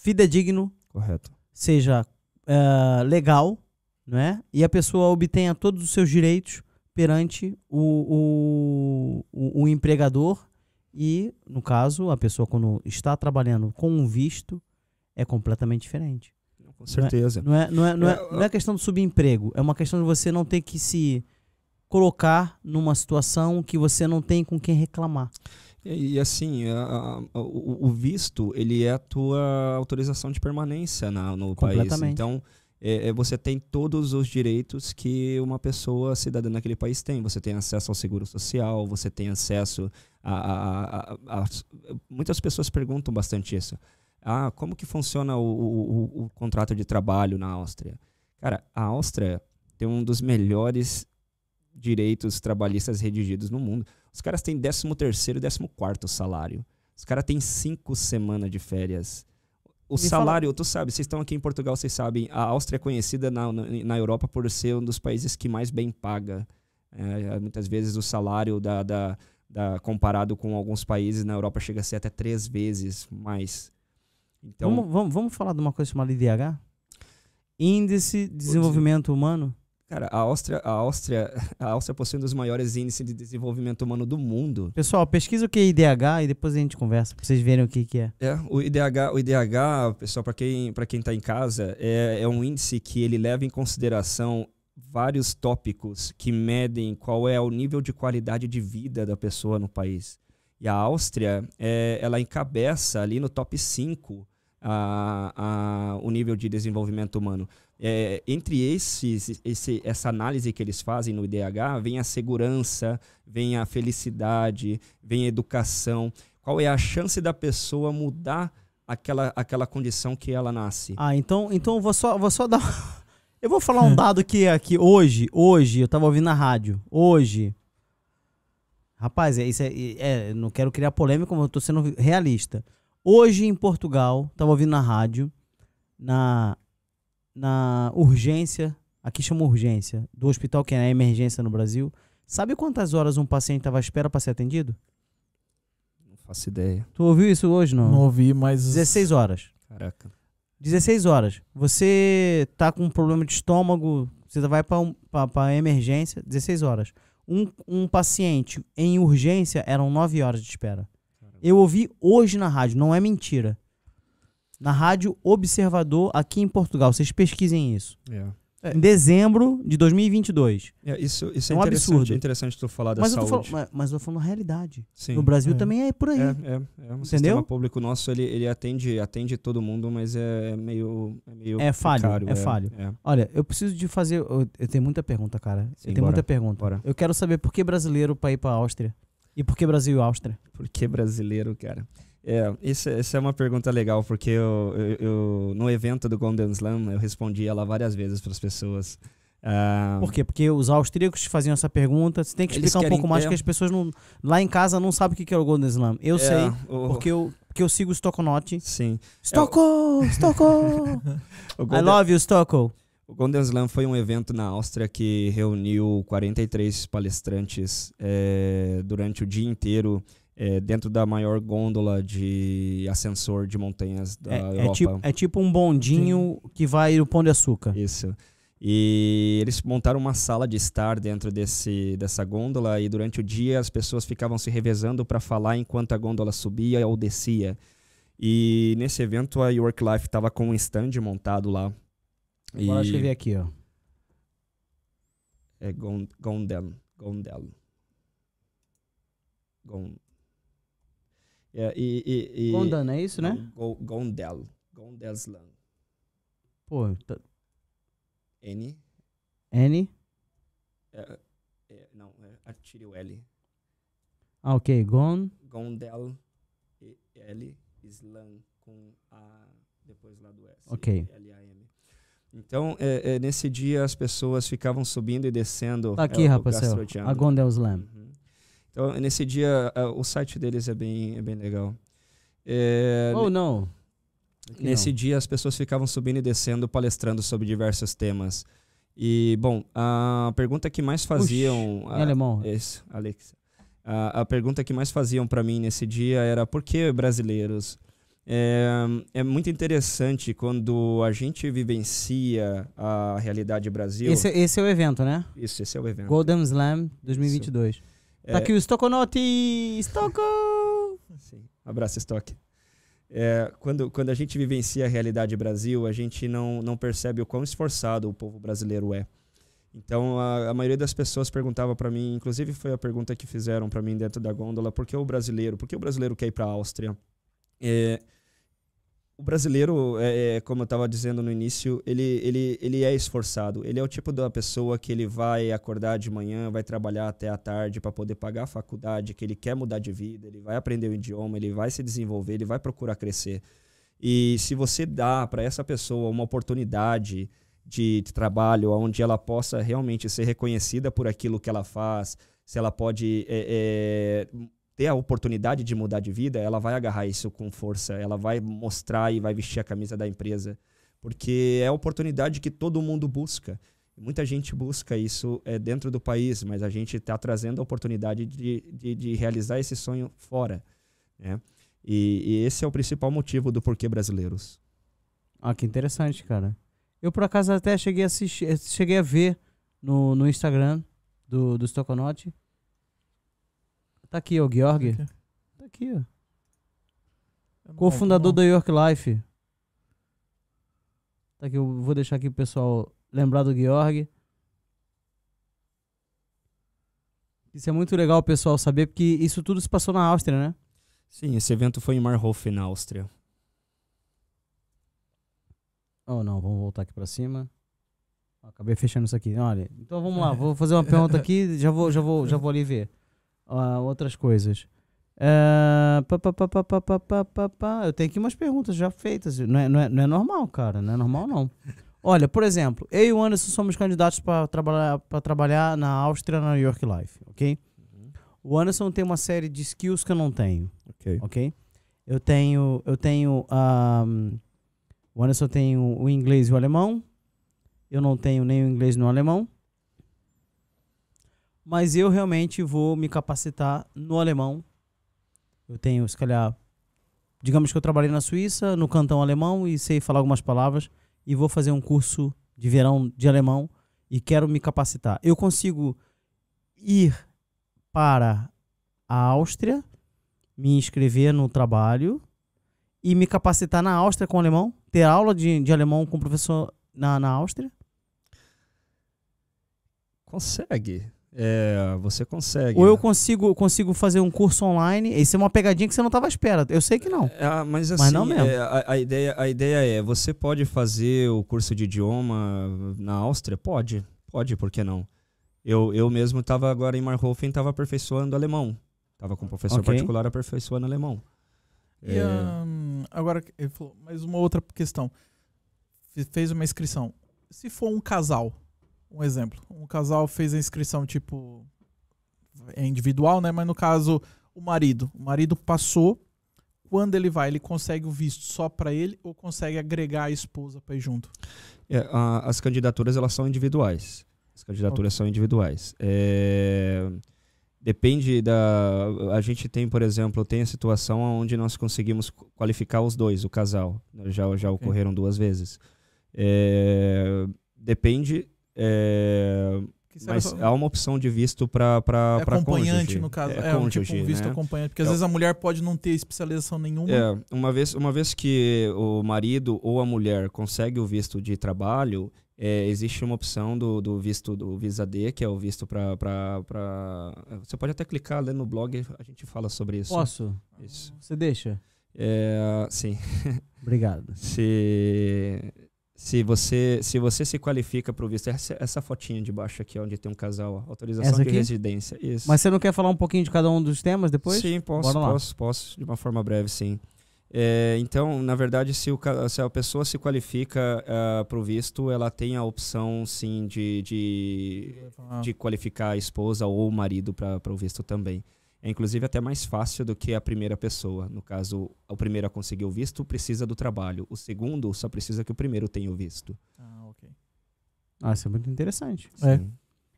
fidedigno,
Correto.
seja eh, legal, não é? E a pessoa obtenha todos os seus direitos perante o, o, o, empregador e, no caso, a pessoa quando está trabalhando com um visto é completamente diferente.
Com certeza.
Não é, não é, não é,
É,
não é questão do subemprego, é uma questão de você não ter que se colocar numa situação que você não tem com quem reclamar.
E, e, assim, a- a- o, o visto, ele é a tua autorização de permanência na- no país. Então, é, é, você tem todos os direitos que uma pessoa cidadã naquele país tem. Você tem acesso ao seguro social, você tem acesso a, a, a, a muitas pessoas perguntam bastante isso. Ah, como que funciona o, o, o contrato de trabalho na Áustria? Cara, a Áustria tem um dos melhores direitos trabalhistas redigidos no mundo. Os caras têm 13 terceiro e 14 salário. Os caras têm cinco semanas de férias. O Me salário, fala... tu sabe, vocês estão aqui em Portugal, vocês sabem, a Áustria é conhecida na, na, Europa por ser um dos países que mais bem paga. É, muitas vezes o salário da, da, da, comparado com alguns países na Europa chega a ser até três vezes mais.
Então, vamos, vamos, vamos falar de uma coisa chamada IDH? Índice de Desenvolvimento Humano?
Cara, a Áustria, a Áustria, a Áustria possui um dos maiores índices de desenvolvimento humano do mundo.
Pessoal, pesquisa o que é IDH e depois a gente conversa, pra vocês verem o que, que é.
É, o IDH, o IDH, pessoal, para quem, para quem tá em casa, é, é um índice que ele leva em consideração vários tópicos que medem qual é o nível de qualidade de vida da pessoa no país. E a Áustria, é, ela encabeça ali no top 5 a, a, o nível de desenvolvimento humano. É, entre esses, esse, essa análise que eles fazem no IDH, vem a segurança, vem a felicidade, vem a educação. Qual é a chance da pessoa mudar aquela, aquela condição que ela nasce?
Ah, então, então vou só, vou só dar. Eu vou falar um dado que aqui hoje, hoje, eu tava ouvindo na rádio. Hoje. Rapaz, é, isso é, é, não quero criar polêmica, mas eu tô sendo realista. Hoje em Portugal, tava ouvindo na rádio, na na urgência, aqui chama urgência, do hospital que é a emergência no Brasil. Sabe quantas horas um paciente estava à espera para ser atendido?
Não faço ideia.
Tu ouviu isso hoje, não?
Não ouvi, mas.
16 horas.
Caraca.
16 horas. Você tá com um problema de estômago, você vai para um, emergência, 16 horas. Um, um paciente em urgência eram 9 horas de espera. Eu ouvi hoje na rádio, não é mentira na Rádio Observador aqui em Portugal. Vocês pesquisem isso.
Yeah.
É. Em dezembro de 2022.
É, isso, isso é, é um absurdo. É interessante tu falar da
mas
saúde.
Eu tô falando, mas, eu tô falando realidade. Sim, no Brasil é. também é por aí.
É, é, é um Entendeu? sistema público nosso, ele, ele atende, atende todo mundo, mas é meio. É, meio
é falho. Precário, é, falho. Olha, eu preciso de fazer. Eu, eu tenho muita pergunta, cara. Sim, eu tenho bora, muita pergunta. Bora. Eu quero saber por que brasileiro para ir para Áustria? E por que Brasil e Áustria?
Por que brasileiro, cara? É, isso, isso, é uma pergunta legal, porque eu, eu, eu, no evento do Golden Slam eu respondi ela várias vezes para as pessoas.
Uh, Por quê? Porque os austríacos faziam essa pergunta. Você tem que explicar um pouco mais, é, que as pessoas não, lá em casa não sabem o que é o Golden Slam. Eu é, sei, o, porque, eu, porque eu sigo o Stokonote.
Sim.
Stocko! É, Stocko! I love you, Stocko!
O Golden Slam foi um evento na Áustria que reuniu 43 palestrantes é, durante o dia inteiro é, dentro da maior gôndola de ascensor de montanhas da é,
Europa. É tipo, é tipo um bondinho Sim. que vai no Pão de Açúcar.
Isso. E eles montaram uma sala de estar dentro desse, dessa gôndola e durante o dia as pessoas ficavam se revezando para falar enquanto a gôndola subia ou descia. E nesse evento a York Life estava com um stand montado lá.
Agora e... escrevi aqui, ó.
É Gondel. Gondel. Gondel. É, e, e,
e, Gondan, é isso, né?
Gondel. Gondelsland.
Pô, tá...
N.
N.
É, é, não, é, tire o L.
Ah, ok. Gon.
Gondel. L. Slam com A depois lá do S.
Ok.
L-A-M. Então, é, é, nesse dia as pessoas ficavam subindo e descendo.
Tá aqui,
é.
A Gondel Slam.
Uhum. Então, nesse dia, o site deles é bem, é bem legal. É,
Ou oh, não.
Nesse não. dia, as pessoas ficavam subindo e descendo, palestrando sobre diversos temas. E, bom, a pergunta que mais faziam.
Ux, a, em alemão.
Esse, Alex. A, a pergunta que mais faziam para mim nesse dia era: por que brasileiros? É, é, muito interessante quando a gente vivencia a realidade Brasil.
Esse, esse é o evento, né?
Isso, esse é o evento.
Golden Slam 2022. Isso. Tá aqui o Stoconote! Stocko!
Sim, abraço, Stock. É, quando, quando a gente vivencia a realidade Brasil, a gente não, não percebe o quão esforçado o povo brasileiro é. Então, a, a maioria das pessoas perguntava para mim, inclusive foi a pergunta que fizeram para mim dentro da gôndola, por que o brasileiro, por que o brasileiro quer ir para a Áustria? É, o brasileiro, é, é, como eu estava dizendo no início, ele, ele, ele é esforçado. Ele é o tipo da pessoa que ele vai acordar de manhã, vai trabalhar até a tarde para poder pagar a faculdade, que ele quer mudar de vida, ele vai aprender o idioma, ele vai se desenvolver, ele vai procurar crescer. E se você dá para essa pessoa uma oportunidade de, de trabalho onde ela possa realmente ser reconhecida por aquilo que ela faz, se ela pode é, é, ter a oportunidade de mudar de vida, ela vai agarrar isso com força, ela vai mostrar e vai vestir a camisa da empresa, porque é a oportunidade que todo mundo busca. Muita gente busca isso é, dentro do país, mas a gente está trazendo a oportunidade de, de, de, realizar esse sonho fora. Né? E, e, esse é o principal motivo do porquê brasileiros.
Ah, que interessante, cara. Eu, por acaso, até cheguei a, assistir, cheguei a ver no, no Instagram do, do Stoconote Tá aqui, o Georg. Tá aqui, tá aqui ó. Co-fundador da York Life. Tá aqui, eu vou deixar aqui o pessoal lembrar do Georg. Isso é muito legal o pessoal saber, porque isso tudo se passou na Áustria, né?
Sim, esse evento foi em Marhof, na Áustria.
Oh, não, vamos voltar aqui pra cima. Acabei fechando isso aqui. Olha, então vamos lá, vou fazer uma pergunta aqui, já vou, já vou, já vou ali ver uh, outras coisas. Uh, pá, pá, pá, eu tenho aqui umas perguntas já feitas. Não é, não, é, não é normal, cara. Não é normal, não. Olha, por exemplo, eu e o Anderson somos candidatos para trabalhar, trabalhar na Áustria, na New York Life, ok? Uhum. O Anderson tem uma série de skills que eu não tenho,
ok?
okay? Eu tenho, eu tenho, um, o Anderson tem o, o inglês e o alemão. Eu não tenho nem o inglês nem o alemão mas eu realmente vou me capacitar no alemão. Eu tenho, se calhar, digamos que eu trabalhei na Suíça, no cantão alemão e sei falar algumas palavras e vou fazer um curso de verão de alemão e quero me capacitar. Eu consigo ir para a Áustria, me inscrever no trabalho e me capacitar na Áustria com alemão? Ter aula de, de alemão com o professor na, na Áustria?
Consegue. É, você consegue.
Ou eu consigo, consigo fazer um curso online. Isso é uma pegadinha que você não estava à espera. Eu sei que não.
É, mas assim, mas não mesmo. É, a, a, ideia, a ideia é: você pode fazer o curso de idioma na Áustria? Pode. Pode, por que não? Eu, eu mesmo estava agora em Marhofen, estava aperfeiçoando alemão. Estava com um professor okay. particular aperfeiçoando alemão.
E, um, agora, mais uma outra questão. Fez uma inscrição. Se for um casal um exemplo. Um casal fez a inscrição, tipo, é individual, né? Mas no caso, o marido. O marido passou. Quando ele vai, ele consegue o visto só para ele ou consegue agregar a esposa para ir junto?
É, a, as candidaturas elas são individuais. As candidaturas okay. são individuais. É, depende da. A gente tem, por exemplo, tem a situação onde nós conseguimos qualificar os dois, o casal. Já, já okay. ocorreram duas vezes. É, depende é, mas há uma opção de visto para
é acompanhante cônjuge. no caso. É, é cônjuge, um, tipo um visto né? acompanhante porque às é, vezes a mulher pode não ter especialização nenhuma.
É uma vez uma vez que o marido ou a mulher consegue o visto de trabalho é, existe uma opção do, do visto do visa D que é o visto para você pode até clicar ali no blog a gente fala sobre isso.
Posso? Isso. Você deixa?
É, sim.
Obrigado.
Se se você se você se qualifica para o visto, essa, essa fotinha de baixo aqui, onde tem um casal, autorização de residência. Isso.
Mas você não quer falar um pouquinho de cada um dos temas depois?
Sim, posso, posso, posso, de uma forma breve, sim. É, então, na verdade, se, o, se, a pessoa se qualifica uh, para o visto, ela tem a opção, sim, de, de, de qualificar a esposa ou o marido para o visto também é inclusive até mais fácil do que a primeira pessoa. No caso, o primeiro a conseguir o visto precisa do trabalho. O segundo só precisa que o primeiro tenha o visto.
Ah, ok.
Ah, isso é muito interessante.
Sim. É.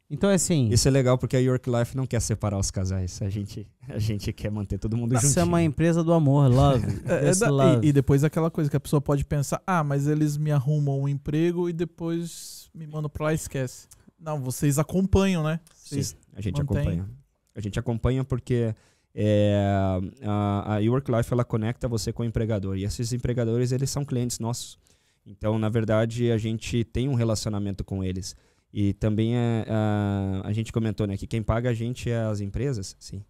Então é assim.
Isso é legal porque a York Life não quer separar os casais. A gente, a gente quer manter todo mundo junto. Isso
é uma empresa do amor, love.
é, é da, love. E, e, depois aquela coisa que a pessoa pode pensar: ah, mas eles me arrumam um emprego e depois me mandam pra lá e esquece. Não, vocês acompanham, né?
Vocês Sim, a gente mantém. acompanha. A gente acompanha porque é, a, a Work Life ela conecta você com o empregador e esses empregadores eles são clientes nossos. Então, na verdade, a gente tem um relacionamento com eles. E também é, a, a gente comentou né, que quem paga a gente é as empresas, sim.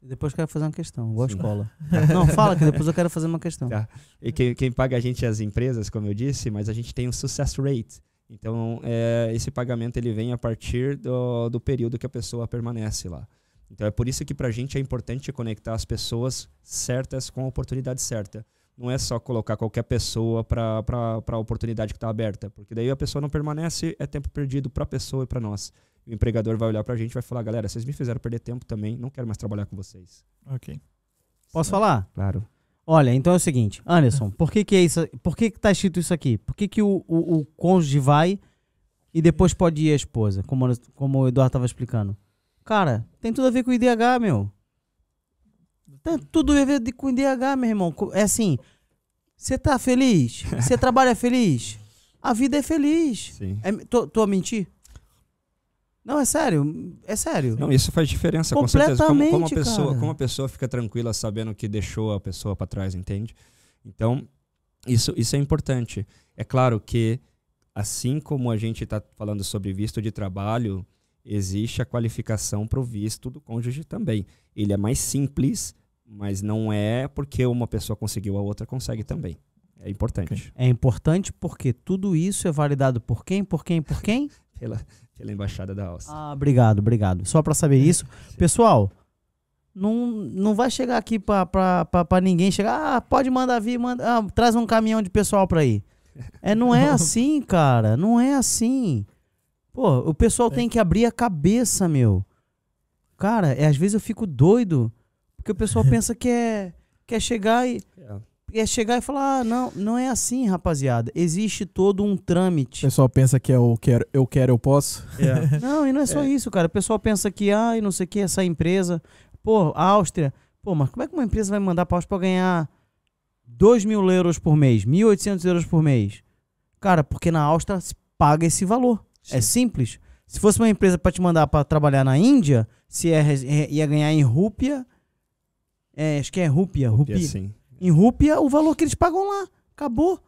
Depois quero fazer uma questão, igual a
Sim.
escola. Não, fala que depois eu quero fazer uma questão.
Tá. E quem, quem paga a gente é as empresas, como eu disse, mas a gente tem um success rate. Então, é, esse pagamento ele vem a partir do, do período que a pessoa permanece lá. Então, é por isso que para a gente é importante conectar as pessoas certas com a oportunidade certa. Não é só colocar qualquer pessoa para a oportunidade que está aberta, porque daí a pessoa não permanece, é tempo perdido para a pessoa e para nós. O empregador vai olhar para a gente e vai falar: galera, vocês me fizeram perder tempo também, não quero mais trabalhar com vocês.
Ok.
Posso falar?
Claro.
Olha, então é o seguinte, Anderson, por que que é isso? Por que que tá escrito isso aqui? Por que que o, o, o cônjuge vai e depois pode ir a esposa, como, como o Eduardo tava explicando? Cara, tem tudo a ver com o IDH, meu. Tem tudo a ver com o IDH, meu irmão. É assim, você tá feliz? Você trabalha feliz? A vida é feliz.
Sim.
É, tô, tô a mentir? Não, é sério. É sério.
Não, isso faz diferença, com certeza. Como, como, a pessoa,
cara.
como a pessoa fica tranquila sabendo que deixou a pessoa para trás, entende? Então, isso, isso é importante. É claro que, assim como a gente está falando sobre visto de trabalho, existe a qualificação para o visto do cônjuge também. Ele é mais simples, mas não é porque uma pessoa conseguiu, a outra consegue também. É importante.
É importante porque tudo isso é validado por quem? Por quem? Por quem?
Pela, pela Embaixada da Áustria.
Ah, obrigado, obrigado. Só pra saber isso. Pessoal, não, não vai chegar aqui pra ninguém chegar. Ah, pode mandar vir, manda, ah, traz um caminhão de pessoal pra ir. É, não é assim, cara. Não é assim. Pô, o pessoal tem que abrir a cabeça, meu. Cara, é, às vezes eu fico doido. Porque o pessoal pensa que é, que é chegar e.
É.
É chegar e falar, ah, não, não é assim, rapaziada. Existe todo um
O
trâmite.
pessoal pensa que é o quero, eu quero, eu posso.
Não, e não é só isso, cara. O pessoal pensa que, ai, não sei o que, essa empresa. Pô, a Áustria. Pô, mas como é que uma empresa vai mandar pra Áustria pra ganhar 2 mil euros por mês, 1.800 euros por mês? Cara, porque na Áustria se paga esse valor. É simples. Se fosse uma empresa pra te mandar pra trabalhar na Índia, se é, é- ia ganhar em rúpia. É, acho que é rúpia,
E
rúpia.
assim,
Em rúpia, o valor que eles pagam lá. Acabou.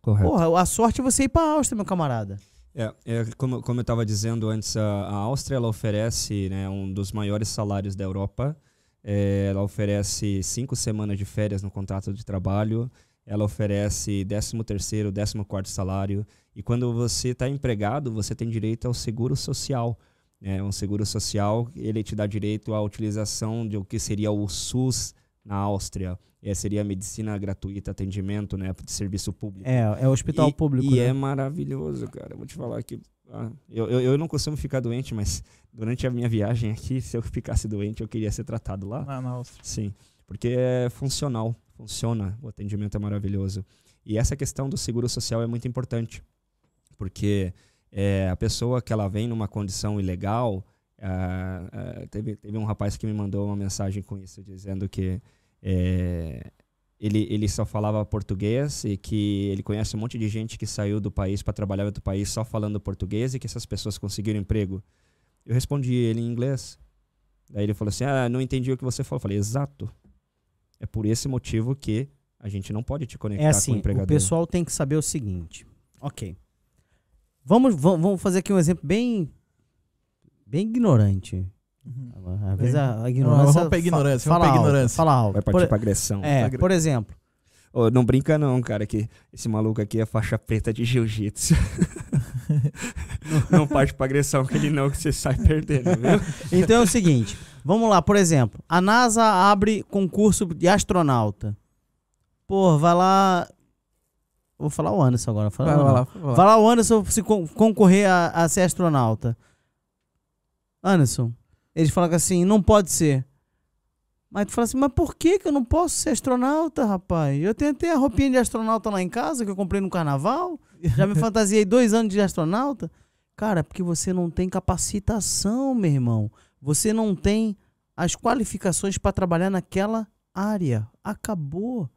correto.
Porra, a sorte é você ir pra Áustria, meu camarada.
É, é, como, como eu estava dizendo antes, a, a Áustria ela oferece né, um dos maiores salários da Europa. É, ela oferece cinco semanas de férias no contrato de trabalho. Ela oferece 13 terceiro, 14 quarto salário. E quando você está empregado, você tem direito ao seguro social. Né? Um seguro social, ele te dá direito à utilização de o que seria o SUS na Áustria. É, seria a medicina gratuita, atendimento né, de serviço público.
É, é hospital
E-
público.
E
né?
é maravilhoso, cara. Eu Vou te falar que. ah, eu, eu, eu não costumo ficar doente, mas durante a minha viagem aqui, se eu ficasse doente, eu queria ser tratado lá.
Na, na Áustria.
Sim. Porque é funcional. Funciona. O atendimento é maravilhoso. E essa questão do seguro social é muito importante. Porque é, a pessoa que ela vem numa condição ilegal. Ah, ah, teve, teve um rapaz que me mandou uma mensagem com isso, dizendo que é, ele, ele só falava português e que ele conhece um monte de gente que saiu do país para trabalhar em outro país só falando português e que essas pessoas conseguiram emprego. Eu respondi ele em inglês. Daí ele falou assim: Ah, não entendi o que você falou. Eu falei: Exato. É por esse motivo que a gente não pode te conectar
É
com o
assim, o
empregador.
pessoal tem que saber o seguinte. Ok. Vamos, vamos fazer aqui um exemplo bem, bem ignorante. Às vezes a, a ignorância.
Vamos pra ignorância,
fa-
vamos pra
fala
ignorância.
Fala alto.
Vai
Por-
partir pra agressão.
é, por exemplo.
Ô, não brinca não, cara, que esse maluco aqui é faixa preta de jiu-jitsu. não, não parte pra agressão que ele não, que você sai perdendo, viu?
Então é o seguinte. Vamos lá, por exemplo. A NASA abre concurso de astronauta. Pô, vai lá. Vou falar o Anderson agora. Fala,
Vai, vai
não.
lá, vai lá.
Vai lá o Anderson se con- concorrer a, a ser astronauta. Anderson, eles falam assim, não pode ser. Mas tu fala assim, mas por que, que eu não posso ser astronauta, rapaz? Eu tenho até a roupinha de astronauta lá em casa, que eu comprei no carnaval. Já me fantasiei dois anos de astronauta. Cara, porque você não tem capacitação, meu irmão. Você não tem as qualificações para trabalhar naquela área. Acabou.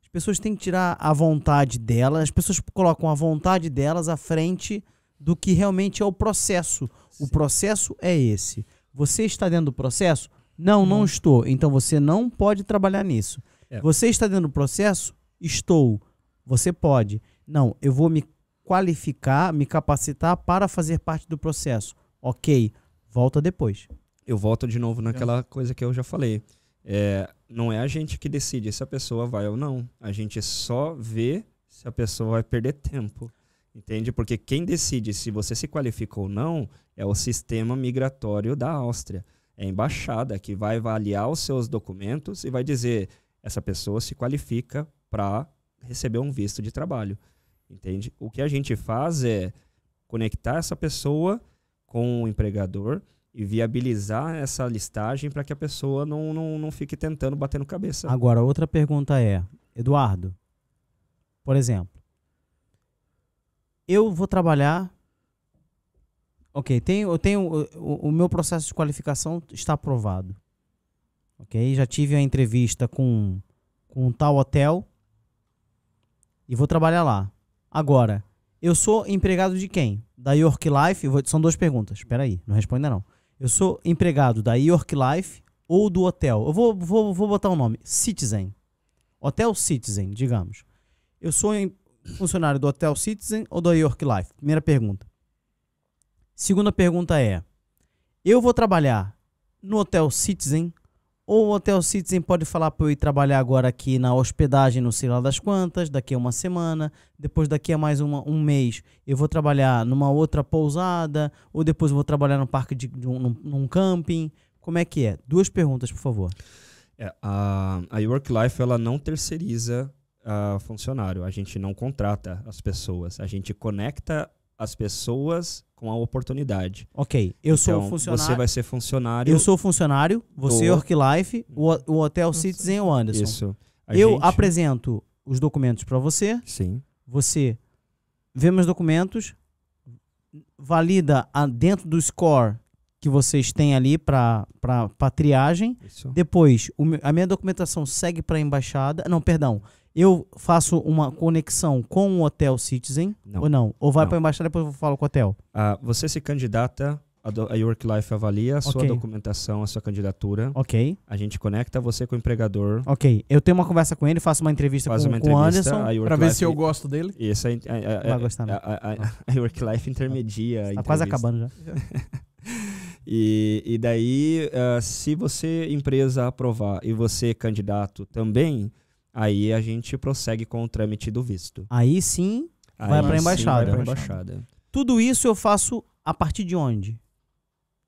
As pessoas têm que tirar a vontade delas, as pessoas colocam a vontade delas à frente do que realmente é o processo. O processo é esse. Você está dentro do processo? Não, não
Não.
estou. Então você não pode trabalhar nisso.
É.
Você está dentro do processo? Estou. Você pode. Não, eu vou me qualificar, me capacitar para fazer parte do processo. Ok, volta depois.
eu volto de novo naquela coisa que eu já falei. É, não é a gente que decide se a pessoa vai ou não. A gente só vê se a pessoa vai perder tempo. Entende? Porque quem decide se você se qualifica ou não é o sistema migratório da Áustria. É a embaixada que vai avaliar os seus documentos e vai dizer essa pessoa se qualifica para receber um visto de trabalho. Entende? O que a gente faz é conectar essa pessoa com o empregador e viabilizar essa listagem para que a pessoa não, não, não fique tentando batendo cabeça.
Agora, outra pergunta é, Eduardo, por exemplo, eu vou trabalhar. Ok, tenho, eu tenho o, o meu processo de qualificação está aprovado. Ok, já tive a entrevista com, com um tal hotel e vou trabalhar lá. Agora, eu sou empregado de quem? Da York Life? Vou, são duas perguntas. Espera aí, não responda não. Eu sou empregado da York Life ou do hotel? Eu vou, vou, vou botar o um nome. Citizen. Hotel Citizen, digamos. Eu sou funcionário do Hotel Citizen ou da York Life? Primeira pergunta. Segunda pergunta é: eu vou trabalhar no Hotel Citizen ou o Hotel Citizen pode falar para eu ir trabalhar agora aqui na hospedagem no sei lá das quantas, daqui a uma semana, depois daqui a mais uma, um mês eu vou trabalhar numa outra pousada, ou depois eu vou trabalhar no parque de, de um, num, num, camping. Como é que é? Duas perguntas, por favor.
É, a, a Work Life ela não terceiriza a funcionário, a gente não contrata as pessoas, a gente conecta as pessoas com a oportunidade.
Ok, eu então, sou funcionário.
Você vai ser funcionário.
Eu sou funcionário, você do... Work Life, o, o Hotel Citizen o Anderson.
Isso.
A eu gente... apresento os documentos para você.
Sim.
Você vê meus documentos, valida a, dentro do score que vocês têm ali para triagem. Isso. Depois, o, a minha documentação segue para a embaixada. Não, perdão eu faço uma conexão com o Hotel Citizen não. ou não? Ou vai para a embaixada e depois eu falo com o hotel?
Ah, você se candidata, a, do, a York Life avalia a sua okay. documentação, a sua candidatura.
Ok.
A gente conecta você com o empregador.
Ok. Eu tenho uma conversa com ele, faço uma entrevista
Faz
com,
uma
com o Anderson.
Para ver se eu gosto dele.
Isso, a, a,
vai gostar,
a, a, a, York Life intermedia.
Tá quase acabando já.
E, e daí, uh, se você, empresa, aprovar e você, candidato, também, Aí a gente prossegue com o trâmite do visto.
Aí sim Aí vai para a embaixada.
Vai pra embaixada.
Tudo isso eu faço a partir de onde?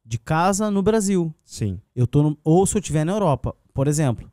De casa no Brasil.
Sim.
Eu tô no, ou se eu estiver na Europa, por exemplo.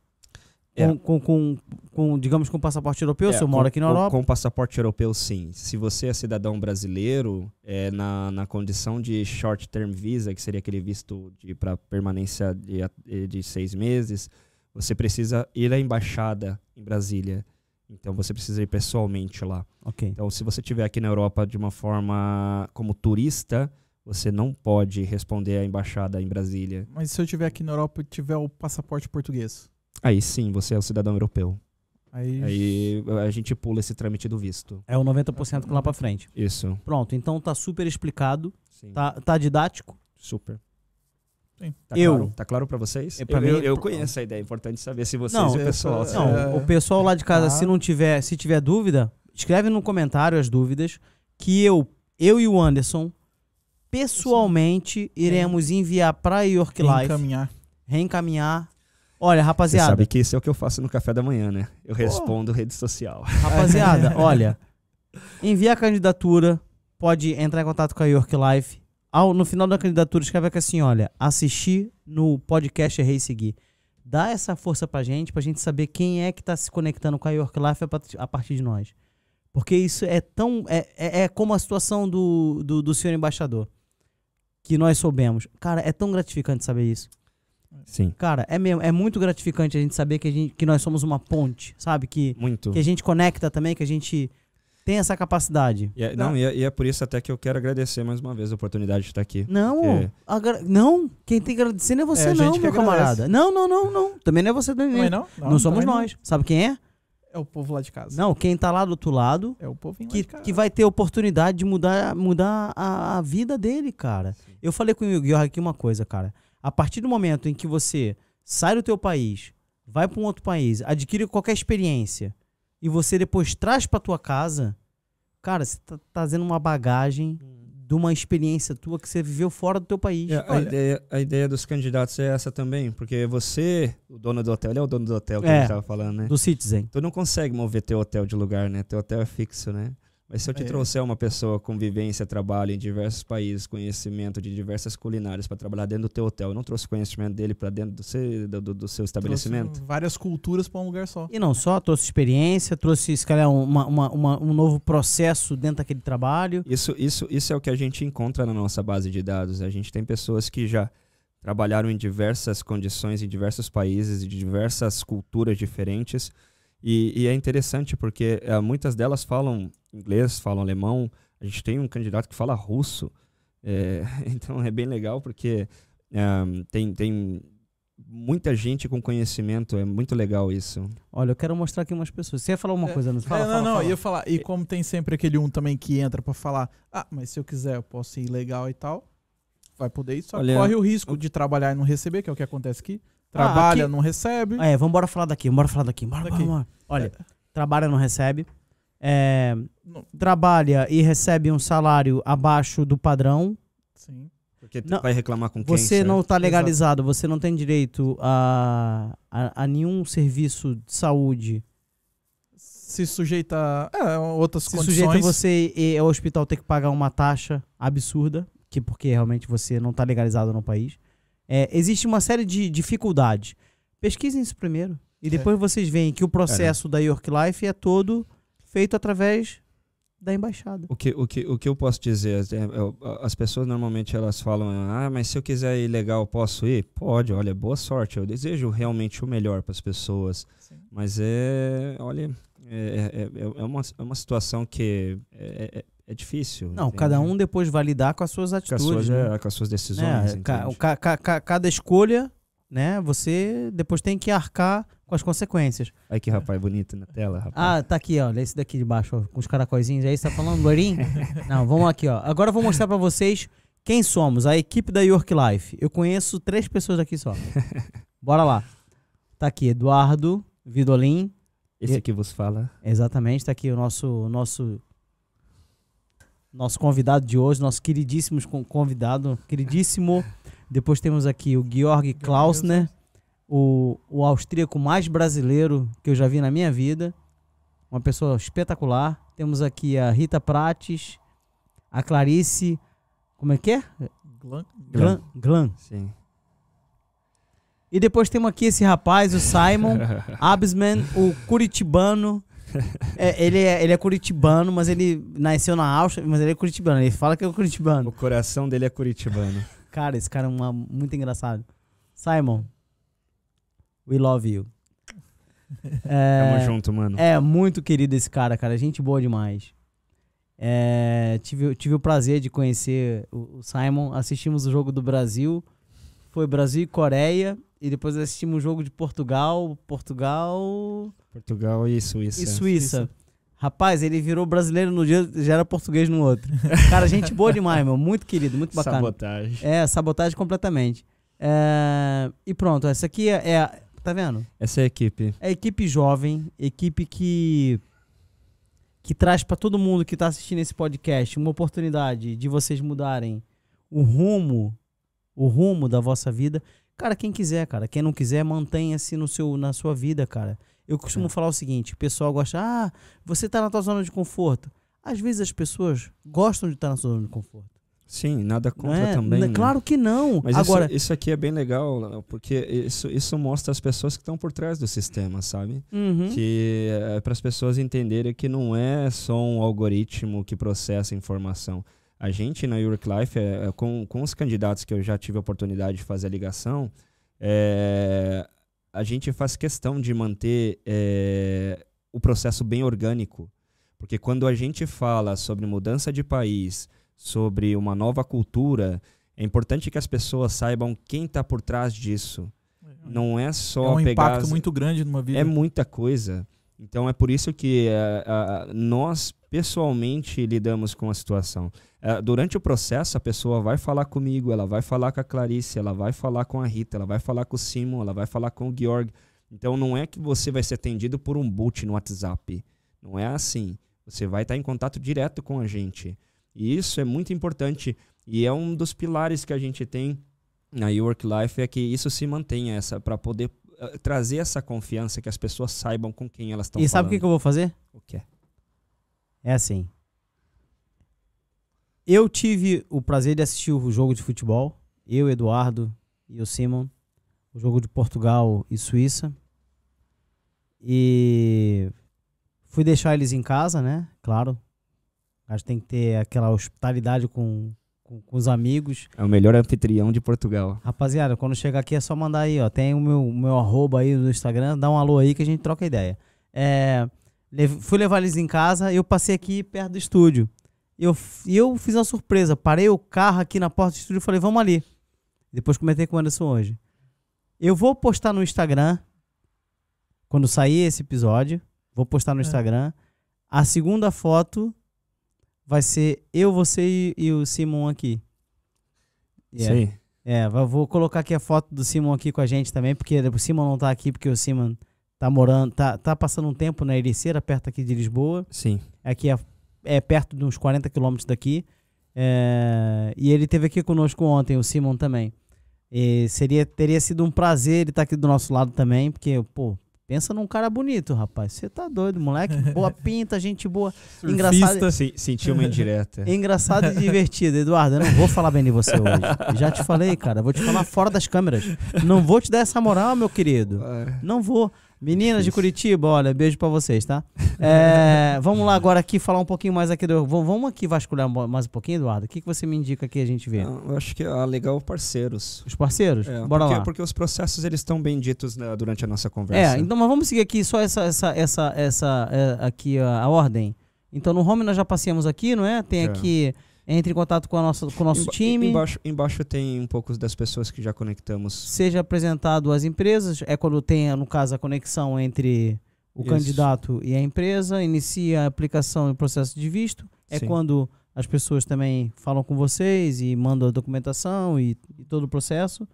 É. Com, com, com, com, digamos, com passaporte europeu, é, se eu moro aqui na Europa.
Com passaporte europeu, sim. Se você é cidadão brasileiro, é na, na condição de short term visa, que seria aquele visto para permanência de, de seis meses, você precisa ir à embaixada em Brasília. Então você precisa ir pessoalmente lá.
Okay.
Então, se você estiver aqui na Europa de uma forma como turista, você não pode responder à embaixada em Brasília.
Mas se eu estiver aqui na Europa e tiver o passaporte português?
Aí sim, você é o cidadão europeu.
Aí...
Aí a gente pula esse trâmite do visto.
É o 90% lá para frente.
Isso.
Pronto, então tá super explicado. Sim. Tá, tá didático?
Super.
Tá eu.
Claro? Tá claro para vocês?
É,
eu,
mim,
eu, eu, conheço a ideia. É importante saber se vocês
não,
e o pessoal.
Não, é... o pessoal lá de casa, ah. se não tiver, se tiver dúvida, escreve no comentário as dúvidas que eu, eu e o Anderson pessoalmente iremos enviar para York Life.
Reencaminhar.
Reencaminhar. Olha, rapaziada. Você
sabe que isso é o que eu faço no café da manhã, né? Eu respondo rede social.
Rapaziada, olha, envia a candidatura, pode entrar em contato com a York Life ao, no final da candidatura, escreve aqui assim: olha, assistir no podcast Errei Seguir. Dá essa força pra gente, pra gente saber quem é que tá se conectando com a York Life a partir de nós. Porque isso é tão. É, é, é como a situação do, do, do senhor embaixador. Que nós soubemos. Cara, é tão gratificante saber isso.
Sim.
Cara, é mesmo, é muito gratificante a gente saber que, a gente, que nós somos uma ponte, sabe? Que,
muito.
que a gente conecta também, que a gente tem essa capacidade.
E é, não, e é, e é, por isso até que eu quero agradecer mais uma vez a oportunidade de estar aqui.
Não, porque... agra... não, quem tem que agradecer não é você é não, meu camarada. Não, não, não, não. Também não é você também.
Não, não?
não, não somos nós. Não. Sabe quem é?
É o povo lá de casa.
Não, quem tá lá do outro lado
é o povo
que, que vai ter oportunidade de mudar, mudar a, a vida dele, cara. Sim. Eu falei com o Yu aqui uma coisa, cara. A partir do momento em que você sai do teu país, vai para um outro país, adquire qualquer experiência e você depois traz para tua casa, Cara, você tá trazendo uma bagagem de uma experiência tua que você viveu fora do teu país.
É, a, ideia, a ideia dos candidatos é essa também, porque você, o dono do hotel, ele é o dono do hotel que
É.
a gente tava falando, né?
Do Citizen.
Tu não consegue mover teu hotel de lugar, né? Teu hotel é fixo, né? Mas se eu te
É.
trouxer uma pessoa com vivência, trabalho em diversos países, conhecimento de diversas culinárias para trabalhar dentro do teu hotel, eu não trouxe conhecimento dele para dentro do seu, do, do- seu estabelecimento?
Trouxe várias culturas pra um lugar só.
E não só, trouxe experiência, trouxe, se calhar, uma, uma- uma- um novo processo dentro daquele trabalho.
Isso, isso, isso é o que a gente encontra na nossa base de dados. A gente tem pessoas que já trabalharam em diversas condições, em diversos países, de diversas culturas diferentes. E, e é interessante porque eh, muitas delas falam inglês, falam alemão. A gente tem um candidato que fala russo. É, então é bem legal porque tem, tem muita gente com conhecimento. É muito legal isso.
Olha, eu quero mostrar aqui umas pessoas. Você ia falar uma
É.
coisa, não fala,
É, não,
fala,
não,
fala.
eu ia falar. E como tem sempre aquele um também que entra pra falar, ah, mas se eu quiser eu posso ir legal e tal, vai poder ir, só
Olha,
corre o risco de trabalhar e não receber, que é o que acontece aqui. Trabalha,
aqui-
não recebe.
É, vamos embora falar daqui, bora falar daqui. Bora,
Daqui.
bora, bora. Olha, trabalha, não recebe. É,
Não-
trabalha e recebe um salário abaixo do padrão.
Sim.
Porque tu
Não,
vai reclamar com quem?
Você não
certo?
está legalizado, você não tem direito a, a, a nenhum serviço de saúde.
Se sujeita a é, outras
Se
condições.
sujeita você e ao hospital ter que pagar uma taxa absurda, que porque realmente você não está legalizado no país. É, existe uma série de dificuldades. Pesquisem isso primeiro. E depois vocês veem que o processo da York Life é todo feito através da embaixada.
O que, o, que, o que eu posso dizer? é, é, As pessoas normalmente elas falam: Ah, mas se eu quiser ir legal, eu posso ir? Pode, olha, boa sorte. Eu desejo realmente o melhor para as pessoas.
Sim.
Mas é, olha, é, é, é, é uma, é uma situação que é, é, difícil.
Não,
entende?
cada um depois vai lidar com as suas
com as
atitudes.
suas,
né?
é, com as suas decisões.
É, ca- ca- ca- ca- cada escolha, né? Você depois tem que arcar com as consequências.
Olha que rapaz bonito na tela, rapaz.
Ah, tá aqui. Olha esse daqui de baixo, ó, com os caracóizinhos. Aí você tá falando, loirinho? Não, vamos aqui, ó. Agora eu vou mostrar pra vocês quem somos, a equipe da York Life. Eu conheço três pessoas aqui só. Bora lá. Tá aqui, Eduardo Vidolin.
Esse aqui vos fala.
Exatamente, tá aqui o nosso nosso nosso convidado de hoje, nosso queridíssimo con- convidado, queridíssimo. Depois temos aqui o Georg Klausner, o, o austríaco mais brasileiro que eu já vi na minha vida. Uma pessoa espetacular. Temos aqui a Rita Prates, a Clarice, como é que é?
Glan-
Glan. Glan.
Sim.
E depois temos aqui esse rapaz, o Simon Absman, o curitibano. É, ele, é, ele é curitibano, mas ele nasceu na Áustria, mas ele é curitibano. Ele fala que é curitibano.
O coração dele é curitibano.
Cara, esse cara é uma- muito engraçado. Simon, we love you. É,
Tamo junto, mano.
é muito querido esse cara, cara. Gente boa demais. É, tive, tive o prazer de conhecer o, o Simon. Assistimos o jogo do Brasil. Foi Brasil e Coreia. E depois assistimos o jogo de Portugal. Portugal
Portugal e Suíça.
e Suíça.
Suíça.
Rapaz, ele virou brasileiro no dia, já era português no outro. Cara, gente boa demais, meu. Muito querido, muito bacana.
Sabotagem.
É, sabotagem completamente. É, e pronto, essa aqui é, é a- Tá vendo?
Essa é a equipe.
É a equipe jovem, equipe que. que traz pra todo mundo que tá assistindo esse podcast uma oportunidade de vocês mudarem o rumo, o rumo da vossa vida. Cara, quem quiser, cara. Quem não quiser, mantenha-se no seu, na sua vida, cara. Eu costumo
É.
falar o seguinte: o pessoal gosta, ah, você tá na tua zona de conforto. Às vezes as pessoas gostam de estar na sua zona de conforto.
Sim, nada contra
é?
também.
N-
né?
Claro que não.
Mas
Agora,
isso, isso aqui é bem legal, porque isso, isso mostra as pessoas que estão por trás do sistema, sabe?
Uhum.
Que é para as pessoas entenderem que não é só um algoritmo que processa informação. A gente na York Life, é, é, com, com os candidatos que eu já tive a oportunidade de fazer a ligação, é, a gente faz questão de manter é, o processo bem orgânico. Porque quando a gente fala sobre mudança de país, sobre uma nova cultura, é importante que as pessoas saibam quem está por trás disso. Não é
é
só
um
pegar
impacto
as-
muito grande numa vida.
é muita coisa. Então é por isso que eh, ah, nós pessoalmente lidamos com a situação. Eh, durante o processo, a pessoa vai falar comigo, ela vai falar com a Clarice, ela vai falar com a Rita, ela vai falar com o Simon, ela vai falar com o Georg. Então não é que você vai ser atendido por um boot no WhatsApp. Não é assim. Você vai estar em contato direto com a gente. E isso é muito importante e é um dos pilares que a gente tem na Work Life é que isso se mantenha essa para poder uh, trazer essa confiança que as pessoas saibam com quem elas estão
E
falando.
sabe o que, que eu vou fazer?
O que é?
É assim. Eu tive o prazer de assistir o jogo de futebol. Eu, Eduardo e o Simon. O jogo de Portugal e Suíça. E fui deixar eles em casa, né? Claro. A gente tem que ter aquela hospitalidade com, com, com os amigos.
É o melhor anfitrião de Portugal.
Rapaziada, quando chegar aqui é só mandar aí, ó. Tem o meu, meu arroba aí no Instagram, dá um alô aí que a gente troca ideia. É, lev- fui levar eles em casa eu passei aqui perto do estúdio. E eu, e eu fiz uma surpresa. Parei o carro aqui na porta do estúdio e falei, vamos ali. Depois comentei com o Anderson hoje. Eu vou postar no Instagram, quando sair esse episódio, vou postar no
É.
Instagram. A segunda foto vai ser eu, você e, e o Simon aqui. Yeah.
aí.
É, vou- vou colocar aqui a foto do Simon aqui com a gente também, porque o Simon não tá aqui, porque o Simon tá morando, tá, tá passando um tempo na Ericeira, perto aqui de Lisboa.
Sim.
Aqui é, é perto de uns 40 quilômetros daqui. É, e ele esteve aqui conosco ontem, o Simon também. E seria, teria sido um prazer ele estar aqui do nosso lado também, porque, pô, pensa num cara bonito, rapaz. Você tá doido, moleque. Boa pinta, gente boa. Engraçado.
Surfista.
Se, senti uma indireta.
Engraçado e divertido, Eduardo. Eu não vou falar bem de você hoje. Já te falei, cara. Vou te falar fora das câmeras. Não vou te dar essa moral, meu querido. Não vou. Meninas de. Curitiba, olha, beijo pra vocês, tá? É, vamos lá agora aqui falar um pouquinho mais aqui. Do, vamos aqui vasculhar mais um pouquinho, Eduardo. O que, que você me indica que a gente vê?
Eu acho que é legal parceiros.
Os parceiros?
É,
Bora
porque,
lá.
porque os processos eles estão bem ditos né, durante a nossa conversa.
É, então mas vamos seguir aqui só essa, essa, essa, essa é, aqui a, a ordem. Então no home nós já passeamos aqui, não é? Tem aqui, entre em contato com, a nossa, com o nosso
Emba-
time.
Embaixo, embaixo tem um pouco das pessoas que já conectamos.
seja apresentado às empresas, é quando tem, no caso, a conexão entre o
Isso.
candidato e a empresa, inicia a aplicação e processo de visto, é
Sim.
quando as pessoas também falam com vocês e mandam a documentação e, e todo o processo.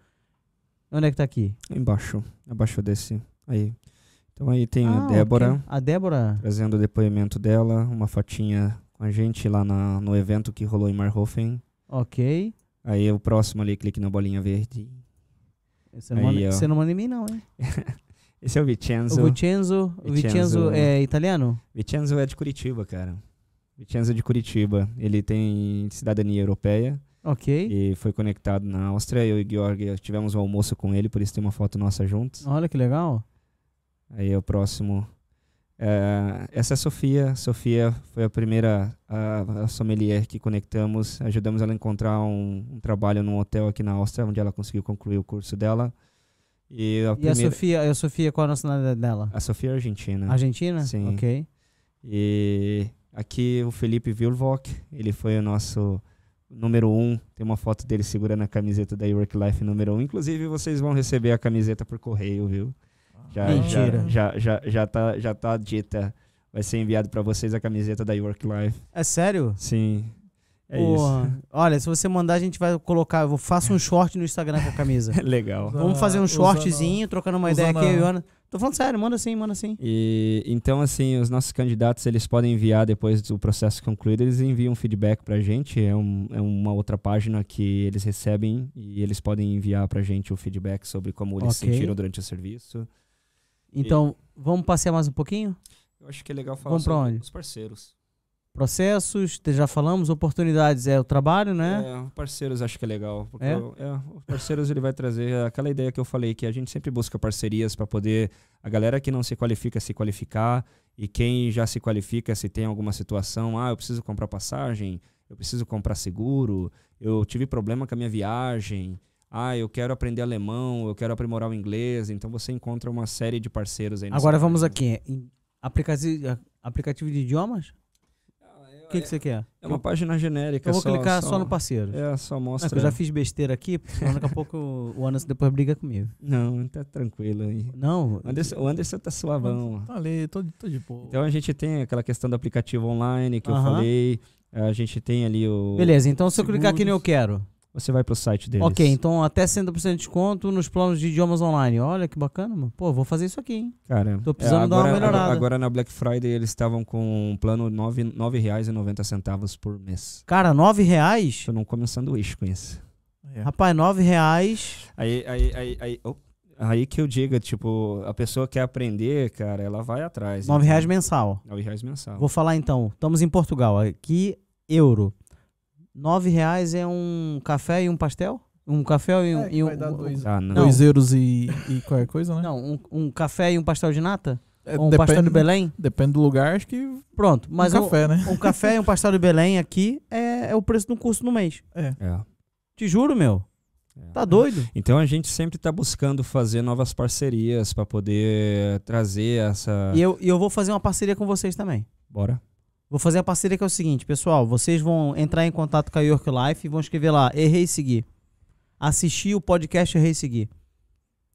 Onde é que tá aqui?
Embaixo, abaixo desse. Aí. Então aí tem
Ah,
a Débora
ok. A Débora.
trazendo o depoimento dela, uma fotinha com a gente lá na- no evento que rolou em Marhofen.
Ok.
Aí o próximo ali, clique na bolinha verde.
Você não,
Aí,
manda, você não manda em mim, não, hein?
Esse é o Vincenzo.
O Vicenzo, o Vicenzo
Vicenzo.
é italiano?
Vincenzo é de Curitiba, cara. Vincenzo é de Curitiba. Ele tem cidadania europeia
Ok.
e foi conectado na Áustria. Eu e o Georg tivemos um almoço com ele, por isso tem uma foto nossa juntos.
Olha que legal.
Aí é o próximo. É, essa é a Sofia. Sofia foi a primeira a, a sommelier que conectamos. Ajudamos ela a encontrar um, um trabalho num hotel aqui na Áustria, onde ela conseguiu concluir o curso dela. E a,
E a
primeira,
Sofia, a Sofia, qual a nacionalidade dela?
a Sofia é argentina.
Argentina?
Sim.
Ok.
E aqui o Felipe Vilvock, ele foi o nosso número um. Tem uma foto dele segurando a camiseta da Work Life número um. Inclusive, vocês vão receber a camiseta por correio, viu? Já,
Mentira.
Já, já, já, já, tá, já tá dita. Vai ser enviado para vocês a camiseta da Work Life.
É sério?
Sim. É
Porra. Olha, se você mandar, a gente vai colocar. Eu faço um short no Instagram com a camisa.
isso. Legal.
Vamos fazer um shortzinho, trocando uma ideia aqui. Ana. Tô falando sério, manda sim, manda sim.
E então assim, os nossos candidatos eles podem enviar depois do processo concluído, eles enviam feedback pra gente, é, um, é uma outra página que eles recebem e eles podem enviar pra gente o feedback sobre como eles se
Ok.
sentiram durante o serviço.
Então, vamos passear mais um pouquinho?
Eu acho que é legal falar
Vamos
sobre
onde?
os parceiros.
Processos, já falamos, oportunidades é o trabalho, né?
É, parceiros acho que é legal. Porque
É?
o- é, os parceiros ele vai trazer aquela ideia que eu falei, que a gente sempre busca parcerias para poder a galera que não se qualifica se qualificar e quem já se qualifica se tem alguma situação, ah, eu preciso comprar passagem, eu preciso comprar seguro, eu tive problema com a minha viagem, ah, eu quero aprender alemão, eu quero aprimorar o inglês, então você encontra uma série de parceiros aí
Agora vamos aqui. Aplicativo, aplicativo de idiomas? O que, que você quer?
É uma página genérica.
Eu vou
só-
clicar só, no parceiro.
É, só
Não,
mostra.
eu já fiz besteira aqui, porque daqui a pouco o Anderson depois briga comigo.
Não, tá tranquilo aí.
Não,
O Anderson, o Anderson tá suavão.
Tá ali, tô, tô de boa.
Então a gente tem aquela questão do aplicativo online que eu
Aham.
falei. A gente tem ali o.
beleza. Então se eu clicar aqui no eu quero,
você vai pro site deles.
Ok, então até 60% de desconto nos planos de idiomas online. Olha que bacana, mano. Pô, vou fazer isso aqui, hein?
Cara,
Tô precisando
é,
dar uma
agora,
melhorada.
Agora, agora na Black Friday eles estavam com um plano R$ 9 nove reais e 90 centavos por mês.
Cara, 9 reais?
Tu não come um sanduíche com isso.
É.
Rapaz, 9 reais.
Aí, aí, aí, aí, oh, aí que eu diga, tipo, a pessoa quer aprender, cara, ela vai atrás.
9 reais mensal.
9 reais mensal.
Vou falar então. Estamos em Portugal. Aqui, euro. 9 reais é um café e um pastel? Um café e um.
É,
e um-
vai dar dois,
Ah,
dois euros e, e qualquer coisa, né?
Não, um, um café e um pastel de nata?
É,
Ou um pastel de Belém?
Depende do lugar, acho que
Pronto. Mas
um café, né?
um café e um pastel de Belém aqui é, é o preço do curso no mês.
É.
Te juro, meu.
É.
Tá doido?
Então a gente sempre tá buscando fazer novas parcerias pra poder trazer essa.
E eu, e eu vou fazer uma parceria com vocês também.
Bora.
Vou fazer a parceria que é o seguinte, pessoal. Vocês vão entrar em contato com a York Life e vão escrever lá, errei seguir. Assistir o podcast Errei seguir.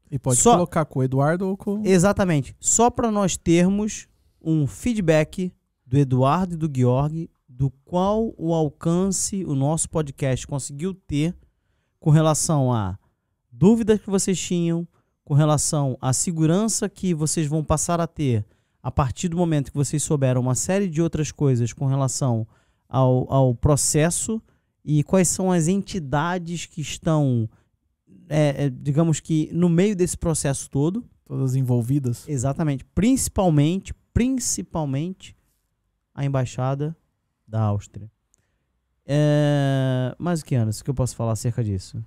E pode
Só-
colocar com o Eduardo ou com.
Exatamente. Só para nós termos um feedback do Eduardo e do Georg do qual o alcance o nosso podcast conseguiu ter com relação a dúvidas que vocês tinham, com relação à segurança que vocês vão passar a ter a partir do momento que vocês souberam uma série de outras coisas com relação ao, ao processo e quais são as entidades que estão, é, é, digamos que, no meio desse processo todo.
Todas envolvidas.
Exatamente. Principalmente, principalmente a embaixada da Áustria. É... Mas o que, Anderson, o que eu posso falar acerca disso?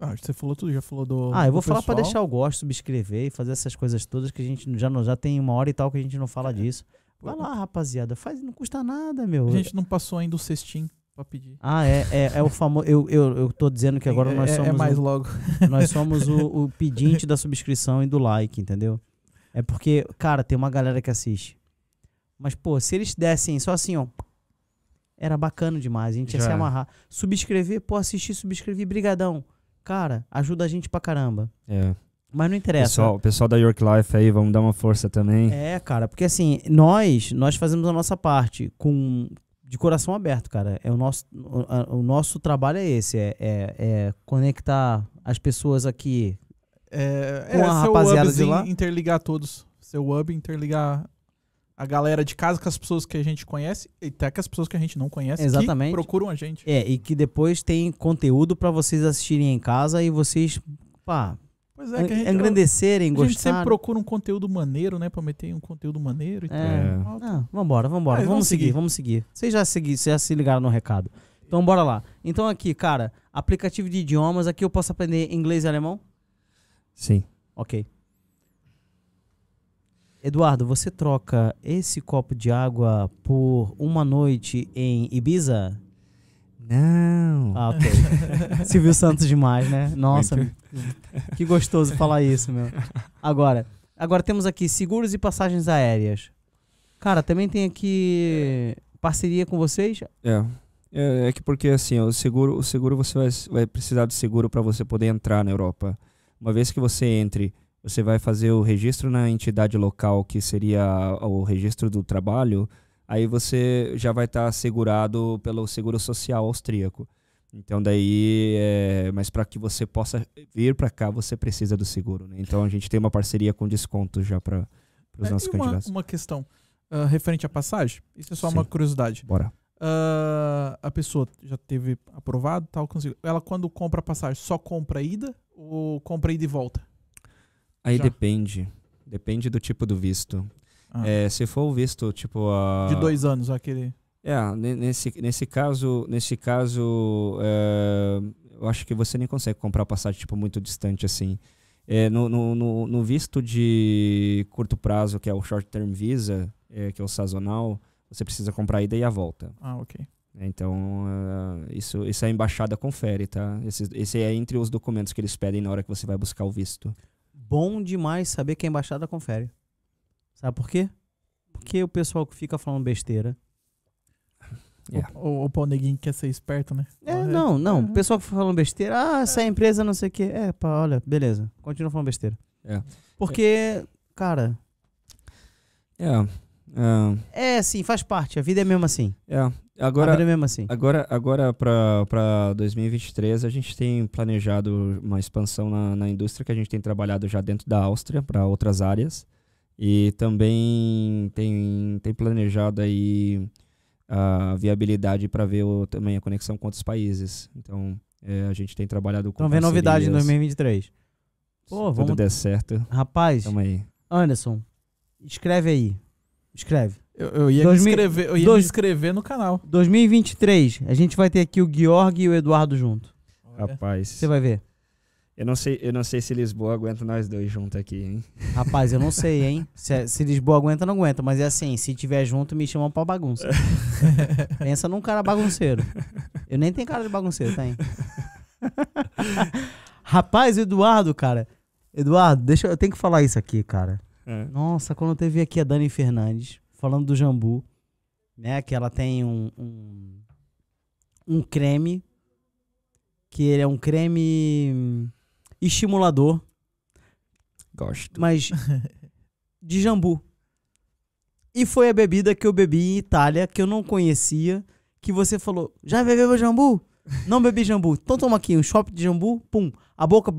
Ah, você falou tudo, já falou do.
Ah, eu vou falar pra
pessoal.
deixar o gosto, subscrever e fazer essas coisas todas que a gente já, já tem uma hora e tal que a gente não fala disso. Vai lá, rapaziada. Faz, não custa nada, meu.
A gente não passou ainda o cestinho pra pedir.
Ah, é, é, é o famoso. Eu, eu, eu tô dizendo que agora
é,
nós
é-
somos.
É mais
o-
logo.
Nós somos o, o pedinte da subscrição e do like, entendeu? É porque, cara, tem uma galera que assiste. Mas, pô, se eles dessem só assim, ó. Era bacana demais, a gente ia
Já.
se amarrar. Subscrever, pô, assistir, subscrever, brigadão. Cara, ajuda a gente pra caramba.
É.
Mas não interessa.
Pessoal, o pessoal da York Life aí, vamos dar uma força também.
É, cara, porque assim, nós, nós fazemos a nossa parte com de coração aberto, cara. É o nosso, o, a- o nosso trabalho é esse, é, é, é conectar as pessoas aqui
É,
Com a
seu
rapaziada de lá.
interligar todos. Seu hub, interligar a galera de casa com as pessoas que a gente conhece e até com as pessoas que a gente não conhece
Exatamente.
que procuram a gente.
É, e que depois tem conteúdo pra vocês assistirem em casa e vocês, pá,
Pois é, que a gente,
engrandecerem,
a gente sempre
gostarem.
procura um conteúdo maneiro, né? Pra meter um conteúdo maneiro e
É.
tal.
Ah, vambora, vambora. Vamos
vamos
seguir,
seguir.
vamos seguir. Vocês já, segui, vocês já se ligaram no recado. Então bora lá. Então aqui, cara, aplicativo de idiomas, aqui eu posso aprender inglês e alemão?
Sim.
Ok. Eduardo, você troca esse copo de água por uma noite em Ibiza?
Não.
Ah, ok. Silvio Santos demais, né? Nossa, que gostoso falar isso, meu. Agora, agora temos aqui seguros e passagens aéreas. Cara, também tem aqui parceria com vocês?
É. É, é que porque assim, o seguro, o seguro você vai, vai precisar de seguro para você poder entrar na Europa. Uma vez que você entre, você vai fazer o registro na entidade local, que seria o registro do trabalho, aí você já vai estar assegurado pelo seguro social austríaco. Então daí, é, mas para que você possa vir para cá, você precisa do seguro. Né? Então a gente tem uma parceria com desconto já para os
É,
nossos
uma,
candidatos.
uma questão ah, referente à passagem. Isso é só
Sim.
uma curiosidade.
Bora.
Ah, a pessoa já teve aprovado, tal, conseguiu. Ela quando compra a passagem, só compra ida ou compra ida e volta?
Aí
Já.
depende. Depende do tipo do visto.
Ah,
É, se for o visto, tipo a
De dois anos, aquele.
É, ne- nesse, nesse caso, nesse caso, é, eu acho que você nem consegue comprar passagem tipo muito distante assim. É, no, no, no, visto de curto prazo, que é o short term visa, é, que é o sazonal, você precisa comprar a ida e a volta.
Ah, ok.
Então, é, isso, isso a embaixada confere, tá? Esse, esse é entre os documentos que eles pedem na hora que você vai buscar o visto.
Bom demais saber que a embaixada confere. Sabe por quê? Porque o pessoal que fica falando besteira.
É.
O, o, o pau neguinho quer ser esperto, né?
É, não, não.
é.
O pessoal que fica falando besteira, ah, essa empresa não sei o quê. É, pá, olha, beleza. Continua falando besteira.
É.
Porque, cara,
É, Ah,
É assim, faz parte. A vida é mesmo assim.
é. Agora,
é mesmo assim.
agora, agora para 2023, a gente tem planejado uma expansão na, na indústria que a gente tem trabalhado já dentro da Áustria para outras áreas. E também tem, tem planejado aí a viabilidade para ver o- também a conexão com outros países. Então, é, a gente tem trabalhado com
Então vem novidade em
parcerias.
2023. Pô,
Se tudo
vamos-
der certo,
Rapaz,
tamo aí.
Anderson, escreve aí. Escreve.
Eu, eu ia,
Dois
me,
mil-
inscrever, eu ia
dois-
me inscrever no canal.
2023, a gente vai ter aqui o Georg e o Eduardo junto.
Rapaz,
Você vai ver.
eu não sei, eu não sei se Lisboa aguenta nós dois juntos aqui, hein?
Rapaz, eu não sei, hein? Se, se Lisboa aguenta, não aguenta. Mas é assim, se tiver junto, me chamam pra bagunça. Pensa num cara bagunceiro. Eu nem tenho cara de bagunceiro, tem. Rapaz, o Eduardo, cara. Eduardo, deixa eu, eu tenho que falar isso aqui, cara.
É.
Nossa, quando teve aqui a Dani Fernandes falando do jambu, né? Que ela tem um, um, um creme, que ele é um creme estimulador,
Gosto.
mas de jambu. E foi a bebida que eu bebi em Itália, que eu não conhecia, que você falou, já bebeu jambu? Não bebi jambu. Então toma aqui, um shop de jambu, pum. A boca,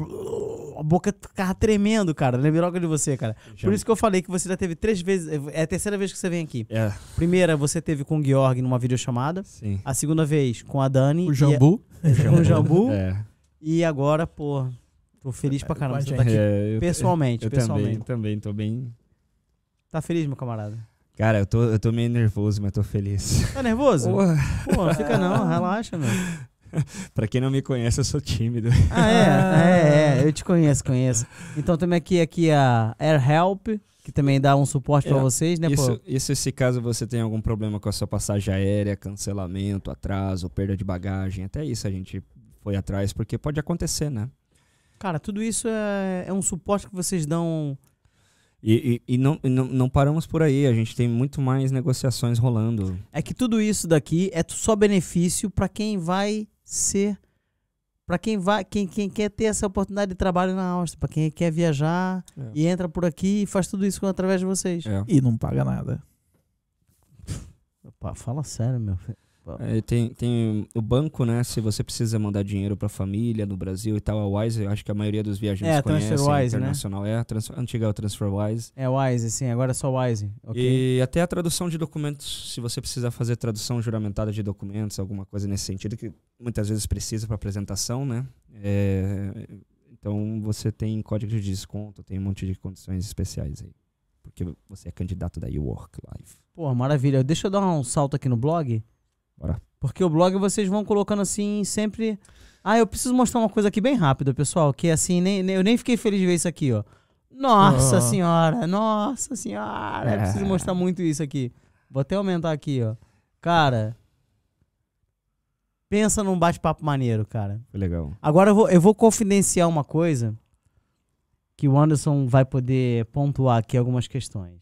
a boca ficava tremendo, cara. Lembrei logo de você, cara. Por isso que eu falei que você já teve três vezes, é a terceira vez que você vem aqui.
É,
Primeira, você teve com o Georg numa videochamada.
sim.
A segunda vez com a Dani.
O Jambu.
E, com o Jambu.
É.
E agora, pô, tô feliz pra caramba.
A
Você tá aqui
É, eu-
pessoalmente,
eu
pessoalmente.
também, também tô bem.
Tá feliz, meu camarada?
Cara, eu tô, eu tô meio nervoso, mas tô feliz.
Tá nervoso?
Porra.
Pô, não fica não, relaxa, meu.
pra quem não me conhece, eu sou tímido.
Ah, é, é, é, eu te conheço, conheço. Então também aqui, aqui a Air Help, que também dá um suporte pra
É,
vocês, né,
Isso,
pô?
isso se caso você tem algum problema com a sua passagem aérea, cancelamento, atraso, perda de bagagem, até isso a gente foi atrás, porque pode acontecer, né?
Cara, tudo isso é, é um suporte que vocês dão.
E, e, e não, e não, não paramos por aí, a gente tem muito mais negociações rolando.
É que tudo isso daqui é só benefício pra quem vai ser. Pra quem vai, quem, quem quer ter essa oportunidade de trabalho na Áustria, pra quem quer viajar
É.
e entra por aqui e faz tudo isso através de vocês.
É.
E não paga nada.
Pá, fala sério, meu. filho.
É, tem, tem o banco, né? Se você precisa mandar dinheiro pra família no Brasil e tal, a Wise, eu acho que a maioria dos viajantes
É, a
conhecem.
TransferWise, né?
internacional, É, a trans, antiga é o TransferWise.
É Wise, sim, agora é só Wise. Ok.
E até a tradução de documentos, se você precisar fazer tradução juramentada de documentos, alguma coisa nesse sentido, que muitas vezes precisa para apresentação, né? É, então você tem código de desconto, tem um monte de condições especiais aí. Porque você é candidato da YouWork Live.
Pô, maravilha. Deixa eu dar um salto aqui no blog.
Bora.
Porque o blog vocês vão colocando assim sempre. Ah, eu preciso mostrar uma coisa aqui bem rápida, pessoal. Que assim, nem, nem- eu nem fiquei feliz de ver isso aqui, ó. Nossa
Ah.
senhora, nossa senhora. Eu preciso
É.
mostrar muito isso aqui. Vou até aumentar aqui, ó. Cara. Pensa num bate-papo maneiro, cara.
Foi legal.
Agora eu vou, eu vou confidenciar uma coisa que o Anderson vai poder pontuar aqui algumas questões.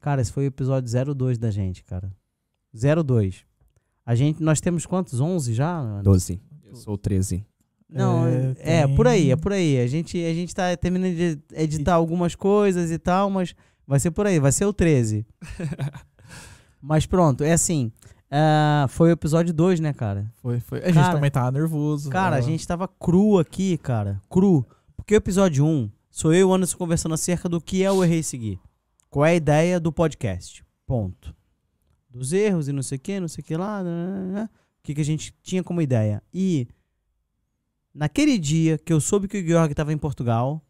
Cara, esse foi o episódio 02 da gente, cara. 02. A gente, nós temos quantos? 11 já? Anderson?
12. Eu sou o 13.
Não,
É,
é,
tem-
por aí, é por aí. A gente, a gente tá terminando de editar algumas coisas e tal, mas vai ser por aí, vai ser o 13. mas pronto, é assim. ah, foi o episódio 2, né, cara?
Foi, foi. A gente
Cara,
também tava nervoso.
Cara, a
ó.
gente tava cru aqui, cara. Cru. Porque o episódio 1 sou eu e o Anderson conversando acerca do que é o Errei Seguir. Qual é a ideia do podcast? Ponto. Dos erros e não sei o que, não sei o que lá. nananana. O que, que a gente tinha como ideia. E naquele dia que eu soube que o Georg tava em Portugal,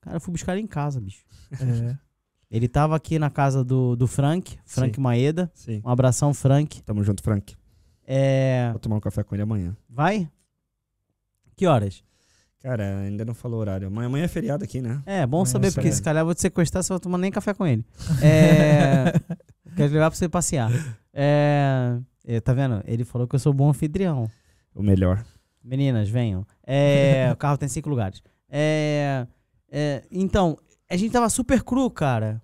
cara, eu fui buscar ele em casa, bicho.
É.
Ele tava aqui na casa do, do Frank, Frank
Sim.
Maeda.
Sim.
Um abração, Frank.
Tamo junto, Frank.
É,
Vou tomar um café com ele amanhã.
vai? Que horas?
Cara, ainda não falou horário. Amanhã, amanhã é feriado aqui, né?
É, bom
Amanhã
saber,
é
porque
feriado.
se calhar eu vou te sequestrar, você vai tomar nem café com ele. É. quero levar pra você passear. É, é, Tá vendo? Ele falou que eu sou bom anfitrião.
O melhor.
Meninas, venham. É, o carro tem cinco lugares. É, é, então, a gente tava super cru, cara.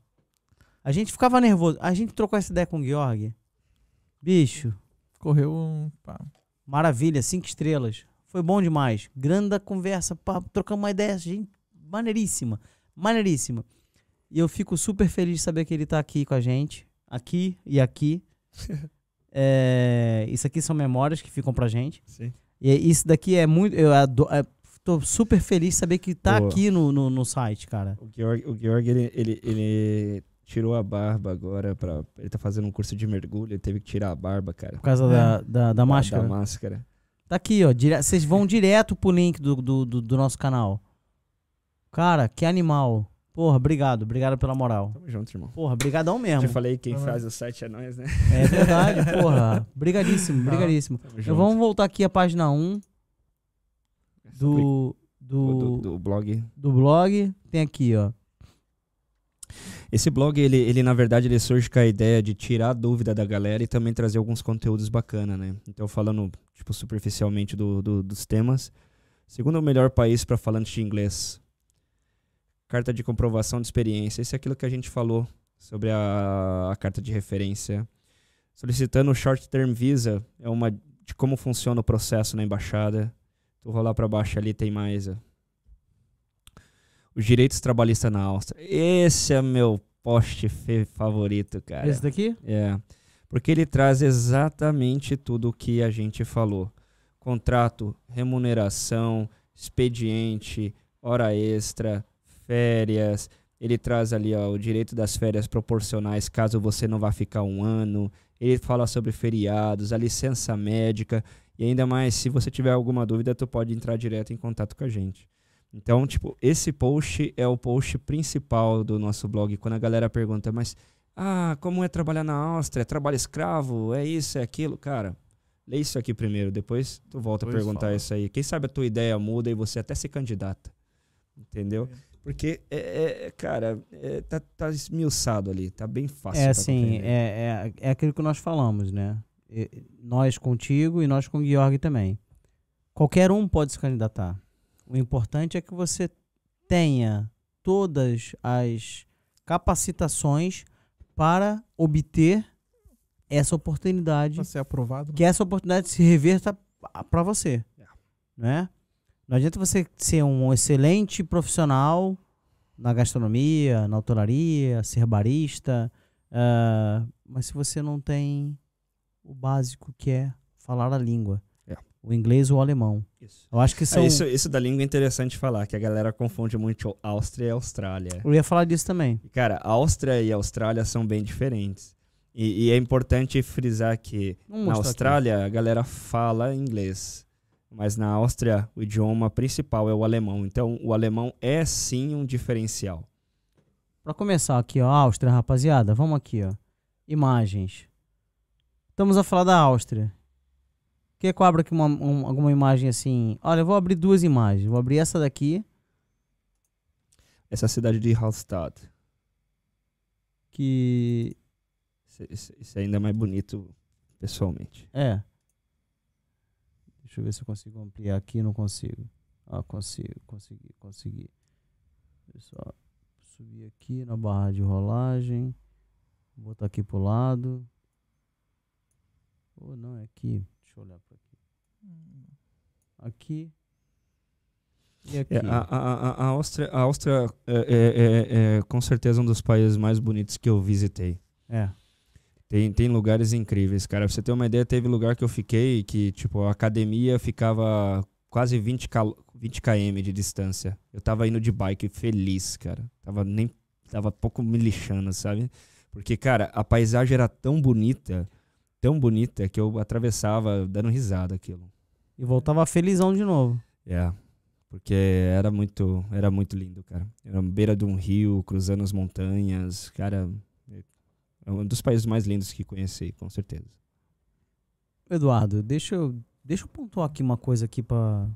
A gente ficava nervoso. A gente trocou essa ideia com o Georg. Bicho,
Correu um.
maravilha, cinco estrelas. Foi bom demais. Grande conversa, pá, trocamos uma ideia, gente, maneiríssima. Maneiríssima. E eu fico super feliz de saber que ele tá aqui com a gente. Aqui e aqui. É, isso aqui são memórias que ficam pra gente.
Sim.
E isso daqui é muito. Eu ado- é, tô super feliz de saber que tá aqui no, no, no site, cara.
O Georg, o Georg ele, ele, ele tirou a barba agora pra. Ele tá fazendo um curso de mergulho, ele teve que tirar a barba, cara.
Por causa
É.
da, da, da máscara.
Da máscara.
Tá aqui, ó. dire- Vocês vão direto pro link do, do, do, do nosso canal. Cara, que animal. Porra, obrigado. Obrigado pela moral.
Tamo junto, irmão.
Porra, brigadão mesmo.
Já falei quem
Tamo-
faz o site é nós, né?
É verdade, porra. Brigadíssimo, brigadíssimo.
Tamo
Então
junto.
vamos voltar aqui à página 1 do,
do,
do,
do blog.
do blog. Tem aqui, ó.
Esse blog, ele, ele na verdade, ele surge com a ideia de tirar a dúvida da galera e também trazer alguns conteúdos bacana, né? Então, falando, tipo, superficialmente do, do- dos temas. Segundo o melhor país para falantes de inglês. Carta de comprovação de experiência. Isso é aquilo que a gente falou sobre a, a carta de referência. Solicitando o Short Term Visa, é uma de como funciona o processo na embaixada. Tu rolar para baixo ali tem mais. ó. Os direitos trabalhistas na Áustria. Esse é meu post favorito, cara.
Esse daqui?
É. Porque ele traz exatamente tudo o que a gente falou: contrato, remuneração, expediente, hora extra, férias. Ele traz ali ó, o direito das férias proporcionais caso você não vá ficar um ano. Ele fala sobre feriados, a licença médica. E ainda mais, se você tiver alguma dúvida, tu pode entrar direto em contato com a gente. Então, tipo, esse post é o post principal do nosso blog. Quando a galera pergunta, mas ah, como é trabalhar na Áustria? É trabalho escravo? É isso, é aquilo? Cara, lê isso aqui primeiro, depois tu volta a perguntar
fala.
isso aí. Quem sabe a tua ideia muda e você até se candidata. Entendeu? Porque, é, é, cara, é, tá, tá esmiuçado ali, tá bem fácil.
é assim, é, é, é aquilo que nós falamos, né? E- nós contigo e nós com o Georg também. Qualquer um pode se candidatar. O importante é que você tenha todas as capacitações para obter essa oportunidade
Pra ser aprovado.
que essa oportunidade se reverta para você.
É.
Né? Não adianta você ser um excelente profissional na gastronomia, na hotelaria, ser barista, ah, mas se você não tem o básico que é falar a língua. O inglês ou o alemão.
Isso.
Eu acho que
Ah,
são.
isso, isso da língua é interessante falar, que a galera confunde muito Áustria e Austrália.
Eu ia falar disso também.
Cara, Áustria e Austrália são bem diferentes. E, e é importante frisar que
Vamos
na
mostrar aqui.
Austrália a galera fala inglês, mas na Áustria o idioma principal é o alemão. Então o alemão é sim um diferencial.
Pra começar aqui, ó, Áustria, rapaziada, vamos aqui, ó. Imagens. Estamos a falar da Áustria. Quer que eu abra aqui uma, um- alguma imagem assim? Olha, eu vou abrir duas imagens. Vou abrir essa daqui,
Essa cidade de Hallstatt,
que
isso, é ainda mais bonito pessoalmente.
é. Deixa eu ver se eu consigo ampliar aqui. Não consigo. Ah, consigo, consegui, consegui. Deixa eu só subir aqui na barra de rolagem. Vou botar aqui pro lado. Ou não, é aqui. Deixa eu olhar pra aqui. Aqui. E aqui.
É, a, a, a- a Áustria, a Áustria é, é- é- é com certeza um dos países mais bonitos que eu visitei.
É.
Tem, tem lugares incríveis, cara. Pra você ter uma ideia, teve lugar que eu fiquei que, tipo, a academia ficava quase 20, cal- 20 km de distância. Eu tava indo de bike feliz, cara. Tava nem. Tava pouco me lixando, sabe? Porque, cara, a paisagem era tão bonita, tão bonita, que eu atravessava dando risada aquilo.
E voltava felizão de novo.
É. Porque era muito, era muito lindo, cara. Era à beira de um rio, cruzando as montanhas. Cara, é um dos países mais lindos que conheci, com certeza.
Eduardo, deixa eu, deixa eu pontuar aqui uma coisa aqui pra.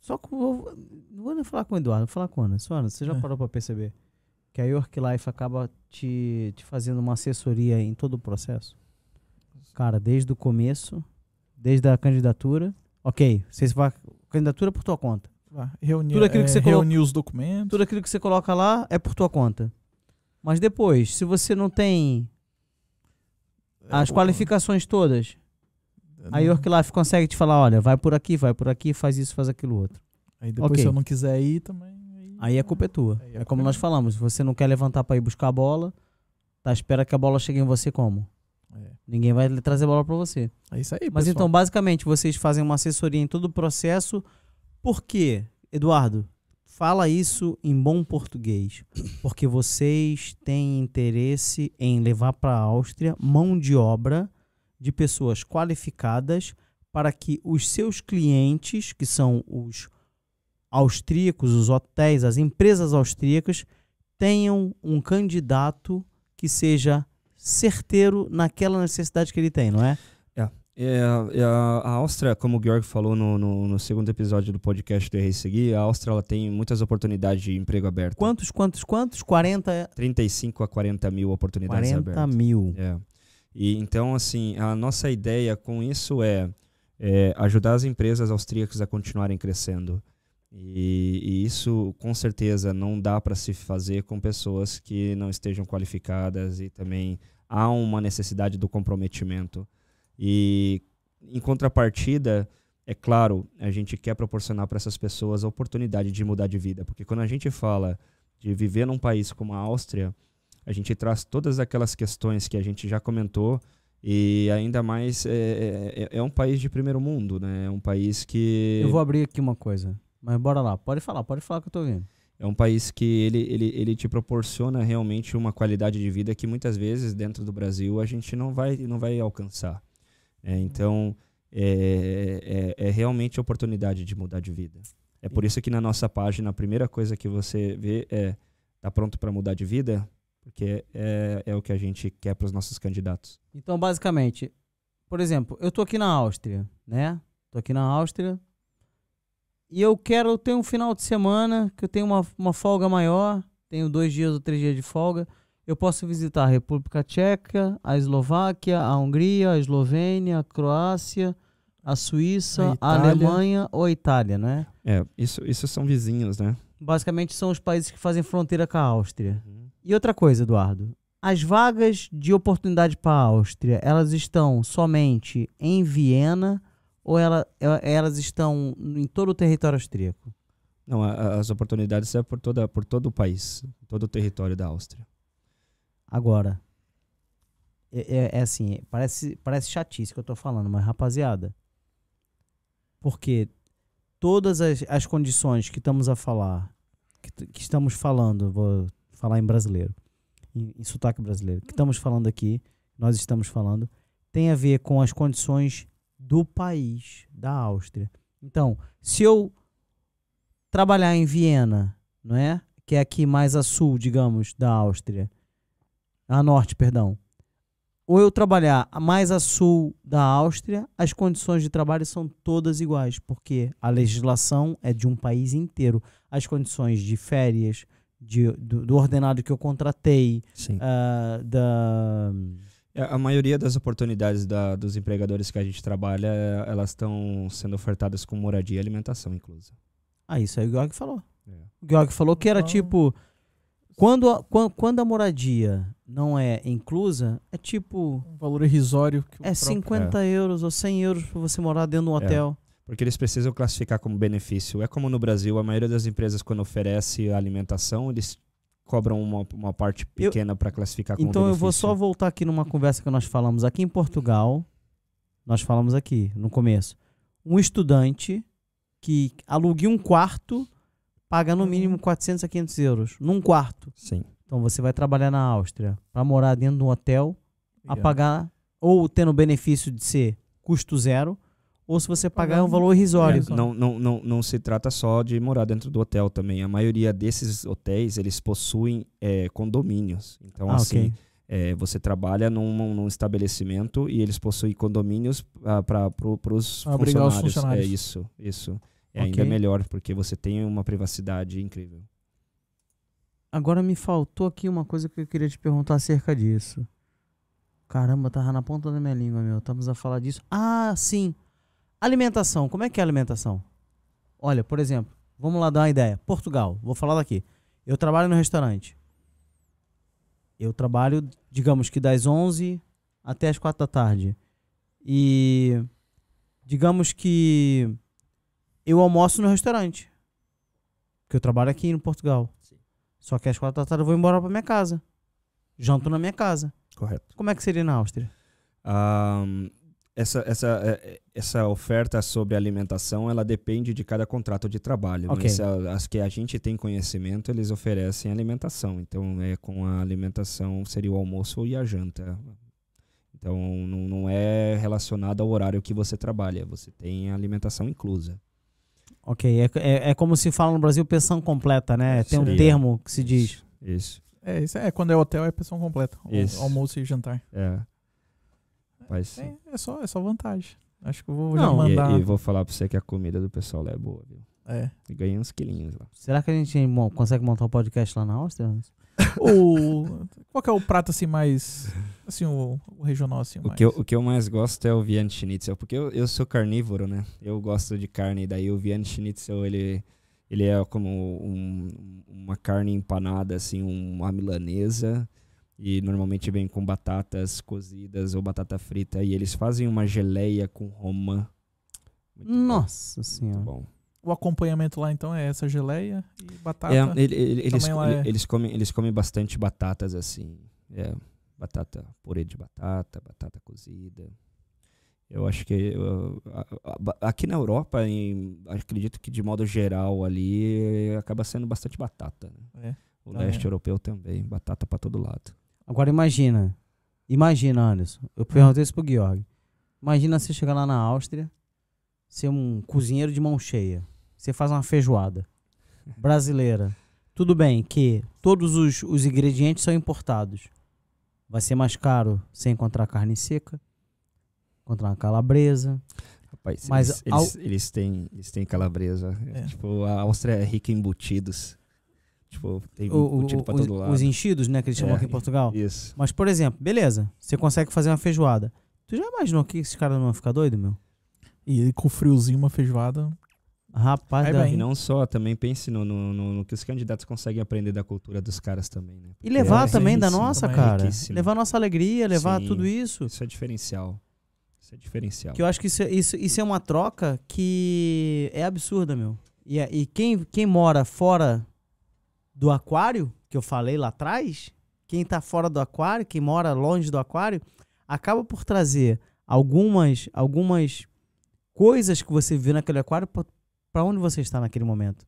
Só que eu vou, não vou nem falar com o Eduardo, vou falar com a Ana. Só, Ana, você já
É.
parou pra perceber que a York Life acaba te, te fazendo uma assessoria em todo o processo? Cara, desde o começo, desde a candidatura. Ok, você vai. Candidatura por tua conta.
Vá, Reunir,
Tudo aquilo que
é,
você colo-
reunir os documentos.
Tudo aquilo que você coloca lá é por tua conta. Mas depois, se você não tem as
É,
qualificações todas, A York Life consegue te falar, olha, vai por aqui, vai por aqui, faz isso, faz aquilo outro.
Aí depois,
Ok.
se eu não quiser ir também. Aí...
A culpa é tua. É como
é
nós falamos, você não quer levantar pra ir buscar a bola, tá espera que a bola chegue em você como?
É.
Ninguém vai trazer a bola pra você.
É isso aí,
Mas
pessoal.
então, basicamente, vocês fazem uma assessoria em todo o processo. Por quê? Eduardo, fala isso em bom português. Porque vocês têm interesse em levar para a Áustria mão de obra de pessoas qualificadas para que os seus clientes, que são os austríacos, os hotéis, as empresas austríacas, tenham um candidato que seja certeiro naquela necessidade que ele tem, não é?
É, é, a, a Áustria, como o Georg falou no, no, no segundo episódio do podcast do Errei Seguir, a Áustria ela tem muitas oportunidades de emprego aberto.
Quantos, quantos, quantos? 40,
35 a 40 mil oportunidades
40
abertas.
mil.
É. E então, assim, a nossa ideia com isso é, é ajudar as empresas austríacas a continuarem crescendo. E, e isso, com certeza, não dá para se fazer com pessoas que não estejam qualificadas e também há uma necessidade do comprometimento. E, em contrapartida, é claro, a gente quer proporcionar para essas pessoas a oportunidade de mudar de vida. Porque quando a gente fala de viver num país como a Áustria, a gente traz todas aquelas questões que a gente já comentou e ainda mais é, é, é um país de primeiro mundo, né? É um país que
Eu vou abrir aqui uma coisa. Mas bora lá. Pode falar, pode falar que eu tô ouvindo.
é um país que ele, ele, ele te proporciona realmente uma qualidade de vida que muitas vezes dentro do Brasil a gente não vai não vai alcançar. É, então é, é, é realmente a oportunidade de mudar de vida. É por isso que na nossa página a primeira coisa que você vê é tá pronto para mudar de vida, porque é, é o que a gente quer para os nossos candidatos.
Então, basicamente, por exemplo, eu tô aqui na Áustria, né? Tô aqui na Áustria. E eu quero ter um final de semana que eu tenho uma, uma folga maior, tenho dois dias ou três dias de folga. Eu posso visitar a República Tcheca, a Eslováquia, a Hungria, a Eslovênia, a Croácia, a Suíça,
A
a. Alemanha ou a Itália, né?
É, isso, isso são vizinhos, né?
Basicamente são os países que fazem fronteira com a Áustria. E outra coisa, Eduardo. As vagas de oportunidade para a Áustria, elas estão somente em Viena ou ela- e- elas estão em todo o território austríaco?
Não, as oportunidades é por, toda, por todo o país, todo o território da Áustria.
Agora, é, é- é assim, parece, parece chatice que eu tô falando, mas rapaziada, porque todas as, as condições que estamos a falar, que, que estamos falando, vou falar em brasileiro, em, em sotaque brasileiro, que estamos falando aqui, nós estamos falando, tem a ver com as condições do país, da Áustria. Então, se eu trabalhar em Viena, não é? Que é aqui mais a sul, digamos, da Áustria, a norte, perdão. Ou eu trabalhar mais a sul da Áustria, as condições de trabalho são todas iguais, porque a legislação é de um país inteiro. As condições de férias, de, do, do ordenado que eu contratei,
Sim.
ah, da.
É, A maioria das oportunidades da- dos empregadores que a gente trabalha, é, elas estão sendo ofertadas com moradia e alimentação inclusa.
Ah, isso aí o Georg falou.
É.
O Georg falou que era
Então-
tipo. Quando a, quan- quando a moradia não é inclusa, é tipo.
Um valor irrisório. Que
É
próprio-
50 euros ou 100 euros pra você morar dentro de um
É.
hotel.
Porque eles precisam classificar como benefício. É como no Brasil, a maioria das empresas, quando oferece alimentação, eles cobram uma, uma parte
Eu-
pequena para classificar como
Então eu
benefício.
vou só voltar aqui numa conversa que nós falamos aqui em Portugal. Nós falamos aqui no começo. Um estudante que alugue um quarto paga no mínimo 400 a 500 euros. Num quarto.
Sim.
Então você vai trabalhar na Áustria para morar dentro de um hotel a
Yeah.
pagar ou tendo o benefício de ser custo zero ou se você pagar
Pagar
um valor irrisório.
É,
Não, não, não, não se trata só de morar dentro do hotel também. A maioria desses hotéis, eles possuem é, condomínios. Então,
Ah,
assim,
ok.
é, você trabalha num, num estabelecimento e eles possuem condomínios para pro, os funcionários.
funcionários.
É isso, isso. É
Ok.
ainda melhor, porque você tem uma privacidade incrível.
Agora me faltou aqui uma coisa que eu queria te perguntar acerca disso. Caramba, tava na ponta da minha língua, meu. Estamos a falar disso. Ah, sim. Alimentação. Como é que é a alimentação? Olha, por exemplo, vamos lá dar uma ideia. Portugal, vou falar daqui. Eu trabalho no restaurante. Eu trabalho, digamos que das 11 até as 4 da tarde. E digamos que eu almoço no restaurante. Que Porque eu trabalho aqui em Portugal. Só que às quatro da tarde eu vou embora pra minha casa. Janto na minha casa.
Correto.
Como é que seria na Áustria?
Ahm, essa, essa, eh, essa oferta sobre alimentação, ela depende de cada contrato de trabalho.
Ok.
Mas a- as que a gente tem conhecimento, eles oferecem alimentação. Então, é com a alimentação seria o almoço e a janta. Então, não, não é relacionado ao horário que você trabalha. Você tem a alimentação inclusa.
Ok, é, é, é como se fala no Brasil pensão completa, né? Tem um
Seria.
termo que se diz.
Isso. Isso.
É, isso é quando é hotel, é pensão completa.
Isso.
Almoço e jantar.
É. Mas,
É, é só, é só vantagem. Acho que eu vou
Não,
e,
mandar.
e vou falar pra você que a comida do pessoal lá é boa, viu?
É.
E ganhei uns quilinhos lá.
Será que a gente mo- consegue montar um podcast lá na Áustria?
O, qual que é o prato assim mais. Assim, o, o regional assim
O
mais.
que, eu, o que eu mais gosto é o Vienne Schnitzel, porque eu, eu sou carnívoro, né? Eu gosto de carne, daí o Vienne Schnitzel, ele, ele é como um- uma carne empanada, assim, uma milanesa, e normalmente vem com batatas cozidas ou batata frita, e eles fazem uma geleia com romã. Muito bom,
Nossa
muito
senhora.
bom.
O acompanhamento lá então é essa geleia e batata.
É, ele- ele- eles,
é-
eles, comem, eles comem bastante batatas, assim. É, batata, purê de batata, batata cozida. Eu acho que a- a- aqui na Europa, em- acredito que de modo geral ali acaba sendo bastante batata. né?
É.
O leste
é.
europeu também, batata pra todo lado.
Agora imagina. Imagina, Anderson. Eu perguntei isso pro Georg. Imagina você chegar lá na Áustria, ser um cozinheiro de mão cheia. Você faz uma feijoada brasileira. Tudo bem que todos os, os ingredientes são importados. Vai ser mais caro você encontrar carne seca, encontrar uma calabresa.
Rapaz,
Mas
eles,
ao-
eles, eles têm, eles têm calabresa.
É.
Tipo, a Áustria é rica em embutidos. Tipo, tem
O-
pra
os,
todo lado.
os enchidos, né, que eles chamam
É.
aqui em Portugal.
Isso.
Mas, por exemplo, beleza, você consegue fazer uma feijoada. Tu já imaginou que esses caras não vão ficar doidos, meu?
E com friozinho, uma feijoada.
Rapaz, da-.
E não só, também pense no, no, no- no que os candidatos conseguem aprender da cultura dos caras também, né?
E levar
é
também da
riquíssimo,
nossa,
também,
cara.
riquíssimo.
Levar nossa alegria, levar
Sim.
tudo isso.
Isso é diferencial. Isso é diferencial.
Que eu acho que isso, é- isso, isso é uma troca que é absurda, meu. E, é- e quem, quem mora fora do aquário, que eu falei lá atrás, quem tá fora do aquário, quem mora longe do aquário, acaba por trazer algumas, algumas coisas que você vê naquele aquário pra- pra onde você está naquele momento.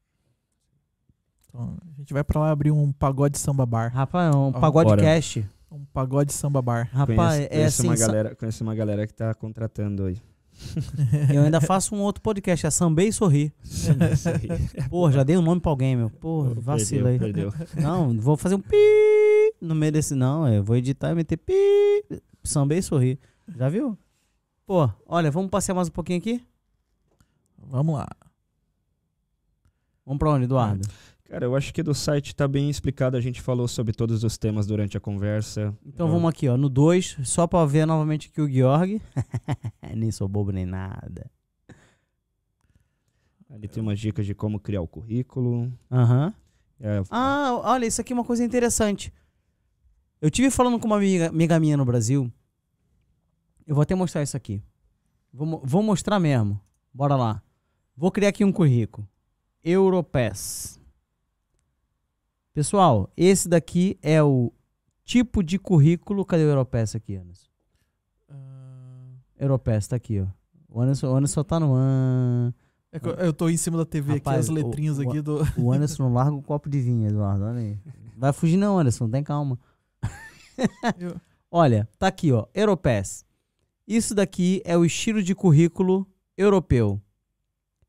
Então, a gente vai pra lá abrir um pagode samba bar.
Rapaz, é um pagode
bora.
cast.
Um pagode samba bar.
Rapaz,
conheço,
é
conheço
assim,
uma galera, conheço uma galera que tá contratando aí.
eu ainda faço um outro podcast, é Sambei e Sorri.
Isso aí.
Pô, já dei um nome pra alguém, meu. Pô, vacila aí.
Perdeu, perdeu.
Não, vou fazer um pi no meio desse. Não, eu vou editar e meter pi. Sambei e sorrir. Já viu? Pô, olha, vamos passear mais um pouquinho aqui?
Vamos lá.
Vamos pra onde, Eduardo?
Cara, eu acho que do site tá bem explicado. A gente falou sobre todos os temas durante a conversa.
Então
Eu-
vamos aqui, ó, no 2, só pra ver novamente aqui o Georg. nem sou bobo nem nada.
Ali tem umas dicas de como criar o currículo.
Aham.
É,
Ah, olha, isso aqui é uma coisa interessante. Eu tive falando com uma amiga, amiga minha no Brasil. Eu vou até mostrar isso aqui. Vou, vou mostrar mesmo. Bora lá. Vou criar aqui um currículo. Europass. Pessoal, esse daqui é o tipo de currículo. Cadê o Europass aqui, Anderson?
Ah,
Europass tá aqui, ó. O Anderson, o Anderson tá no
é eu, eu tô em cima da TV
Rapaz,
aqui, as letrinhas
o- o-
aqui do.
O Anderson não larga o copo de vinho, Eduardo. Olha aí. Vai fugir não, Anderson. Tem calma.
Eu-
Olha, tá aqui, ó. Europass. Isso daqui é o estilo de currículo europeu.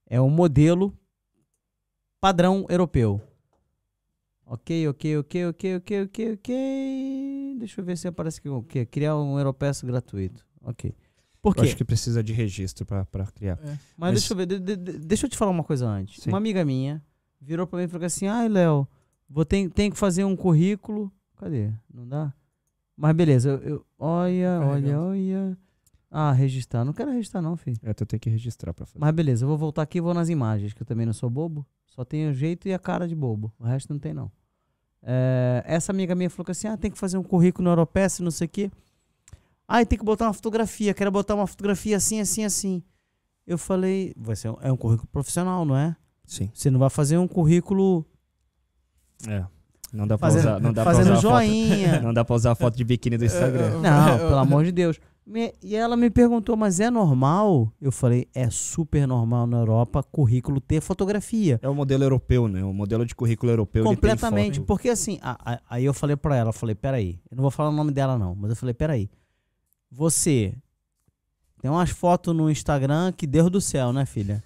É um modelo padrão europeu. Ok, ok, ok, ok, ok, ok, ok. Deixa eu ver se aparece aqui o quê? Criar um Europass gratuito. Ok. Por
eu
quê?
acho que precisa de registro pra, pra criar.
é.
Mas,
Mas-
deixa eu ver, de- de- de- deixa eu te falar uma coisa antes.
Sim.
Uma amiga minha virou pra mim e falou assim: ai, Léo, vou ter, tem que fazer um currículo. Cadê? Não dá? Mas beleza, eu, eu- olha, olha, olha. Ah, registrar. Não quero registrar, não, filho.
É, tu tem que registrar pra fazer.
Mas beleza, eu vou voltar aqui e vou nas imagens, que eu também não sou bobo. Só tenho o jeito e a cara de bobo. O resto não tem, não. É, essa amiga minha falou que assim: ah, tem que fazer um currículo no Europass, não sei o quê. Ah, e tem que botar uma fotografia. Quero botar uma fotografia assim, assim, assim. Eu falei: vai ser um- é um currículo profissional, não é?
Sim.
Você não vai fazer um currículo
É. Não dá pra
Fazendo,
usar, não dá pra
fazendo
usar a foto.
joinha.
Não dá pra usar a foto de biquíni do Instagram.
Não, pelo amor de Deus. Me- e ela me perguntou, mas é normal? Eu falei, é super normal na Europa currículo ter fotografia.
É o modelo europeu, né? O modelo de currículo europeu.
Completamente. Porque assim, a- a- aí eu falei pra ela, eu falei, peraí, eu não vou falar o nome dela não, mas eu falei, peraí, você tem umas fotos no Instagram que Deus do céu, né, filha?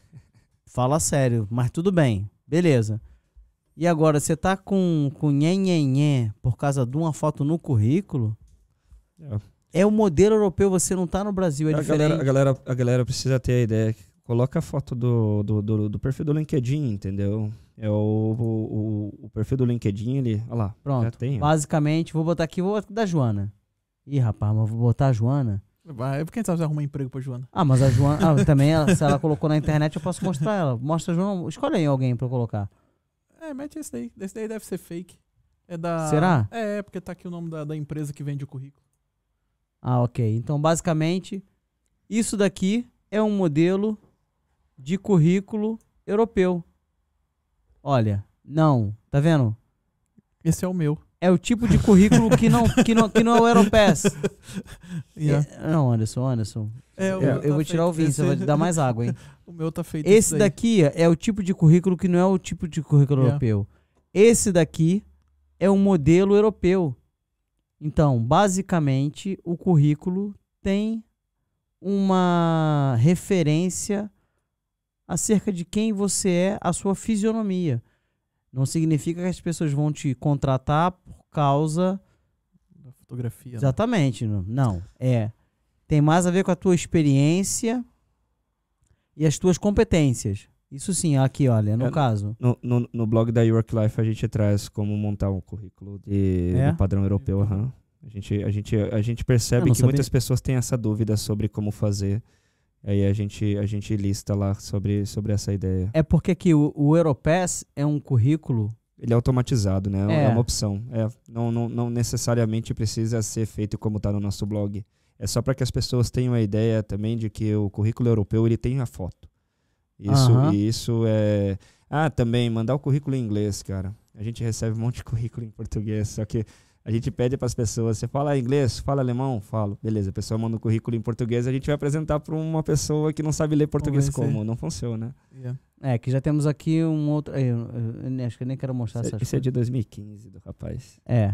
Fala sério, mas tudo bem, beleza. E agora, você tá com, com nhenhenhé por causa de uma foto no currículo?
É.
É o modelo europeu, você não tá no Brasil, é
a,
diferente.
galera, a, galera, a galera precisa ter a ideia. Coloca a foto do, do, do, do perfil do LinkedIn, entendeu? É o, o, o- perfil do LinkedIn, ele. Olha lá. Já
Pronto. Basicamente, vou botar aqui, vou botar da Joana. Ih, rapaz, mas vou botar a Joana.
Vai, quem sabe você arruma emprego pra Joana.
Ah, mas a Joana. Ah, também, ela- se ela colocou na internet, eu posso mostrar ela. Mostra a Joana. Escolhe aí alguém pra eu colocar.
É, mete esse daí. Esse daí deve ser fake. É da.
Será?
É, porque tá aqui o nome da, da empresa que vende o currículo.
Ah, ok. Então, basicamente, isso daqui é um modelo de currículo europeu. Olha, não. Tá vendo?
Esse é o meu.
É o tipo de currículo que não, que não, que não é o Europass.
Yeah.
É, não, Anderson, Anderson.
É,
Eu, eu
tá
vou tirar o vinho,
desse-
você vai dar mais água, hein?
O meu tá feito
Esse daqui é o tipo de currículo que não é o tipo de currículo
Yeah.
europeu. Esse daqui é um modelo europeu. Então, basicamente, o currículo tem uma referência acerca de quem você é, a sua fisionomia. Não significa que as pessoas vão te contratar por causa
Da fotografia. né?
Exatamente, não- não. É. Tem mais a ver com a tua experiência e as tuas competências. Isso sim, aqui, olha, no
É,
caso.
No, no, no blog da York Life a gente traz como montar um currículo de,
É?
do padrão europeu. aham. A, gente, a, gente, a gente percebe que
sabia.
muitas pessoas têm essa dúvida sobre como fazer. Aí a gente, a gente lista lá sobre, sobre essa ideia.
É porque aqui o, o Europass é um currículo.
Ele é automatizado, né? É,
É.
uma opção. É, não, não, não necessariamente precisa ser feito como está no nosso blog. É só para que as pessoas tenham a ideia também de que o currículo europeu ele tem a foto. Isso, e isso é. Ah, também mandar o currículo em inglês, cara. A gente recebe um monte de currículo em português, só que a gente pede para as pessoas, você fala inglês, fala alemão, falo. Beleza, a pessoa manda um currículo em português, a gente vai apresentar para uma pessoa que não sabe ler português como, não funciona.
Yeah.
É, que já temos aqui um outro. Eu, eu- eu acho que eu nem quero mostrar
Esse,
essas
esse é de 2015 do rapaz.
É.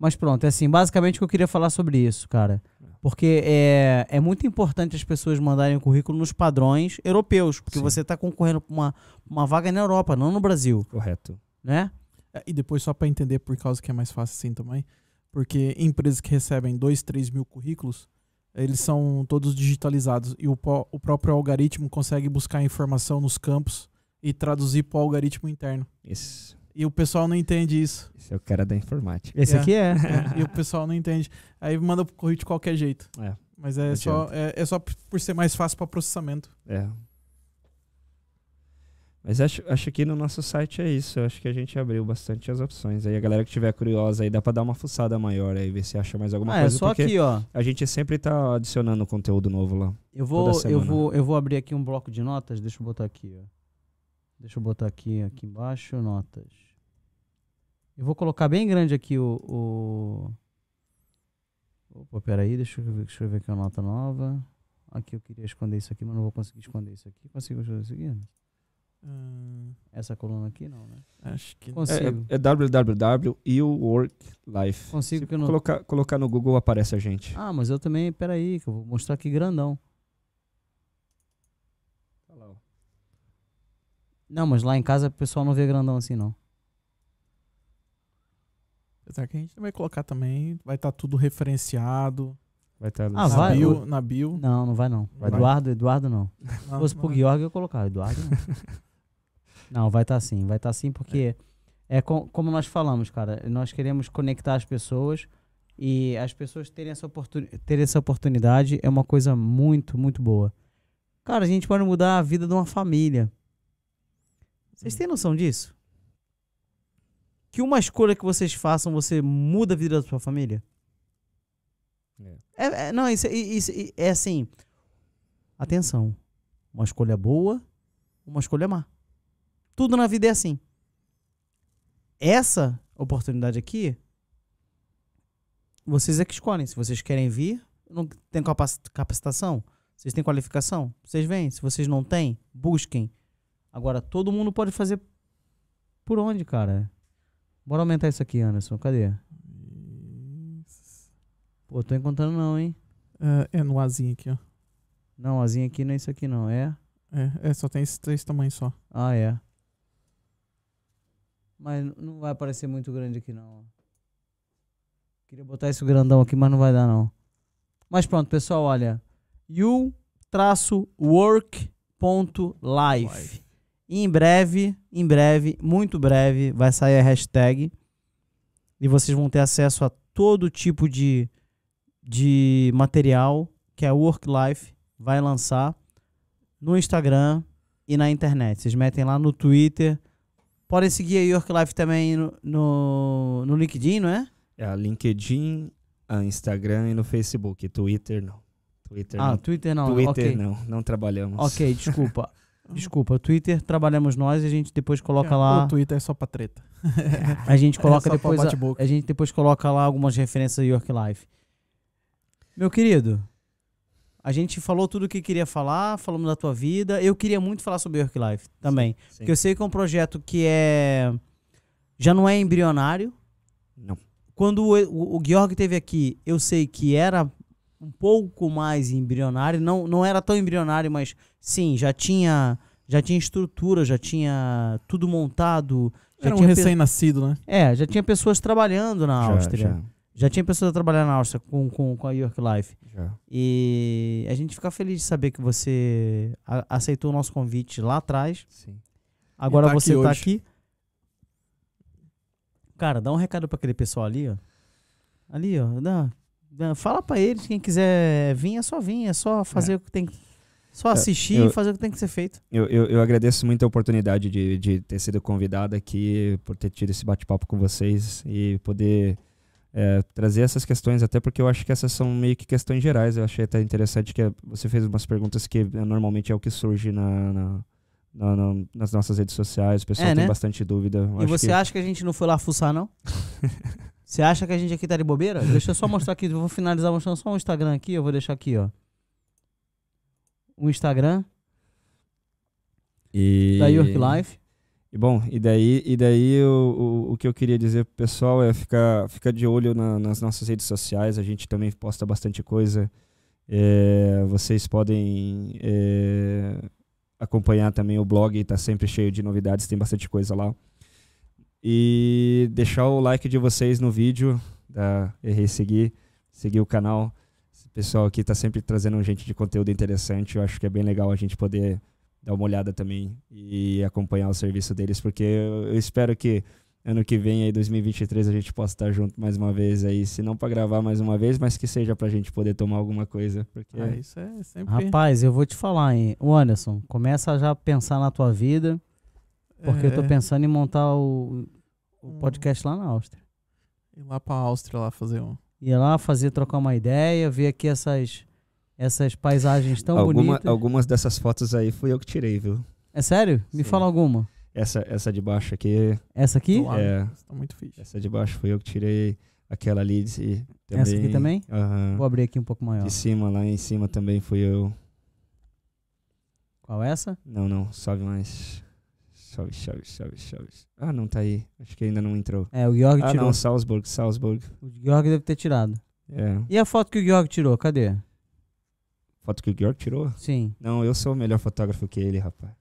Mas pronto, é assim, basicamente o que eu queria falar sobre isso, cara. Porque é, é muito importante as pessoas mandarem o currículo nos padrões europeus, porque
Sim.
você está concorrendo para uma, uma vaga na Europa, não no Brasil,
Correto.
né?
É, E depois, só pra entender por causa que é mais fácil assim também, porque empresas que recebem 2, 3 mil currículos, eles são todos digitalizados e o, o próprio algoritmo consegue buscar informação nos campos e traduzir para o algoritmo interno.
Isso.
E o pessoal não entende isso.
Esse é o cara da informática.
Esse
É.
aqui é.
É, e o pessoal não entende. Aí manda pro currículo de qualquer jeito.
É.
Mas é só, é, é só por ser mais fácil para processamento.
É. Mas acho, acho que no nosso site é isso. Eu Acho que a gente abriu bastante as opções. Aí a galera que tiver curiosa aí dá pra dar uma fuçada maior aí, ver se acha mais alguma
Ah, é
coisa.
só
porque
aqui, ó.
a gente sempre tá adicionando conteúdo novo lá.
Eu vou,
toda
eu vou, eu vou abrir aqui um bloco de notas. Deixa eu botar aqui, ó. Deixa eu botar aqui, aqui embaixo, notas. Eu vou colocar bem grande aqui o. o... Opa, peraí, deixa eu ver, deixa eu ver aqui a nota nova. Aqui eu queria esconder isso aqui, mas não vou conseguir esconder isso aqui. Consigo esconder isso aqui?
Hum,
Essa coluna aqui não, né?
acho que.
Consigo.
É, é www.youworklife.
Consigo
Se
que eu não.
colocar, colocar no Google aparece a gente.
Ah, mas eu também, peraí, que eu vou mostrar aqui grandão. Não, mas lá em casa o pessoal não vê grandão assim, não.
Apesar que a gente vai colocar também, vai estar tudo referenciado.
Vai estar
Ah,
na,
vai,
bio, na bio.
Não, não vai não.
Vai.
Eduardo, Eduardo não.
Não,
Se fosse pro. Georg eu ia colocar, Eduardo não. não, vai estar sim, vai estar sim porque é co- como nós falamos, cara, nós queremos conectar as pessoas e as pessoas terem essa, oportuni terem essa oportunidade é uma coisa muito, muito boa. Cara, a gente pode mudar a vida de uma família. Vocês têm noção disso? Que uma escolha que vocês façam, você muda a vida da sua família?
É.
É, é, não, isso, isso é assim. Atenção. Uma escolha boa, uma escolha má. Tudo na vida é assim. essa oportunidade aqui, vocês é que escolhem. Se vocês querem vir, não tem capaci- capacitação, vocês têm qualificação, vocês vêm. Se vocês não têm, busquem. Agora, todo mundo pode fazer por onde, cara? Bora aumentar isso aqui, Anderson. Cadê? Pô, tô encontrando não, hein?
É, é no Azinho aqui, ó.
Não, asinha aqui não é isso aqui não, é?
É, é, só tem esses três tamanhos só.
Ah, é. Mas não vai aparecer muito grande aqui não. Queria botar esse grandão aqui, mas não vai dar não. Mas pronto, pessoal, olha. you-work.life. E em breve, em breve, muito breve, vai sair a hashtag. E vocês vão ter acesso a todo tipo de, de material que a Work Life vai lançar no Instagram e na internet. Vocês metem lá no Twitter. Podem seguir a York Life também no, no, no LinkedIn, não é?
É a LinkedIn, a Instagram e no Facebook. Twitter não. Twitter
Ah,
não.
Twitter não.
Twitter
ok.
não, não trabalhamos.
Ok, desculpa. Desculpa, Twitter trabalhamos nós e a gente depois coloca
É,
lá.
O Twitter é só pra treta.
A gente coloca
É só pra
depois. A,
bate-boca.
a gente depois coloca lá algumas referências a York Life. Meu querido, a gente falou tudo o que queria falar, falamos da tua vida. Eu queria muito falar sobre York Life também.
Sim.
Porque eu sei que é um projeto que é. Já não é embrionário.
Não.
Quando o, o, o Georg teve aqui, eu sei que era um pouco mais embrionário. Não, não era tão embrionário, mas sim, já tinha, já tinha estrutura, já tinha tudo montado. Já
Era um recém-nascido, né?
É, já tinha pessoas trabalhando na
Já,
Áustria. Já.
Já,
tinha pessoas trabalhando na Áustria com, com, com a York Life.
já.
E a gente fica feliz de saber que você a- aceitou o nosso convite lá atrás.
Sim.
Agora
tá
você
aqui
tá
hoje.
aqui. Cara, dá um recado pra aquele pessoal ali, ó. Ali, ó. Dá, dá- fala pra eles, quem quiser vir, é só vir, é só fazer o que tem que. Só assistir
eu-
e fazer o que tem que ser feito.
Eu, eu, eu agradeço muito a oportunidade de, de ter sido convidado aqui, por ter tido esse bate-papo com vocês e poder é, trazer essas questões, até porque eu acho que essas são meio que questões gerais. Eu achei até interessante que você fez umas perguntas que é, normalmente é o que surge na, na- na- na- nas nossas redes sociais. O pessoal
É,
tem
né?
bastante dúvida. Eu
e você
que-
acha que a gente não foi lá fuçar, não? Você acha que a gente aqui tá de bobeira? Deixa eu só mostrar aqui. Eu vou finalizar mostrando só o Instagram aqui. Eu vou deixar aqui, ó. O Instagram
E...
da York Life.
E bom, e daí, e daí o, o, o que eu queria dizer pro pessoal é ficar, ficar de olho na- nas nossas redes sociais, a gente também posta bastante coisa. É, vocês podem é, acompanhar também o blog, está sempre cheio de novidades, tem bastante coisa lá. E deixar o like de vocês no vídeo, da Errei Seguir, seguir o canal. Pessoal aqui está sempre trazendo gente de conteúdo interessante, eu acho que é bem legal a gente poder dar uma olhada também e acompanhar o serviço deles, porque eu, espero que ano que vem, aí 2023, a gente possa estar junto mais uma vez aí, se não para gravar mais uma vez, mas que seja pra gente poder tomar alguma coisa, porque
É, isso é sempre.
Rapaz, eu vou te falar, hein? O Anderson, começa a já pensar na tua vida, porque eu tô
é,
pensando em montar o, o
Um-
podcast lá na Áustria.
Ir lá pra Áustria lá fazer um.
Ia lá fazer, trocar uma ideia, ver aqui essas, essas paisagens tão
Alguma,
bonitas.
algumas dessas fotos aí fui eu que tirei, viu?
É sério? Me
Sim.
fala alguma.
Essa, essa de baixo aqui,
Essa aqui?
É.
Isso tá muito fixe.
essa de baixo fui eu que tirei, aquela ali de, também.
Essa aqui também?
Aham.
Vou abrir aqui um pouco maior.
De cima, lá em cima também fui eu.
Qual essa?
Não, não, sobe mais. Sobe, sobe, sobe, sobe. Ah, não tá aí. Acho que ainda não entrou.
É, o Georg
Ah,
tirou.
não, Salzburg, Salzburg.
O Georg deve ter tirado.
É.
E a foto que o Georg tirou? Cadê?
Foto que o Georg tirou?
Sim.
Não, eu sou o melhor fotógrafo que ele, rapaz.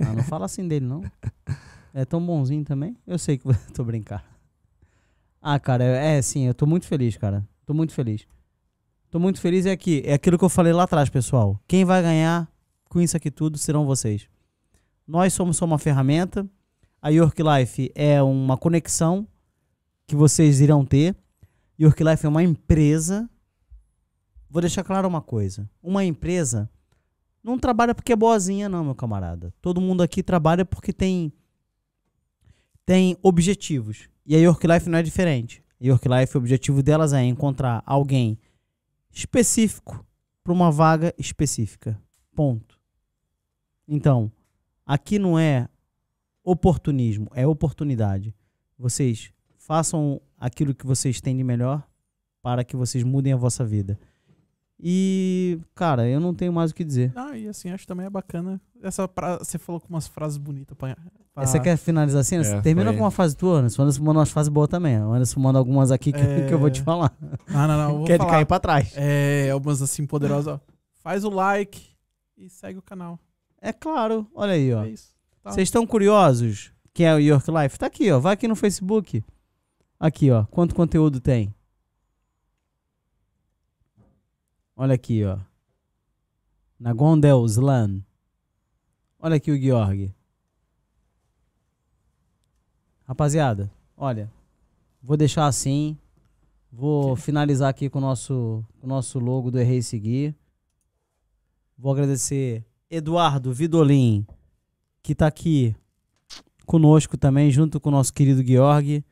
Ah, não fala assim dele, não. É tão bonzinho também. Eu sei que tô brincando. Ah, cara, é, é sim, eu tô muito feliz, cara. Tô muito feliz. Tô muito feliz é aqui. É aquilo que eu falei lá atrás, pessoal. Quem vai ganhar com isso aqui tudo serão vocês. Nós somos só uma ferramenta. A York Life é uma conexão que vocês irão ter. York Life é uma empresa. Vou deixar claro uma coisa. Uma empresa não trabalha porque é boazinha, não, meu camarada. Todo mundo aqui trabalha porque tem tem objetivos. E a York Life não é diferente. A York Life, o objetivo delas é encontrar alguém específico para uma vaga específica. Ponto. Então, aqui não é oportunismo, é oportunidade. vocês façam aquilo que vocês têm de melhor para que vocês mudem a vossa vida. E, cara, eu não tenho mais o que dizer.
Ah, e assim, acho também é bacana. Essa pra... Você falou com umas frases bonitas pra. pra...
Você quer finalizar assim?
É,
Termina
foi.
com uma frase tua, Anderson. O Anderson manda umas frases boas também. O Anderson manda algumas aqui que,
É.
que eu vou te falar.
Ah, não, não. eu Vou
Quer de
falar.
cair pra trás.
É, algumas assim poderosas, ó. Faz o like e segue o canal.
É claro. Olha aí, ó.
É. Tá.
Vocês estão curiosos? Quem é o York Life? Tá aqui, ó. Vai aqui no Facebook. Aqui, ó. Quanto conteúdo tem? Olha aqui, ó. Na Gondelslan. Olha aqui o Georg. Rapaziada, olha. Vou deixar assim. Vou finalizar aqui com o nosso, com o nosso logo do Errei Seguir. Vou agradecer Eduardo Vidolin, que tá aqui conosco também, junto com o nosso querido Georg.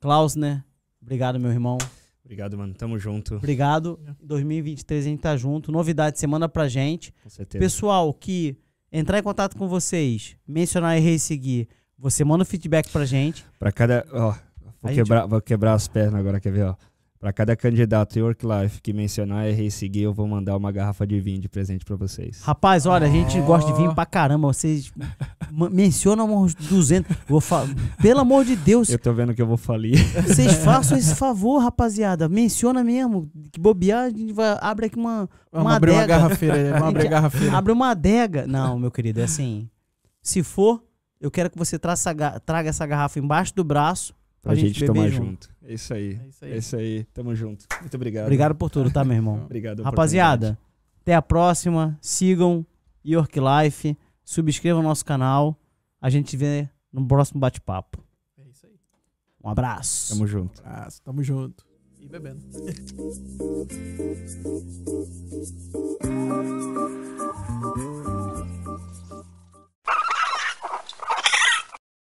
Klausner, obrigado, meu irmão.
Obrigado, mano. Tamo junto.
Obrigado. 2023 a gente tá junto. Novidade, manda pra gente.
Com certeza.
Pessoal que entrar em contato com vocês, mencionar e seguir, você manda o feedback pra gente.
Pra cada. Ó, vou,
A gente-
quebrar, vou quebrar as pernas agora, quer ver? Ó. Pra cada candidato York Life que mencionar e seguir, eu vou mandar uma garrafa de vinho de presente pra vocês.
Rapaz, olha, a gente
Ó.
gosta de vinho pra caramba. Vocês mencionam uns 200. Vou fa- Pelo amor de Deus,
Eu tô vendo que eu vou falir.
vocês façam esse favor, rapaziada. Menciona mesmo. Que bobear, a gente vai, abre aqui uma,
Vamos
uma
abrir uma
adega.
garrafeira aí. Vamos abrir garrafeira.
Abre uma adega. Não, meu querido, é assim. Se for, eu quero que você traga essa garrafa embaixo do braço
Pra
a
gente,
gente
tomar
junto.
junto. É,
é isso aí.
É isso aí. Tamo junto. Muito obrigado.
Obrigado por tudo, tá, meu irmão?
obrigado.
Rapaziada, até a próxima. Sigam York Life. Subscrevam o nosso canal. A gente vê no próximo bate-papo.
É isso aí.
Um abraço.
Tamo junto.
Um abraço. Tamo junto. E bebendo.